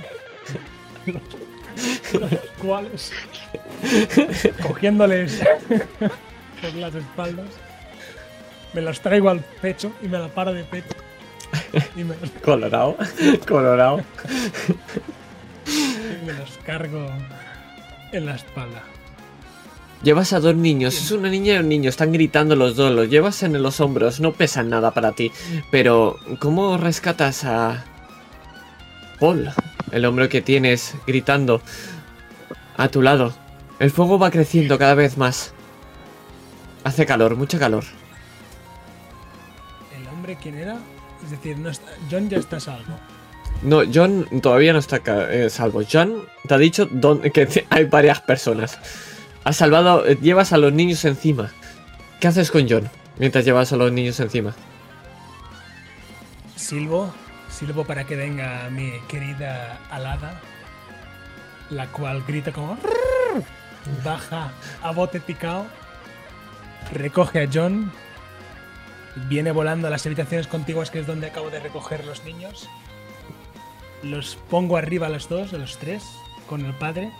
los, cuales, cogiéndoles por las espaldas, me los traigo al pecho y me la paro de pecho. Y me los Colorado, colorado. y me los cargo en la espalda. Llevas a dos niños, es una niña y un niño, están gritando los dos, los llevas en los hombros, no pesan nada para ti. Pero, ¿cómo rescatas a Paul, el hombre que tienes gritando a tu lado? El fuego va creciendo cada vez más. Hace calor, mucha calor. ¿El hombre quién era? Es decir, no está- John ya está salvo. No, John todavía no está eh, salvo. John te ha dicho don- que hay varias personas. Has salvado, eh, llevas a los niños encima. ¿Qué haces con John mientras llevas a los niños encima? Silbo, silbo para que venga mi querida alada, la cual grita como baja a bote picao, recoge a John, viene volando a las habitaciones contiguas que es donde acabo de recoger los niños, los pongo arriba a los dos, a los tres, con el padre,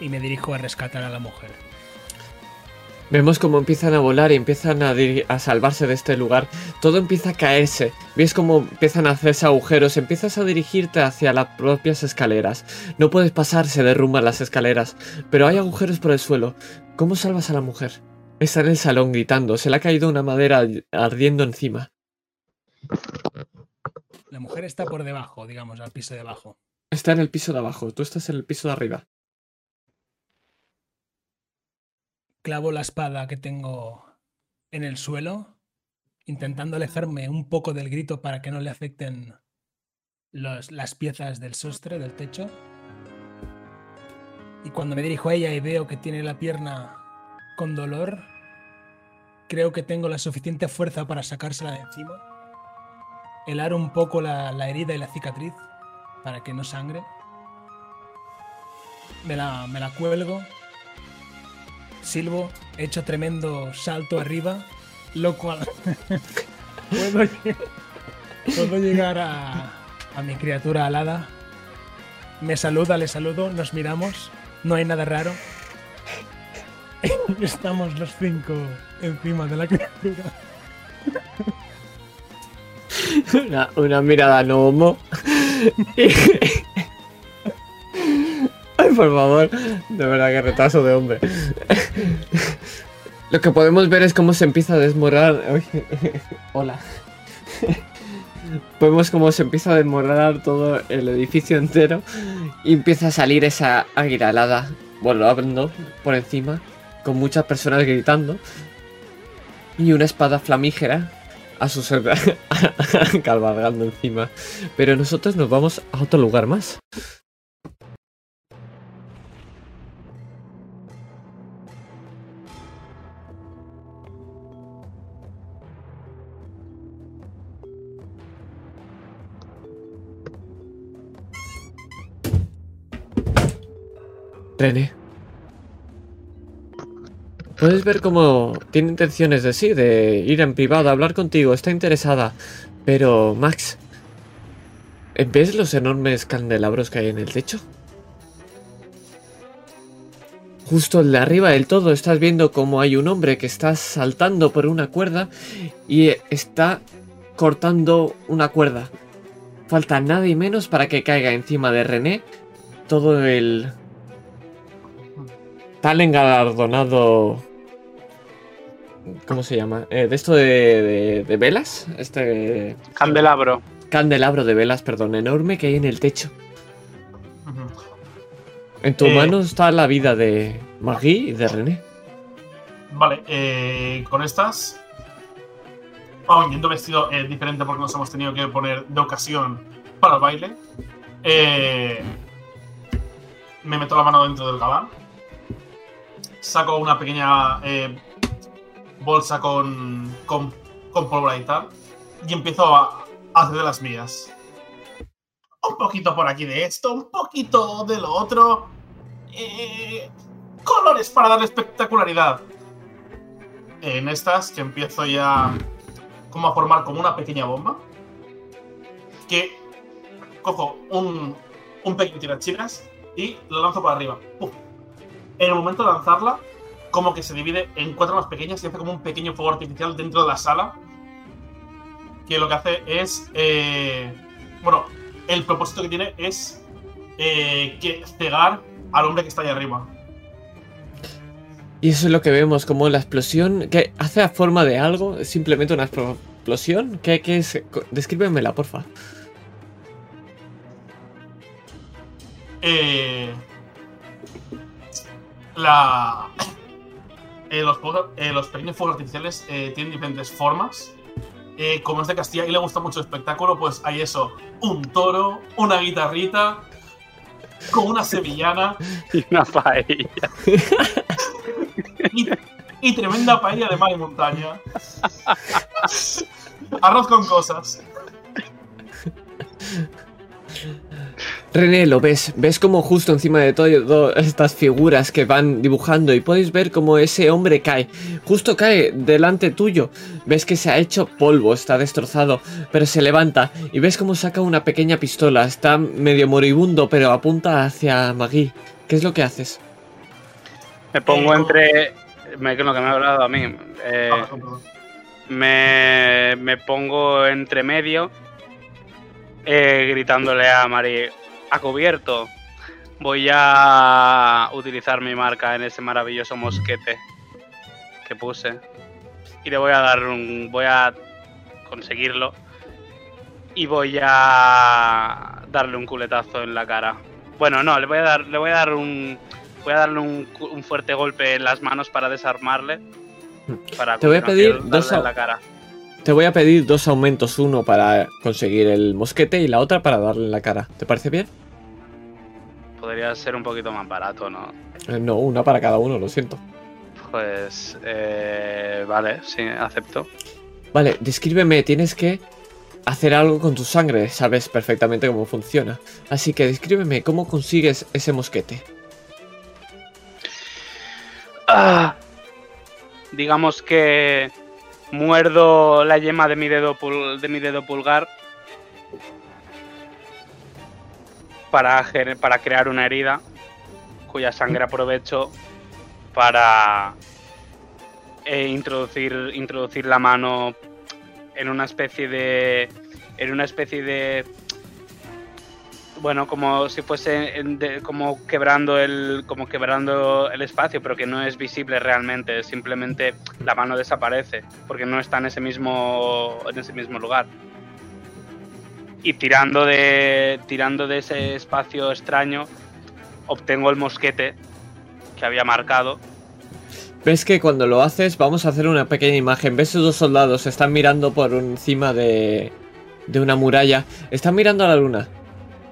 y me dirijo a rescatar a la mujer. Vemos cómo empiezan a volar y empiezan a, salvarse de este lugar. Todo empieza a caerse. Ves cómo empiezan a hacerse agujeros. Empiezas a dirigirte hacia las propias escaleras. No puedes pasar, se derrumban las escaleras. Pero hay agujeros por el suelo. ¿Cómo salvas a la mujer? Está en el salón gritando. Se le ha caído una madera ardiendo encima. La mujer está por debajo, digamos, al piso de abajo. Está en el piso de abajo. Tú estás en el piso de arriba. clavo la espada que tengo en el suelo, intentando alejarme un poco del grito para que no le afecten los- las piezas del sostre, del techo. Y cuando me dirijo a ella y veo que tiene la pierna con dolor, creo que tengo la suficiente fuerza para sacársela de encima, helar un poco la, la herida y la cicatriz para que no sangre. Me la, me la cuelgo silbo, echo tremendo salto arriba, lo cual puedo, Puedo llegar a, a mi criatura alada. Me saluda, le saludo, nos miramos. No hay nada raro. Estamos los cinco encima de la criatura. Una, una mirada no homo. Ay, por favor. De verdad que retraso de hombre. Lo que podemos ver es cómo se empieza a desmorar. Hola. Vemos cómo se empieza a desmoronar todo el edificio entero y empieza a salir esa águila alada volando por encima con muchas personas gritando y una espada flamígera a su ser cabalgando encima. Pero nosotros nos vamos a otro lugar más. René. Puedes ver cómo tiene intenciones de sí, de ir en privado, a hablar contigo, está interesada. Pero, Max, ¿ves los enormes candelabros que hay en el techo? Justo de arriba del todo estás viendo cómo hay un hombre que está saltando por una cuerda y está cortando una cuerda. Falta nada y menos para que caiga encima de René todo el tal engalardonado. ¿Cómo se llama? Eh, de esto de, de- de velas. Este. Candelabro. Candelabro de velas, perdón, enorme que hay en el techo. En tu Eh. mano está la vida de Maggie y de René. Vale, eh, con estas. Vamos, yendo vestido eh, diferente porque nos hemos tenido que poner de ocasión para el baile. Eh, me meto la mano dentro del gabán. Saco una pequeña eh, bolsa con, con, con pólvora y tal. Y empiezo a, hacer de las mías. Un poquito por aquí de esto, un poquito de lo otro. Eh, colores para darle espectacularidad. En estas que empiezo ya como a formar como una pequeña bomba. Que cojo un, un pequeño tirachinas y lo lanzo para arriba. En el momento de lanzarla, como que se divide en cuatro más pequeñas y hace como un pequeño fuego artificial dentro de la sala. Que lo que hace es. eh, bueno, el propósito que tiene es eh, que cegar al hombre que está ahí arriba. Y eso es lo que vemos, como la explosión. que hace a forma de algo? ¿Es simplemente una explo- explosión? ¿Qué, qué es? Descríbemela, porfa. Eh, la, eh, los, eh, los pequeños fuegos artificiales eh, tienen diferentes formas. Eh, como es de Castilla y le gusta mucho el espectáculo, pues hay eso: un toro, una guitarrita, con una sevillana Y una paella. y, y tremenda paella de mar y montaña. Arroz con cosas. René, lo ves, ves como justo encima de todo estas figuras que van dibujando y podéis ver como ese hombre cae, justo cae delante tuyo, ves que se ha hecho polvo, está destrozado, pero se levanta y ves como saca una pequeña pistola, está medio moribundo pero apunta hacia Maggie. ¿Qué es lo que haces? Me pongo Eh, entre. Me, lo que me ha hablado a mí. eh, Ah, me, me pongo entre medio. eh, gritándole a Mari. A cubierto. Voy a utilizar mi marca en ese maravilloso mosquete que puse. Y le voy a dar un. Voy a conseguirlo. Y voy a darle un culetazo en la cara. Bueno, no, le voy a dar, le voy a dar un. Voy a darle un, fuerte golpe en las manos para desarmarle. Para Te voy a pedir dos en la cara. Te voy a pedir dos aumentos, uno para conseguir el mosquete y la otra para darle en la cara. ¿Te parece bien? Podría ser un poquito más barato, ¿no? Eh, no, una para cada uno, lo siento. Pues. eh, vale, sí, acepto. Vale, descríbeme, tienes que hacer algo con tu sangre, sabes perfectamente cómo funciona. Así que descríbeme cómo consigues ese mosquete. Ah. Digamos que muerdo la yema de mi dedo, pul- de mi dedo pulgar para, para crear una herida cuya sangre aprovecho para eh, introducir, introducir la mano en una especie de. En una especie de. Bueno, como si fuese como quebrando el. como quebrando el espacio, pero que no es visible realmente. Simplemente la mano desaparece. Porque no está en ese mismo. en ese mismo lugar. Y tirando de. tirando de ese espacio extraño. Obtengo el mosquete que había marcado. Ves que cuando lo haces, vamos a hacer una pequeña imagen. Ves esos dos soldados, están mirando por encima de, de una muralla. Están mirando a la luna.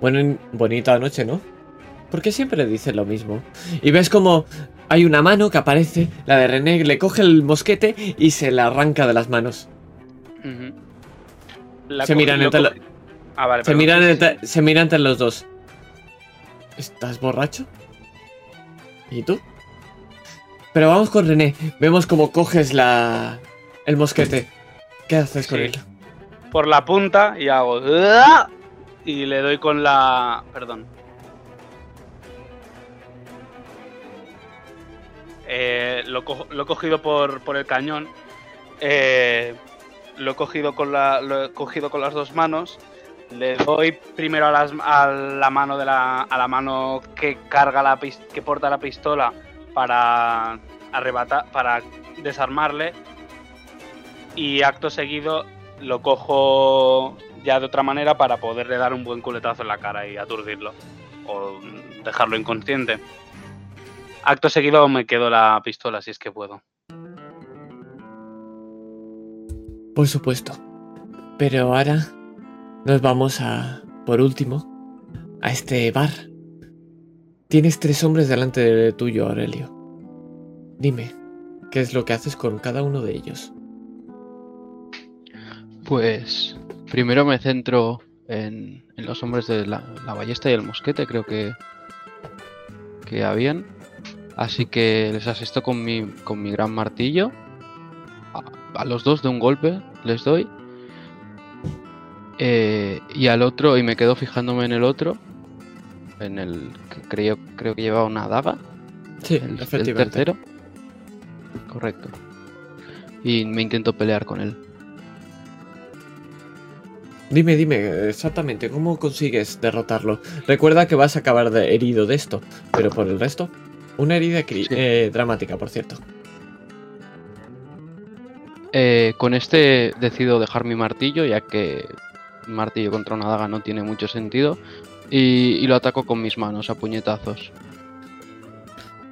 Bueno, bonita noche, ¿no? Porque siempre dicen lo mismo. Y ves como hay una mano que aparece, la de René le coge el mosquete y se la arranca de las manos. La Se miran entre lo- Ah, vale, Se miran, entre, se miran entre los dos. ¿Estás borracho? ¿Y tú? Pero vamos con René. Vemos cómo coges la... el mosquete. ¿Qué haces con Sí. él? Por la punta y hago. Y le doy con la. Perdón. Eh, lo, co- lo he cogido por, por el cañón. Eh, lo he cogido con la. Lo he cogido con las dos manos. Le doy primero a, las- a la mano de la. a la mano que carga la que porta la pistola para arrebatar. para desarmarle. Y acto seguido lo cojo ya de otra manera para poderle dar un buen culetazo en la cara y aturdirlo. O dejarlo inconsciente. Acto seguido me quedo la pistola si es que puedo. Por supuesto. Pero ahora nos vamos a, por último, a este bar. Tienes tres hombres delante de tuyo, Aurelio. Dime, ¿qué es lo que haces con cada uno de ellos? Pues primero me centro en, en los hombres de la, ballesta y el mosquete, creo que, que habían. Así que les asisto con mi, con mi gran martillo. A los dos de un golpe les doy. Eh, y al otro, y me quedo fijándome en el otro. En el que creo, creo que llevaba una daga. Sí, El, el tercero. Correcto. Y me intento pelear con él. Dime, dime, exactamente, ¿cómo consigues derrotarlo? Recuerda que vas a acabar de herido de esto, pero por el resto, una herida Sí. eh, dramática, por cierto. Eh, con este decido dejar mi martillo, ya que martillo contra una daga no tiene mucho sentido. Y, lo ataco con mis manos a puñetazos.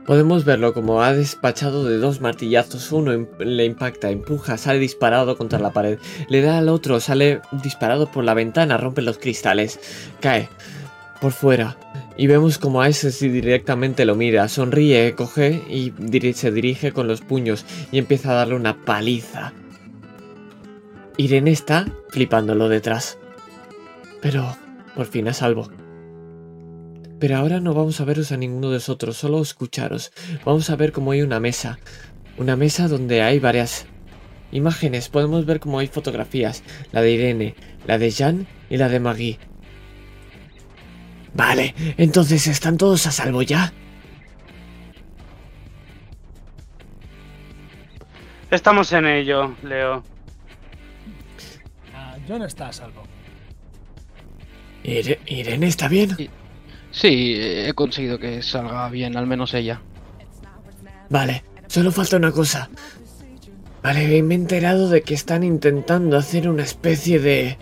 Podemos verlo como ha despachado de dos martillazos, uno le impacta, empuja, sale disparado contra la pared, le da al otro, sale disparado por la ventana, rompe los cristales, cae por fuera. Y vemos como a ese sí directamente lo mira, sonríe, coge y se dirige con los puños y empieza a darle una paliza. Irene está flipándolo detrás. Pero, por fin a salvo. Pero ahora no vamos a veros a ninguno de vosotros, solo escucharos. Vamos a ver cómo hay una mesa. Una mesa donde hay varias imágenes. Podemos ver cómo hay fotografías. La de Irene, la de Jan y la de Maggie. Vale, entonces están todos a salvo ya. Estamos en ello, Leo. Ah, John está a salvo. Ire- Irene está bien. Sí, he conseguido que salga bien, al menos ella. Vale, solo falta una cosa. Vale, me he enterado de que están intentando hacer una especie de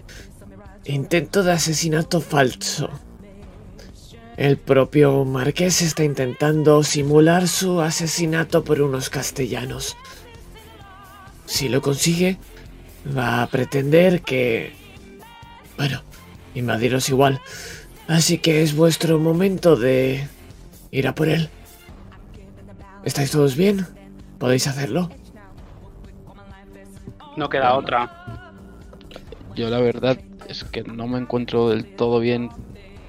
intento de asesinato falso. El propio Marqués está intentando simular su asesinato por unos castellanos. Si lo consigue, va a pretender que... Bueno, invadiros igual. Así que es vuestro momento de ir a por él. ¿Estáis todos bien? ¿Podéis hacerlo? No queda otra. Yo la verdad es que no me encuentro del todo bien,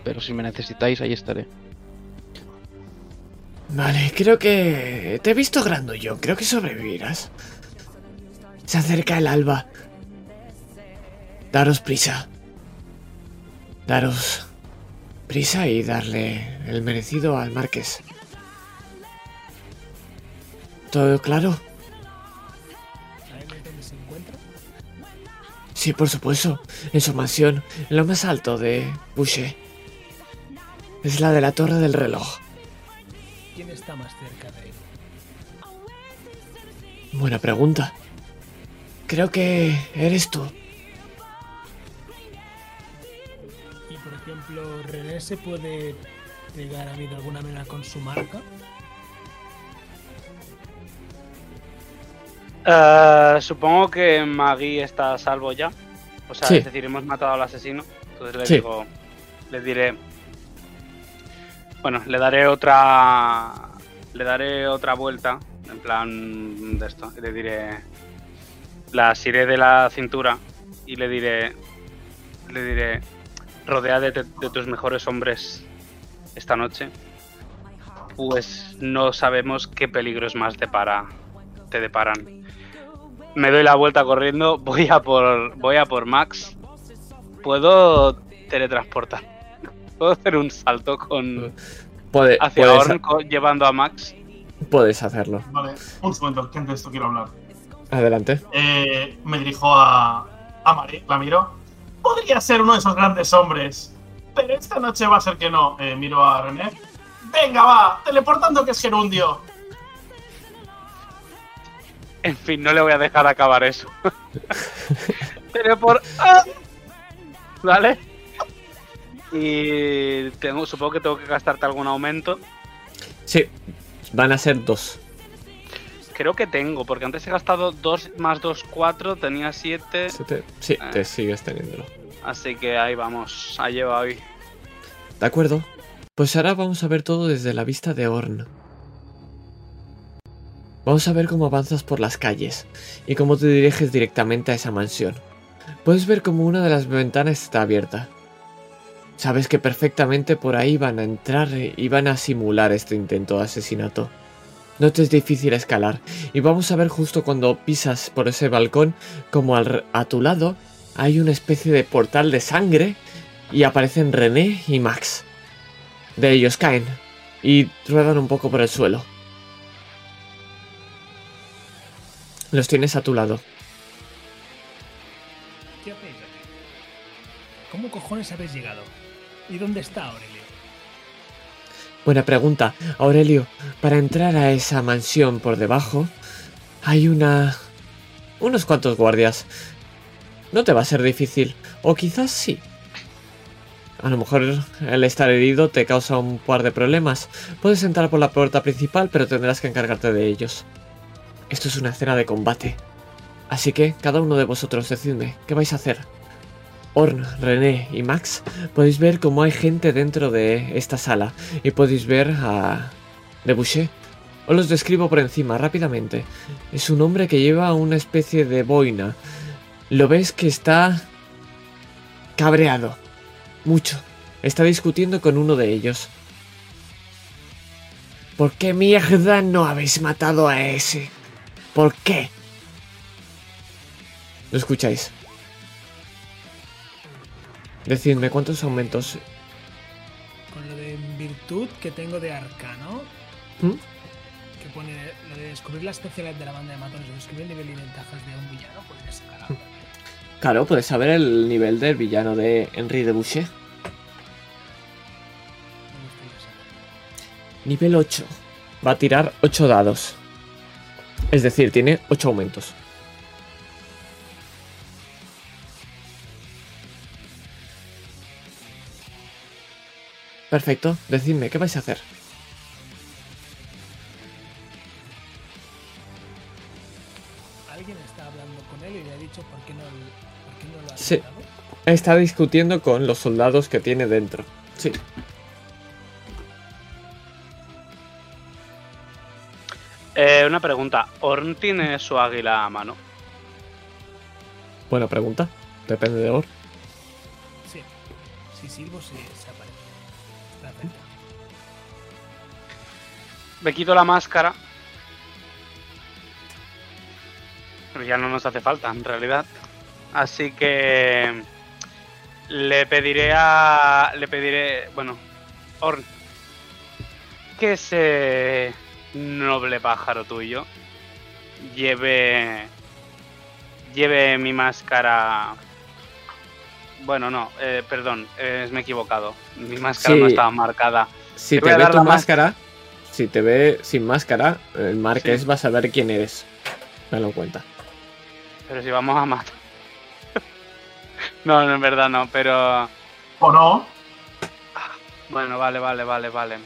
pero si me necesitáis ahí estaré. Vale, creo que... Te he visto yo. creo que sobrevivirás. Se acerca el alba. Daros prisa. Daros prisa y darle el merecido al marqués. ¿Todo claro? Sí, por supuesto. En su mansión, en lo más alto de Boucher. Es la de la torre del reloj. ¿Quién está más cerca de él? Buena pregunta. Creo que eres tú. Se puede pegar a mí de alguna manera con su marca. Eh, supongo que Maggie está a salvo ya. O sea, Sí. es decir, hemos matado al asesino. Entonces le Sí. digo. Le diré. Bueno, le daré otra. Le daré otra vuelta. En plan de esto. Y le diré. La asiré de la cintura. Y le diré. Le diré. Rodea de, de tus mejores hombres esta noche. Pues no sabemos qué peligros más te deparan. Me doy la vuelta corriendo, voy a por voy a por Max. Puedo teletransportar. Puedo hacer un salto con Puede- hacia puedes, Orn llevando a Max. puedes hacerlo. Vale, un segundo, que antes de esto quiero hablar. Adelante. Eh, me dirijo a, a Mari, la miro. Podría ser uno de esos grandes hombres, pero esta noche va a ser que no. Eh, miro a René. Venga, va, teleportando que es gerundio. En fin, no le voy a dejar acabar eso. Pero por ¡Ah! ¿Vale? Y tengo, supongo que tengo que gastarte algún aumento. Sí, van a ser dos. Creo que tengo, porque antes he gastado 2 más 2, 4, tenía 7. Se te- Sí, te sigues teniéndolo. Así que ahí vamos, ahí lleva hoy. De acuerdo. Pues ahora vamos a ver todo desde la vista de Orn. Vamos a ver cómo avanzas por las calles y cómo te diriges directamente a esa mansión. Puedes ver como una de las ventanas está abierta. Sabes que perfectamente por ahí van a entrar y van a simular este intento de asesinato. No te es difícil escalar y vamos a ver justo cuando pisas por ese balcón como al- a tu lado hay una especie de portal de sangre y aparecen René y Max. De ellos caen y ruedan un poco por el suelo. Los tienes a tu lado. ¿Qué aquí? ¿Cómo cojones habéis llegado? ¿Y dónde está Aurelio? Buena pregunta, Aurelio. Para entrar a esa mansión por debajo hay una... unos cuantos guardias. No te va a ser difícil, o quizás sí. A lo mejor el estar herido te causa un par de problemas. Puedes entrar por la puerta principal, pero tendrás que encargarte de ellos. Esto es una escena de combate. Así que, cada uno de vosotros decidme, ¿qué vais a hacer? Orn, René y Max, podéis ver cómo hay gente dentro de esta sala y podéis ver a Debouché. Os los describo por encima rápidamente. Es un hombre que lleva una especie de boina. Lo ves que está cabreado. Mucho. Está discutiendo con uno de ellos. ¿Por qué mierda no habéis matado a ese? ¿Por qué? ¿Lo escucháis? Decidme cuántos aumentos. Con lo de virtud que tengo de arcano, ¿Mm? que pone lo de descubrir la especialidad de la banda de matones, o descubrir el nivel y ventajas de un villano, podría sacar algo. Claro, puedes saber el nivel del villano de Henry de Boucher. Nivel 8. Va a tirar 8 dados. Es decir, tiene 8 aumentos. Perfecto, decidme, ¿qué vais a hacer? Alguien está hablando con él y le ha dicho por qué no, por qué no lo ha Sí. Está discutiendo con los soldados que tiene dentro. Sí. Eh, una pregunta, ¿Orn tiene su águila a mano? Buena pregunta. Depende de Or. Sí. Si silbo, se, Me quito la máscara. Pero ya no nos hace falta, en realidad. Así que... Le pediré a. Le pediré. Bueno, Orn. Que ese noble pájaro tuyo lleve. Lleve mi máscara. Bueno, no, eh, perdón, eh, me he equivocado. Mi máscara Sí. no estaba marcada. Si Te te, voy a ve dar tu más- máscara, si te ve sin máscara, el Marqués Sí. va a saber quién eres. Tenlo en cuenta. Pero si vamos a matar. no, no, en verdad no, pero. ¿O no? Bueno, vale, vale, vale, vale.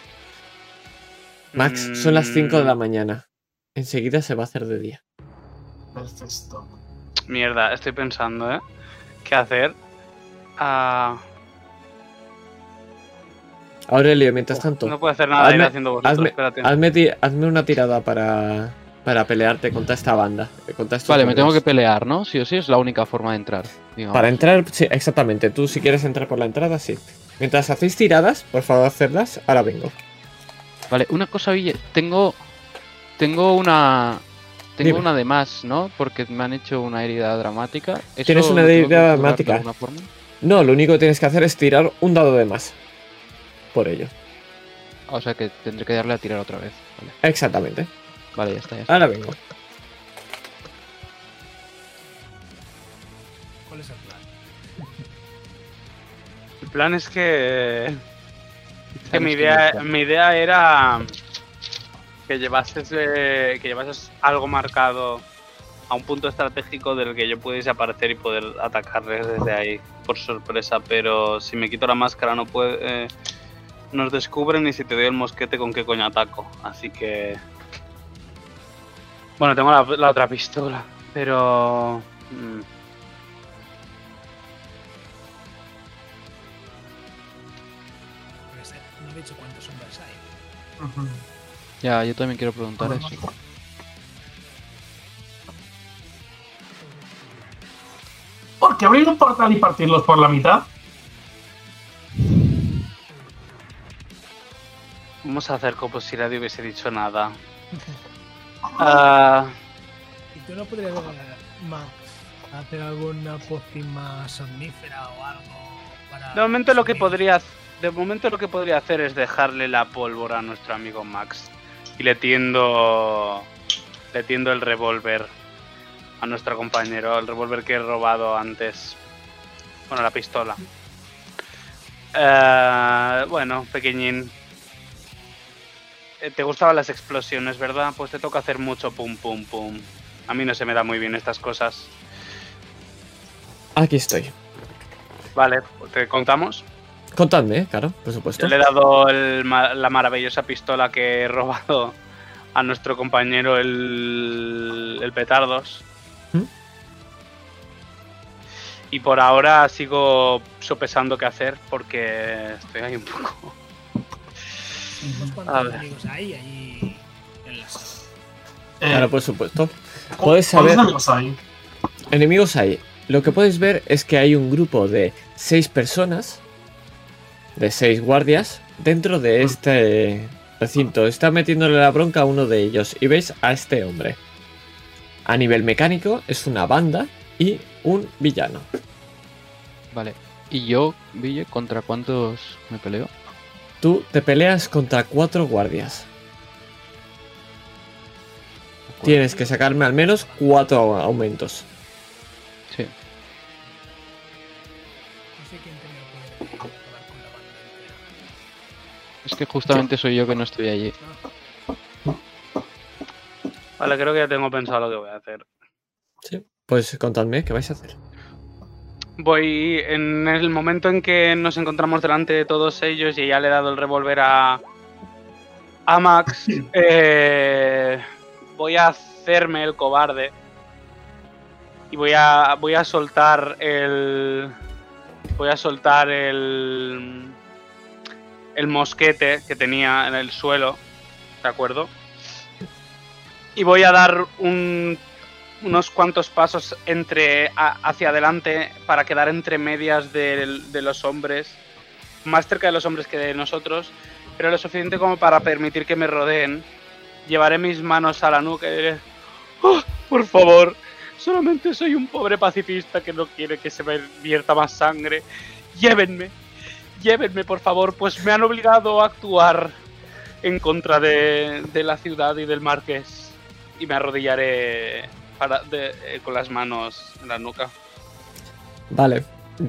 Max, son las 5 de la Mm, mañana. Enseguida se va a hacer de día. Perfecto. Mierda, estoy pensando, ¿eh? ¿Qué hacer? Ah, Aurelio, mientras tanto, no puedo hacer nada ir Hazme- haciendo vosotros, hazme, espérate. hazme ti- hazme una tirada para, para pelearte contra esta banda. Contra estos Vale, me tengo que pelear, ¿no? Sí o sí, es la única forma de entrar. digamos. Para entrar, sí, exactamente. Tú si quieres entrar por la entrada, sí. Mientras hacéis tiradas, por favor hacerlas, ahora vengo. Vale, una cosa, Ville, tengo. Tengo una. Tengo Dime. una de más, ¿no? Porque me han hecho una herida dramática. ¿Eso ¿Tienes una herida de dramática? alguna forma? No, lo único que tienes que hacer es tirar un dado de más. Por ello. O sea que tendré que darle a tirar otra vez. Vale, Exactamente. vale ya está, ya está. Ahora vengo. ¿Cuál es el plan? El plan es que. que mi idea, mi idea era. que llevases, eh, que llevases algo marcado a un punto estratégico del que yo pudiese aparecer y poder atacarles desde ahí por sorpresa. Pero si me quito la máscara, no puede. eh, nos descubren y si te doy el mosquete, ¿con qué coño ataco? Así que. Bueno, tengo la, la otra pistola, pero. mm, Porque sé- no he dicho cuántos hombres hay. Ujú. Ya, yo también quiero preguntar eso. Porque abrir un portal y partirlos por la mitad. Vamos a hacer como si nadie hubiese dicho nada. Ah, ¿Y tú no podrías, Max, hacer alguna pócima más somnífera o algo para. de momento lo que podría de momento lo que podría hacer es dejarle la pólvora a nuestro amigo Max y le tiendo le tiendo el revólver a nuestro compañero, el revólver que he robado antes. Bueno, la pistola. Eh, bueno, pequeñín. Eh, Te gustaban las explosiones, ¿verdad? Pues te toca hacer mucho pum pum pum. A mí no se me da muy bien estas cosas. Aquí estoy. Vale, ¿te contamos? Contadme, claro, por supuesto. Yo le he dado el la maravillosa pistola que he robado a nuestro compañero el, el Petardos. ¿Mm? Y por ahora sigo sopesando qué hacer porque estoy ahí un poco. Unos cuantos enemigos ahí, allí en la sala. Eh, Claro, por supuesto. ¿cu- Puedes ¿cuántos saber enemigos hay? enemigos ahí. Lo que puedes ver es que hay un grupo de seis personas, de seis guardias, dentro de este recinto. Está metiéndole la bronca a uno de ellos. Y veis a este hombre. A nivel mecánico es una banda y un villano. Vale. ¿Y yo, Ville, contra cuántos me peleo? Tú te peleas contra cuatro guardias. Tienes que sacarme al menos cuatro aumentos. Sí. Es que justamente soy yo que no estoy allí. Vale, creo que ya tengo pensado lo que voy a hacer. Sí. Pues contadme qué vais a hacer. Voy en el momento en que nos encontramos delante de todos ellos y ya le he dado el revólver a, a Max. eh, voy a hacerme el cobarde y voy a voy a soltar el voy a soltar el el mosquete que tenía en el suelo, ¿de acuerdo? Y voy a dar un unos cuantos pasos entre a- hacia adelante para quedar entre medias de, los hombres, más cerca de los hombres que de nosotros, pero lo suficiente como para permitir que me rodeen. Llevaré mis manos a la nuca y diré, "Oh, por favor, solamente soy un pobre pacifista que no quiere que se me vierta más sangre llévenme, llévenme por favor, pues me han obligado a actuar en contra de, de la ciudad y del marqués. Y me arrodillaré para, de- eh, con las manos en la nuca. Vale.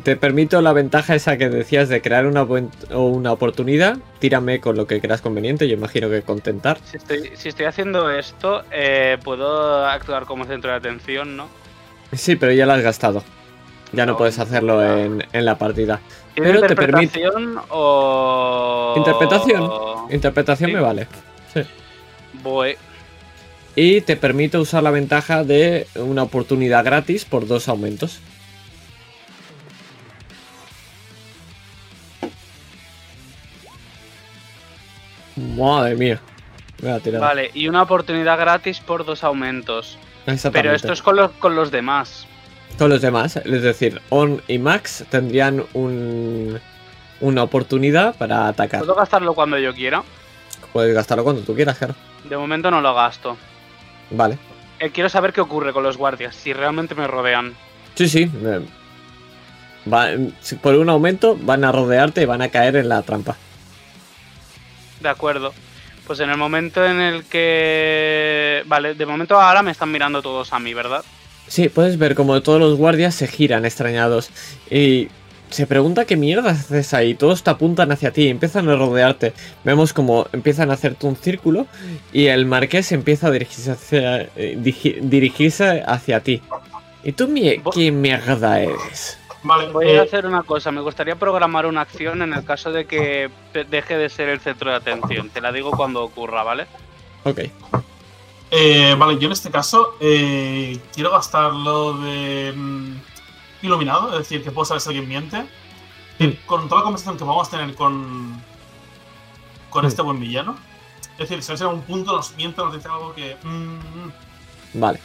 Te permito la ventaja esa que decías de crear una, buen- o una oportunidad. Tírame con lo que creas conveniente. Yo imagino que contentar. Si estoy, si estoy haciendo esto, eh, puedo actuar como centro de atención, ¿no? Sí, pero ya la has gastado. Ya no No, puedes hacerlo en, en la partida. ¿Tiene Pero te permite- interpretación o...? Interpretación. Interpretación Sí. me vale. Voy. Y te permite usar la ventaja de una oportunidad gratis por dos aumentos. Madre mía. Me. Vale, y una oportunidad gratis por dos aumentos. Exactamente. Pero esto es con los, con los demás. Con los demás, es decir, On y Max tendrían un, una oportunidad para atacar. ¿Puedo gastarlo cuando yo quiera? Puedes gastarlo cuando tú quieras, claro. De momento no lo gasto. Vale. Eh, quiero saber qué ocurre con los guardias, si realmente me rodean. Sí, sí. eh, va- por un aumento van a rodearte y van a caer en la trampa. De acuerdo. Pues en el momento en el que... Vale, de momento ahora me están mirando todos a mí, ¿verdad? Sí, puedes ver como todos los guardias se giran extrañados y se pregunta qué mierda haces ahí. Todos te apuntan hacia ti, empiezan a rodearte. Vemos como empiezan a hacerte un círculo y el marqués empieza a dirigirse hacia, eh, dirigirse hacia ti. ¿Y tú mie- qué mierda eres? Vale, Voy eh, a hacer una cosa, me gustaría programar una acción en el caso de que deje de ser el centro de atención. Te la digo cuando ocurra, ¿vale? Ok. eh, vale, yo en este caso eh, quiero gastarlo de mm, iluminado, es decir, que puedo saber si alguien miente. Mm. Con toda la conversación que vamos a tener con, con Mm. este buen villano. Es decir, si en algún punto nos miente, nos dice algo que. mm, Vale.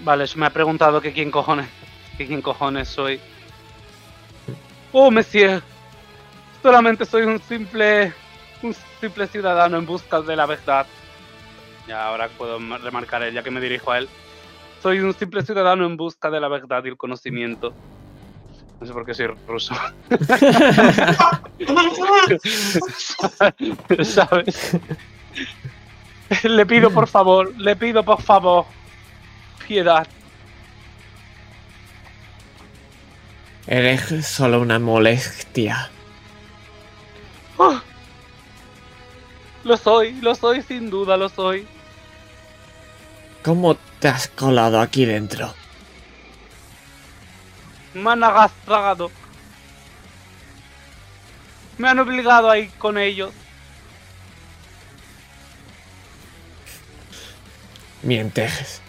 Vale, me ha preguntado que quién cojones, que quién cojones soy. Oh, monsieur. Solamente soy un simple, un simple ciudadano en busca de la verdad. Ya ahora puedo ma- remarcar él, ya que me dirijo a él. Soy un simple ciudadano en busca de la verdad y el conocimiento. No sé por qué soy ruso. ¿Sabes? Le pido por favor, le pido por favor, piedad. Eres solo una molestia. ¡Ah! Lo soy, lo soy, sin duda lo soy. ¿Cómo te has colado aquí dentro? Me han arrastrado. Me han obligado a ir con ellos. Mientes.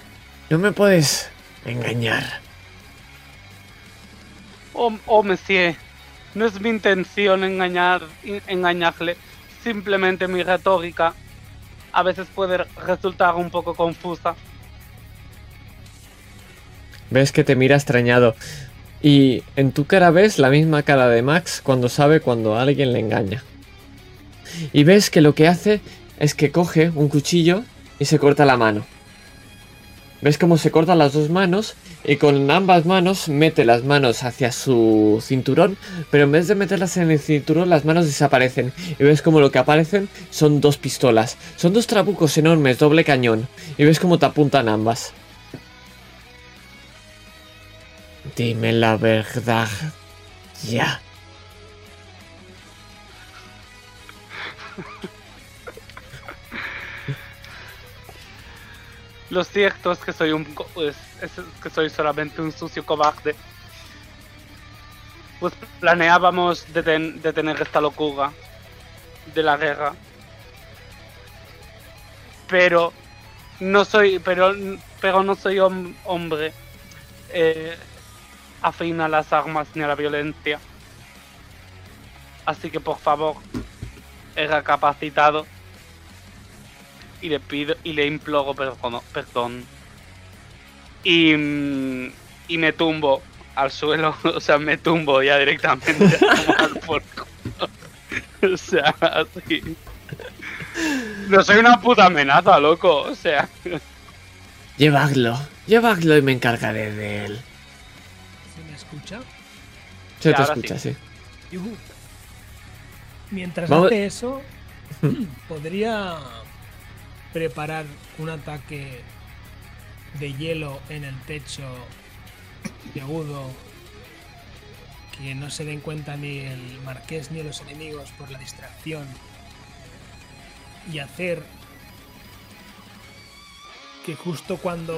No me puedes engañar. Oh, oh, monsieur, no es mi intención engañar, en- engañarle. Simplemente mi retórica a veces puede resultar un poco confusa. Ves que te mira extrañado. Y en tu cara ves la misma cara de Max cuando sabe cuando alguien le engaña. Y ves que lo que hace es que coge un cuchillo y se corta la mano. Ves cómo se cortan las dos manos y con ambas manos mete las manos hacia su cinturón, pero en vez de meterlas en el cinturón las manos desaparecen y ves como lo que aparecen son dos pistolas. Son dos trabucos enormes, doble cañón, y ves cómo te apuntan ambas. Dime la verdad. Ya. Lo cierto es que soy un es que soy solamente un sucio cobarde. Pues planeábamos deten- detener esta locura de la guerra. Pero no soy, pero, pero no soy hom- hombre eh, afín a las armas ni a la violencia. Así que por favor, he recapacitado y le pido y le imploro perdón. perdón. Y, mm, y me tumbo al suelo, o sea, me tumbo ya directamente a tomar por culo. O sea, así. No soy una puta amenaza, loco, o sea. Llevadlo. Llevadlo y me encargaré de él. ¿Se me escucha? Se Sí, te escucha, sí. Mientras Vamos- hace eso, podría preparar un ataque de hielo en el techo de agudo que no se den cuenta ni el marqués ni los enemigos por la distracción y hacer que justo cuando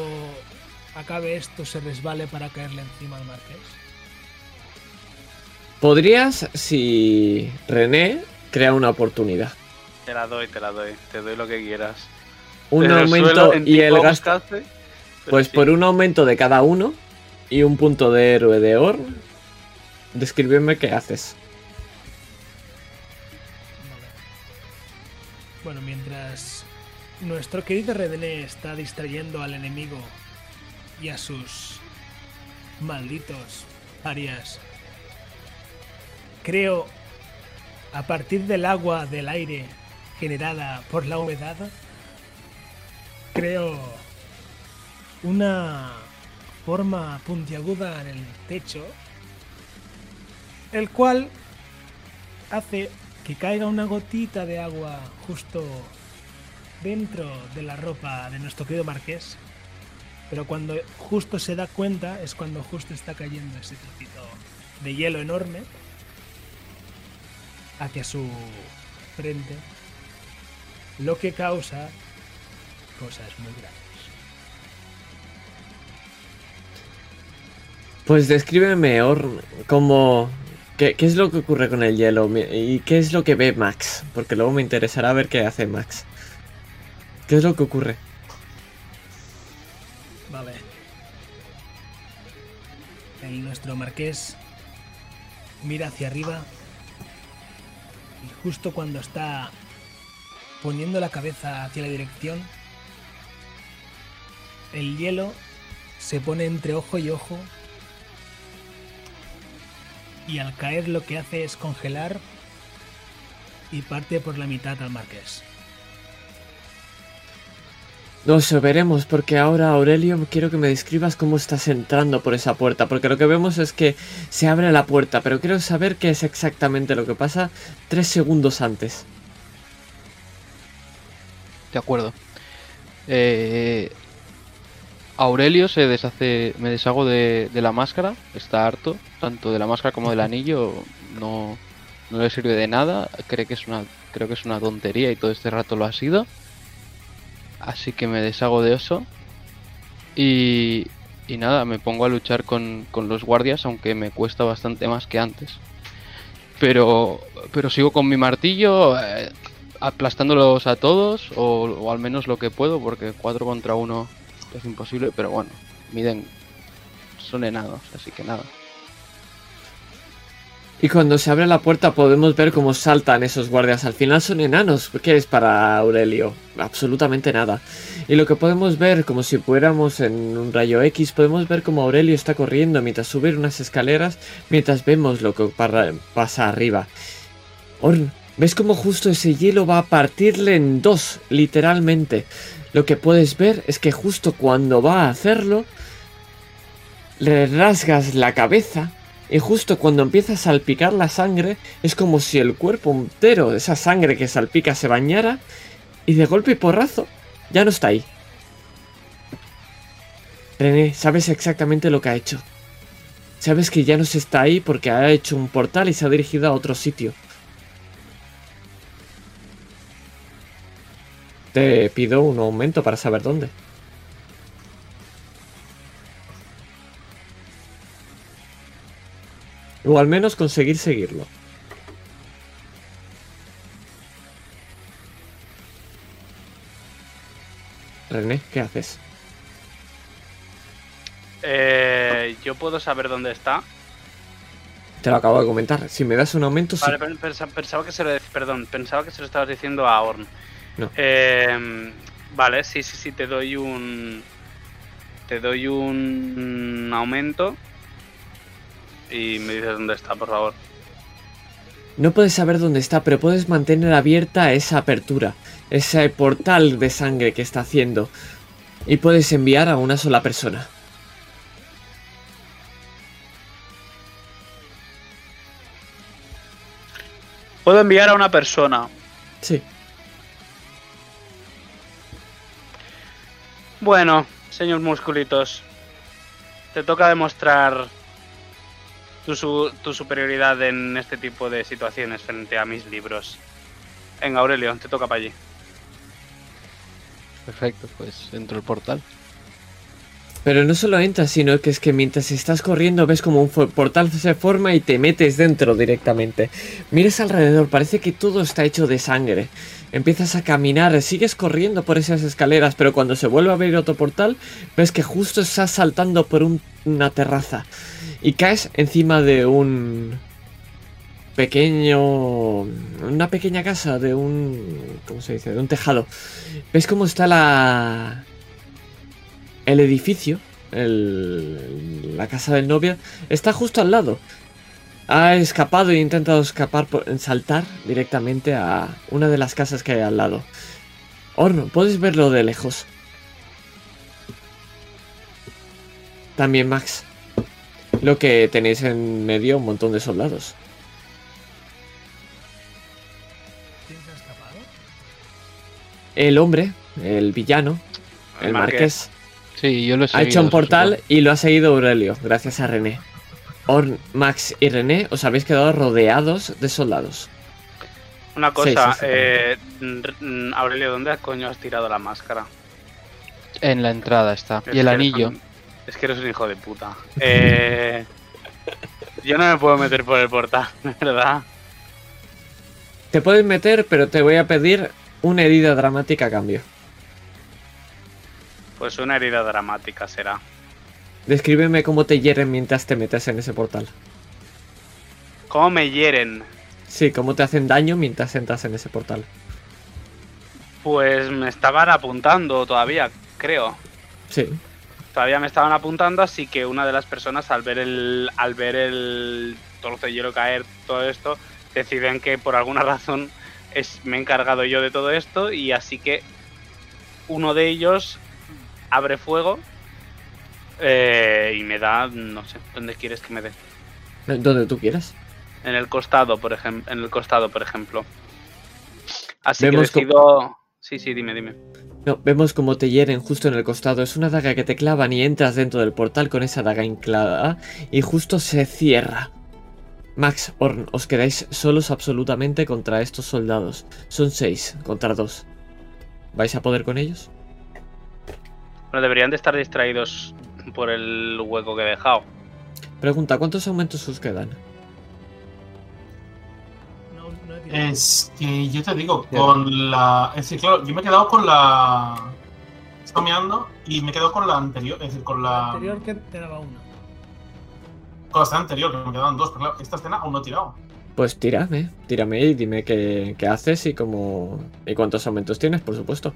acabe esto se resbale para caerle encima al marqués. Podrías, si René crea una oportunidad. Te la doy, te la doy. Te doy lo que quieras. Un Desde aumento suelo, en y el gasto. Pues sí. por un aumento de cada uno y un punto de héroe de Orn, descríbeme qué haces. Vale. Bueno, mientras nuestro querido Redené está distrayendo al enemigo y a sus malditos parias, creo, a partir del agua del aire generada por la humedad, creo una forma puntiaguda en el techo, el cual hace que caiga una gotita de agua justo dentro de la ropa de nuestro querido marqués. Pero cuando justo se da cuenta es cuando justo está cayendo ese trocito de hielo enorme hacia su frente, lo que causa cosas muy graves. Pues descríbeme, Orn, como... ¿Qué, qué es lo que ocurre con el hielo? ¿Y qué es lo que ve Max? Porque luego me interesará ver qué hace Max. ¿Qué es lo que ocurre? Vale. El nuestro marqués mira hacia arriba y justo cuando está poniendo la cabeza hacia la dirección, el hielo se pone entre ojo y ojo y al caer lo que hace es congelar y parte por la mitad al marqués. Nos veremos, porque ahora, Aurelio, quiero que me describas cómo estás entrando por esa puerta, porque lo que vemos es que se abre la puerta, pero quiero saber qué es exactamente lo que pasa tres segundos antes. De acuerdo. Eh, Aurelio se deshace, me deshago de, de la máscara, está harto, tanto de la máscara como del anillo, no, no le sirve de nada, cree que es una, creo que es una tontería y todo este rato lo ha sido. Así que me deshago de eso. Y, y nada, me pongo a luchar con, con los guardias, aunque me cuesta bastante más que antes. Pero, pero sigo con mi martillo, eh, aplastándolos a todos, o, o al menos lo que puedo, porque 4 contra 1 es imposible, pero bueno, miden, son enanos, así que nada. Y cuando se abre la puerta podemos ver cómo saltan esos guardias. Al final son enanos. ¿Qué es para Aurelio? Absolutamente nada. Y lo que podemos ver, como si fuéramos en un rayo X, podemos ver cómo Aurelio está corriendo mientras sube unas escaleras, mientras vemos lo que pasa arriba. Orn, ¿ves cómo justo ese hielo va a partirle en dos, literalmente? Lo que puedes ver es que justo cuando va a hacerlo, le rasgas la cabeza y justo cuando empieza a salpicar la sangre, es como si el cuerpo entero de esa sangre que salpica se bañara y de golpe y porrazo ya no está ahí. René, sabes exactamente lo que ha hecho. Sabes que ya no se está ahí porque ha hecho un portal y se ha dirigido a otro sitio. Te pido un aumento para saber dónde. O al menos conseguir seguirlo. René, ¿qué haces? Eh, yo puedo saber dónde está. Te lo acabo de comentar. Si me das un aumento, sí. Vale, pensa- pensaba que se lo, perdón, pensaba que se lo estabas diciendo a Orn. No. Eh, vale, sí, sí, sí, te doy un. Te doy un aumento. Y me dices dónde está, por favor. No puedes saber dónde está, pero puedes mantener abierta esa apertura, ese portal de sangre que está haciendo. Y puedes enviar a una sola persona. Puedo enviar a una persona. Sí. Bueno, señor Musculitos. Te toca demostrar tu, su- tu superioridad en este tipo de situaciones frente a mis libros. Venga, Aurelio, te toca para allí. Perfecto, pues entro el portal. Pero no solo entras, sino que es que mientras estás corriendo ves como un portal se forma y te metes dentro directamente. Miras alrededor, parece que todo está hecho de sangre. Empiezas a caminar, sigues corriendo por esas escaleras, pero cuando se vuelve a abrir otro portal, ves que justo estás saltando por un- una terraza y caes encima de un pequeño una pequeña casa de un ¿cómo se dice? de un tejado. ¿Ves cómo está la el edificio, el- la casa del novio, está justo al lado. Ha escapado e intentado escapar, por, saltar directamente a una de las casas que hay al lado. Horno, puedes verlo de lejos. También Max. Lo que tenéis en medio un montón de soldados. ¿Quién se ha escapado? El hombre, el villano, el, El marqués. marqués. Sí, yo lo he Ha seguido, hecho un portal y lo ha seguido Aurelio, gracias a René. Orn, Max y René os habéis quedado rodeados de soldados. Una cosa, sí, sí. eh, r- mm, Aurelio, ¿dónde coño has tirado la máscara? En la entrada está. Es Y el anillo. un- es que eres un hijo de puta. Eh, yo no me puedo meter por el portal, ¿verdad? Te puedes meter, pero te voy a pedir una herida dramática a cambio. Pues una herida dramática será. Descríbeme cómo te hieren mientras te metes en ese portal. ¿Cómo me hieren? Sí, cómo te hacen daño mientras entras en ese portal. Pues me estaban apuntando todavía, creo. Sí. Todavía me estaban apuntando, así que una de las personas al ver el. al ver el trozo de hielo caer, todo esto, deciden que por alguna razón es, me he encargado yo de todo esto. Y así que uno de ellos abre fuego. Eh, y me da. no sé, ¿dónde quieres que me dé? Donde tú quieras. En el costado, por ejemplo. En el costado, por ejemplo. Así Vemos que decido. Sí, sí, dime, dime. No, vemos cómo te hieren justo en el costado. Es una daga que te clavan y entras dentro del portal con esa daga inclavada y justo se cierra. Max, Orn, os quedáis solos absolutamente contra estos soldados. Son seis contra dos. ¿Vais a poder con ellos? Bueno, deberían de estar distraídos por el hueco que he dejado. Pregunta, ¿cuántos aumentos os quedan? Es que yo te digo, con la. Es decir, claro, yo me he quedado con la. Estoy mirando y me he quedado con la anterior. Es decir, con la. anterior que te daba una. Con la escena anterior, que me quedaban dos. Pero claro, esta escena aún no he tirado. Pues tírame, tírame y dime qué, qué haces y cómo. y cuántos aumentos tienes, por supuesto.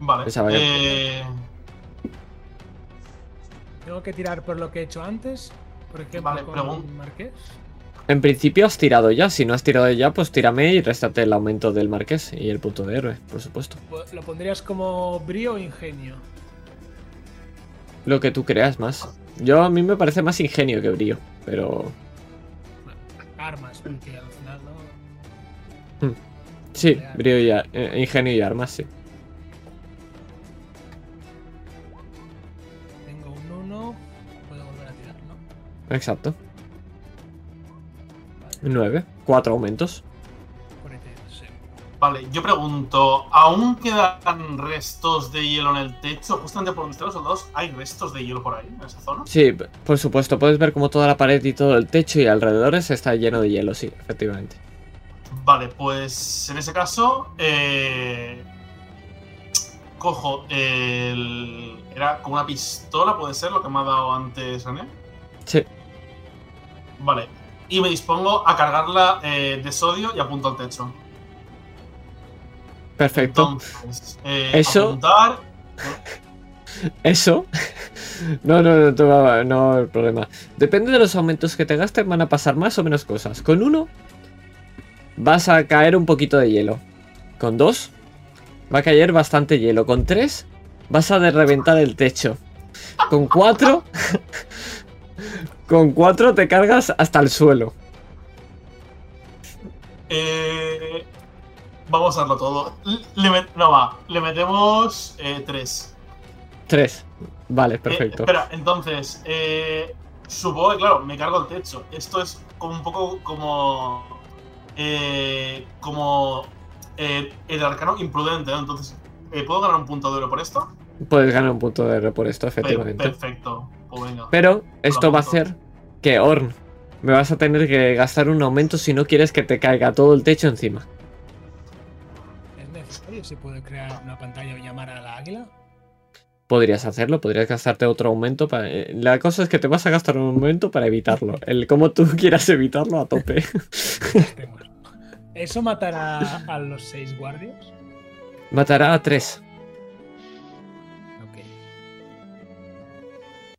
Vale. Esa vaya. Eh, Tengo que tirar por lo que he hecho antes. Por ejemplo, Vale, con pregun- Marqués. En principio has tirado ya, si no has tirado ya, pues tírame y réstate el aumento del marqués y el punto de héroe, por supuesto. Pues, ¿Lo pondrías como brío o ingenio? Lo que tú creas más. Yo a mí me parece más ingenio que brío, pero Armas, porque al final no. sí, brío y eh, ingenio y armas, sí. Exacto. 9, 4 aumentos. 46. vale, yo pregunto, ¿aún quedan restos de hielo en el techo? Justamente por donde están los soldados, ¿hay restos de hielo por ahí, en esa zona? Sí, por supuesto, puedes ver como toda la pared y todo el techo y alrededores está lleno de hielo, sí, efectivamente. Vale, pues en ese caso, eh, cojo el. Era como una pistola, puede ser lo que me ha dado antes René. Sí, Vale, y me dispongo a cargarla eh, de sodio y apunto al techo. perfecto. Entonces, eh, Eso- apuntar. Eso. No, no, no, va- no hay problema. Depende de los aumentos que te gasten, van a pasar más o menos cosas. Con uno, vas a caer un poquito de hielo. Con dos, va a caer bastante hielo. Con tres, vas a reventar el techo. Con cuatro, con cuatro te cargas hasta el suelo. Eh, vamos a darlo todo. Le met- no va, le metemos eh, tres. Tres. Vale, Eh, perfecto. espera, entonces, eh, supongo que, claro, me cargo el techo. Esto es como un poco como. eh, como. eh, el arcano imprudente, ¿no? Entonces, ¿puedo ganar un punto de oro por esto? Puedes ganar un punto de R por esto, efectivamente. perfecto. Pues venga. Pero esto va a hacer que Orn, me vas a tener que gastar un aumento si no quieres que te caiga todo el techo encima. ¿Es necesario? ¿Se puede crear una pantalla o llamar a la águila? Podrías hacerlo, podrías gastarte otro aumento para... eh, La cosa es que te vas a gastar un aumento para evitarlo. El cómo tú quieras evitarlo a tope. ¿Eso matará a los seis guardias? Matará a tres. Ok.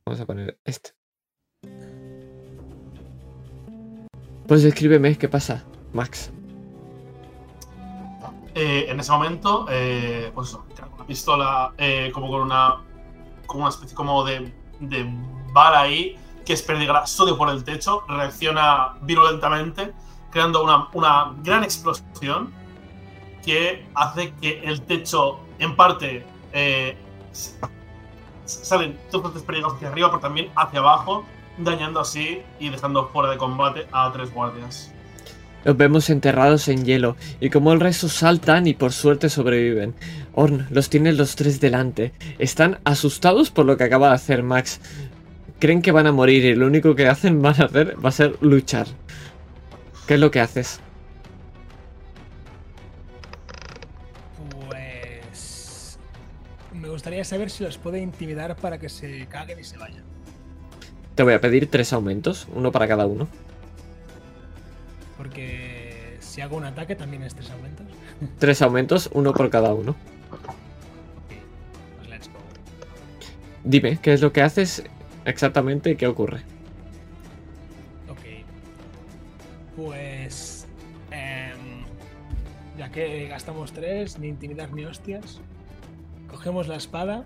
Vamos a poner este. Pues escríbeme, ¿qué pasa, Max? Eh, en ese momento, eh, pues eso, una pistola eh, como con una. como una especie como de. de bala ahí que desperdigará sodio por el techo, reacciona virulentamente, creando una, una gran explosión que hace que el techo, en parte, eh, salen todos los hacia arriba, pero también hacia abajo, dañando así y dejando fuera de combate a tres guardias. Los vemos enterrados en hielo y como el resto saltan y por suerte sobreviven. Orn los tiene los tres delante. Están asustados por lo que acaba de hacer Max. Creen que van a morir y lo único que hacen van a hacer va a ser luchar. ¿Qué es lo que haces? Pues. Me gustaría saber si los puede intimidar para que se caguen y se vayan. Te voy a pedir tres aumentos, uno para cada uno. Porque si hago un ataque también es tres aumentos. Tres aumentos, uno por cada uno. Ok, pues let's go. Dime, ¿qué es lo que haces exactamente y qué ocurre? Ok. Pues. em, ya que gastamos tres, ni intimidar ni hostias. Cogemos la espada.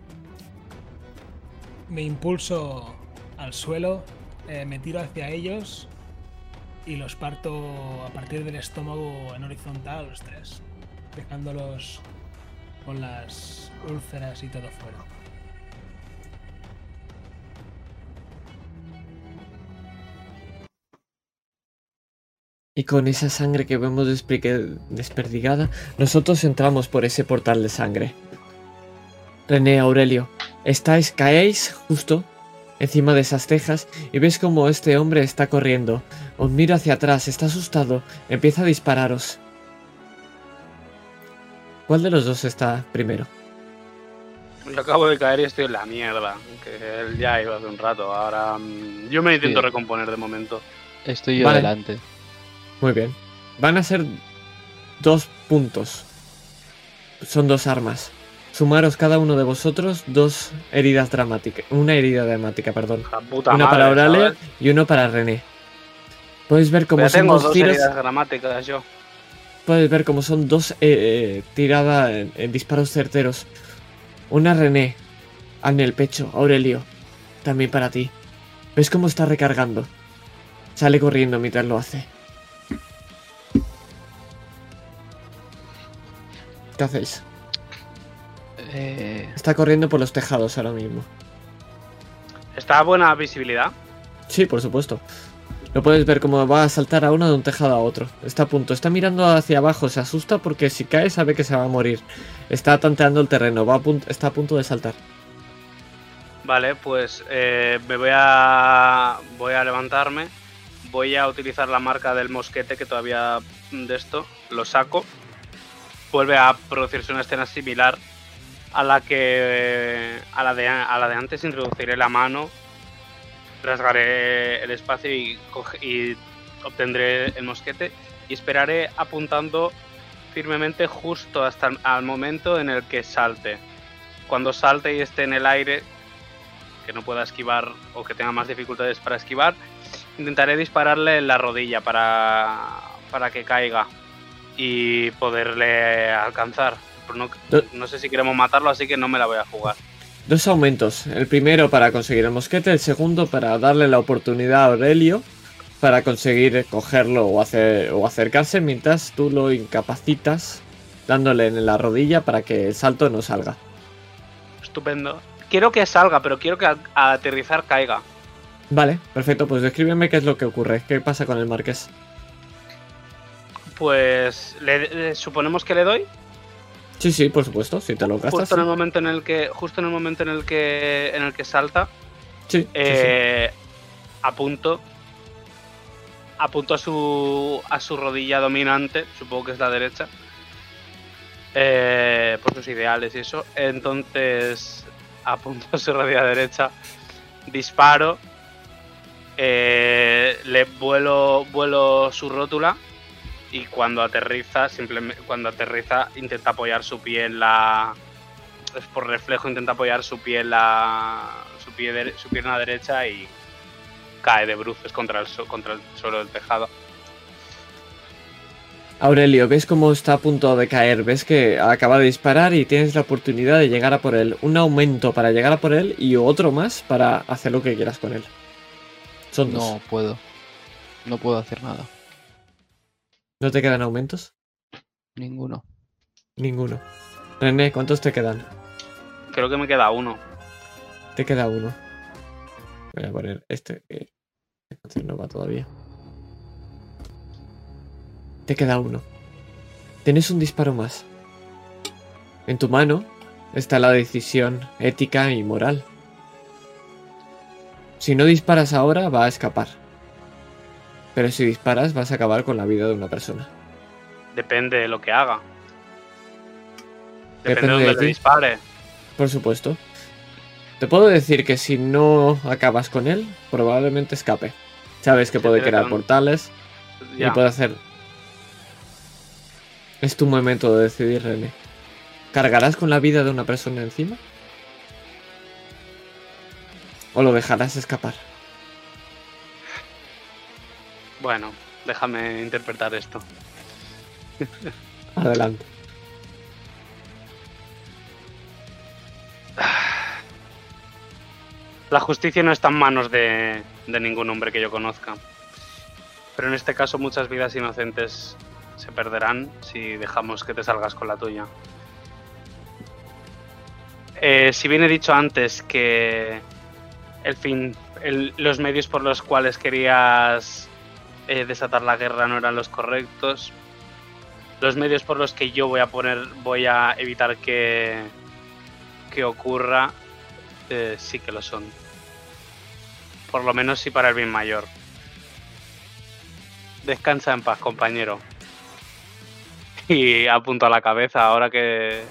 Me impulso al suelo. eh, me tiro hacia ellos. Y los parto a partir del estómago en horizontal los tres. Dejándolos con las úlceras y todo fuera. Y con esa sangre que vemos desperdigada, nosotros entramos por ese portal de sangre. René, Aurelio, estáis, caéis justo encima de esas tejas y ves como este hombre está corriendo. Os mira hacia atrás, está asustado, empieza a dispararos. ¿Cuál de los dos está primero? Yo acabo de caer y estoy en la mierda. Que él ya iba hace un rato. Ahora mm, yo me intento Sí. recomponer de momento. Estoy yo Vale. delante. Muy bien. Van a ser dos puntos. Son dos armas. Sumaros cada uno de vosotros dos heridas dramáticas. Una herida dramática, perdón. Puta Una para madre, ¿sabes? y uno para René. Puedes ver cómo son tengo dos dos tiros. heridas gramáticas yo. Puedes ver cómo son dos eh, tiradas en, en disparos certeros. Una René en el pecho, Aurelio. También para ti. ¿Ves cómo está recargando? Sale corriendo mientras lo hace. ¿Qué hacéis? Eh, Está corriendo por los tejados ahora mismo. Está a buena visibilidad. Sí, por supuesto. Lo puedes ver cómo va a saltar a uno de un tejado a otro. Está a punto, está mirando hacia abajo, se asusta porque si cae sabe que se va a morir. Está tanteando el terreno, va a pun- está a punto de saltar. Vale, pues eh, me voy a voy a levantarme. Voy a utilizar la marca del mosquete que todavía de esto lo saco. Vuelve a producirse una escena similar a la que a la de a la de antes introduciré la mano, rasgaré el espacio y obtendré el mosquete y esperaré apuntando firmemente justo hasta el al momento en el que salte. Cuando salte y esté en el aire, que no pueda esquivar o que tenga más dificultades para esquivar, intentaré dispararle en la rodilla para, para que caiga y poderle alcanzar. Pero no, sé si queremos matarlo, así que no me la voy a jugar. Dos aumentos. El primero para conseguir el mosquete, el segundo para darle la oportunidad a Aurelio para conseguir cogerlo o, hacer, o acercarse mientras tú lo incapacitas dándole en la rodilla para que el salto no salga. Estupendo. Quiero que salga, pero quiero que al aterrizar caiga. Vale, perfecto, pues descríbeme qué es lo que ocurre, qué pasa con el marqués. Pues le, le- suponemos que le doy. Sí, sí, por supuesto, si te lo gastas. Justo en el momento en el que. Justo en el momento en el que. en el que salta. Sí, sí, sí. eh, apunto. Apunto a su. a su rodilla dominante. Supongo que es la derecha. Eh, por sus ideales y eso. Entonces. Apunto a su rodilla derecha. Disparo. eh, le vuelo. vuelo su rótula. Y cuando aterriza, simplemente cuando aterriza, intenta apoyar su pie en la. es por reflejo, intenta apoyar su pie en la. su, pie dere- su pierna derecha y cae de bruces contra el, contra el suelo del tejado. Aurelio, ves cómo está a punto de caer, ves que acaba de disparar y tienes la oportunidad de llegar a por él. Un aumento para llegar a por él y otro más para hacer lo que quieras con él. Son dos. No puedo. No puedo hacer nada. ¿No te quedan aumentos? Ninguno. Ninguno. René, ¿cuántos te quedan? Creo que me queda uno. Te queda uno. Voy a poner este que esta canción no va todavía. Te queda uno. Tienes un disparo más. En tu mano está la decisión ética y moral. Si no disparas ahora, va a escapar. Pero si disparas, vas a acabar con la vida de una persona. Depende de lo que haga. Depende, Depende de de donde le dispare. Por supuesto. Te puedo decir que si no acabas con él, probablemente escape. Sabes que puede crear portales Ya. y puede hacer. Es tu momento de decidir, René. ¿Cargarás con la vida de una persona encima? ¿O lo dejarás escapar? Bueno, déjame interpretar esto. Adelante. La justicia no está en manos de, de ningún hombre que yo conozca. Pero en este caso muchas vidas inocentes se perderán si dejamos que te salgas con la tuya. Eh, si bien he dicho antes que el fin, el- los medios por los cuales querías eh, desatar la guerra no eran los correctos, los medios por los que yo voy a poner, voy a evitar que, que ocurra, eh, sí que lo son. Por lo menos sí para el bien mayor. Descansa en paz, compañero. Y apunto a la cabeza ahora que...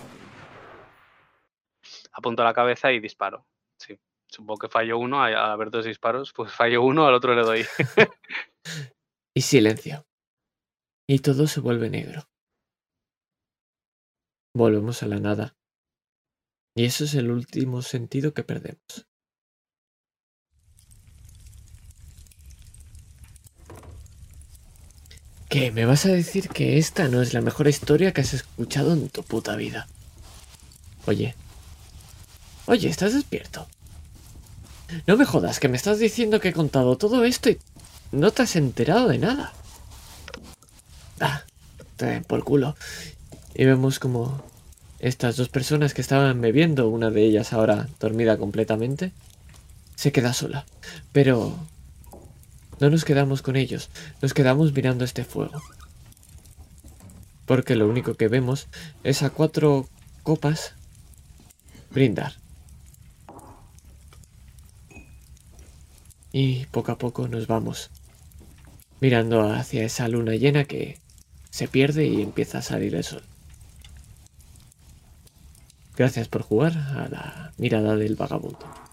Apunto a la cabeza y disparo. Sí. Supongo que fallo uno, a, a ver dos disparos, pues fallo uno, al otro le doy. Y silencio. Y todo se vuelve negro. Volvemos a la nada. Y eso es el último sentido que perdemos. ¿Qué? ¿Me vas a decir que esta no es la mejor historia que has escuchado en tu puta vida? Oye. Oye, ¿estás despierto? No me jodas, que me estás diciendo que he contado todo esto y no te has enterado de nada. Ah, por culo. Y vemos como estas dos personas que estaban bebiendo, una de ellas ahora dormida completamente, se queda sola. Pero no nos quedamos con ellos, nos quedamos mirando este fuego. Porque lo único que vemos es a cuatro copas brindar. Y poco a poco nos vamos mirando hacia esa luna llena que se pierde y empieza a salir el sol. Gracias por jugar a la mirada del vagabundo.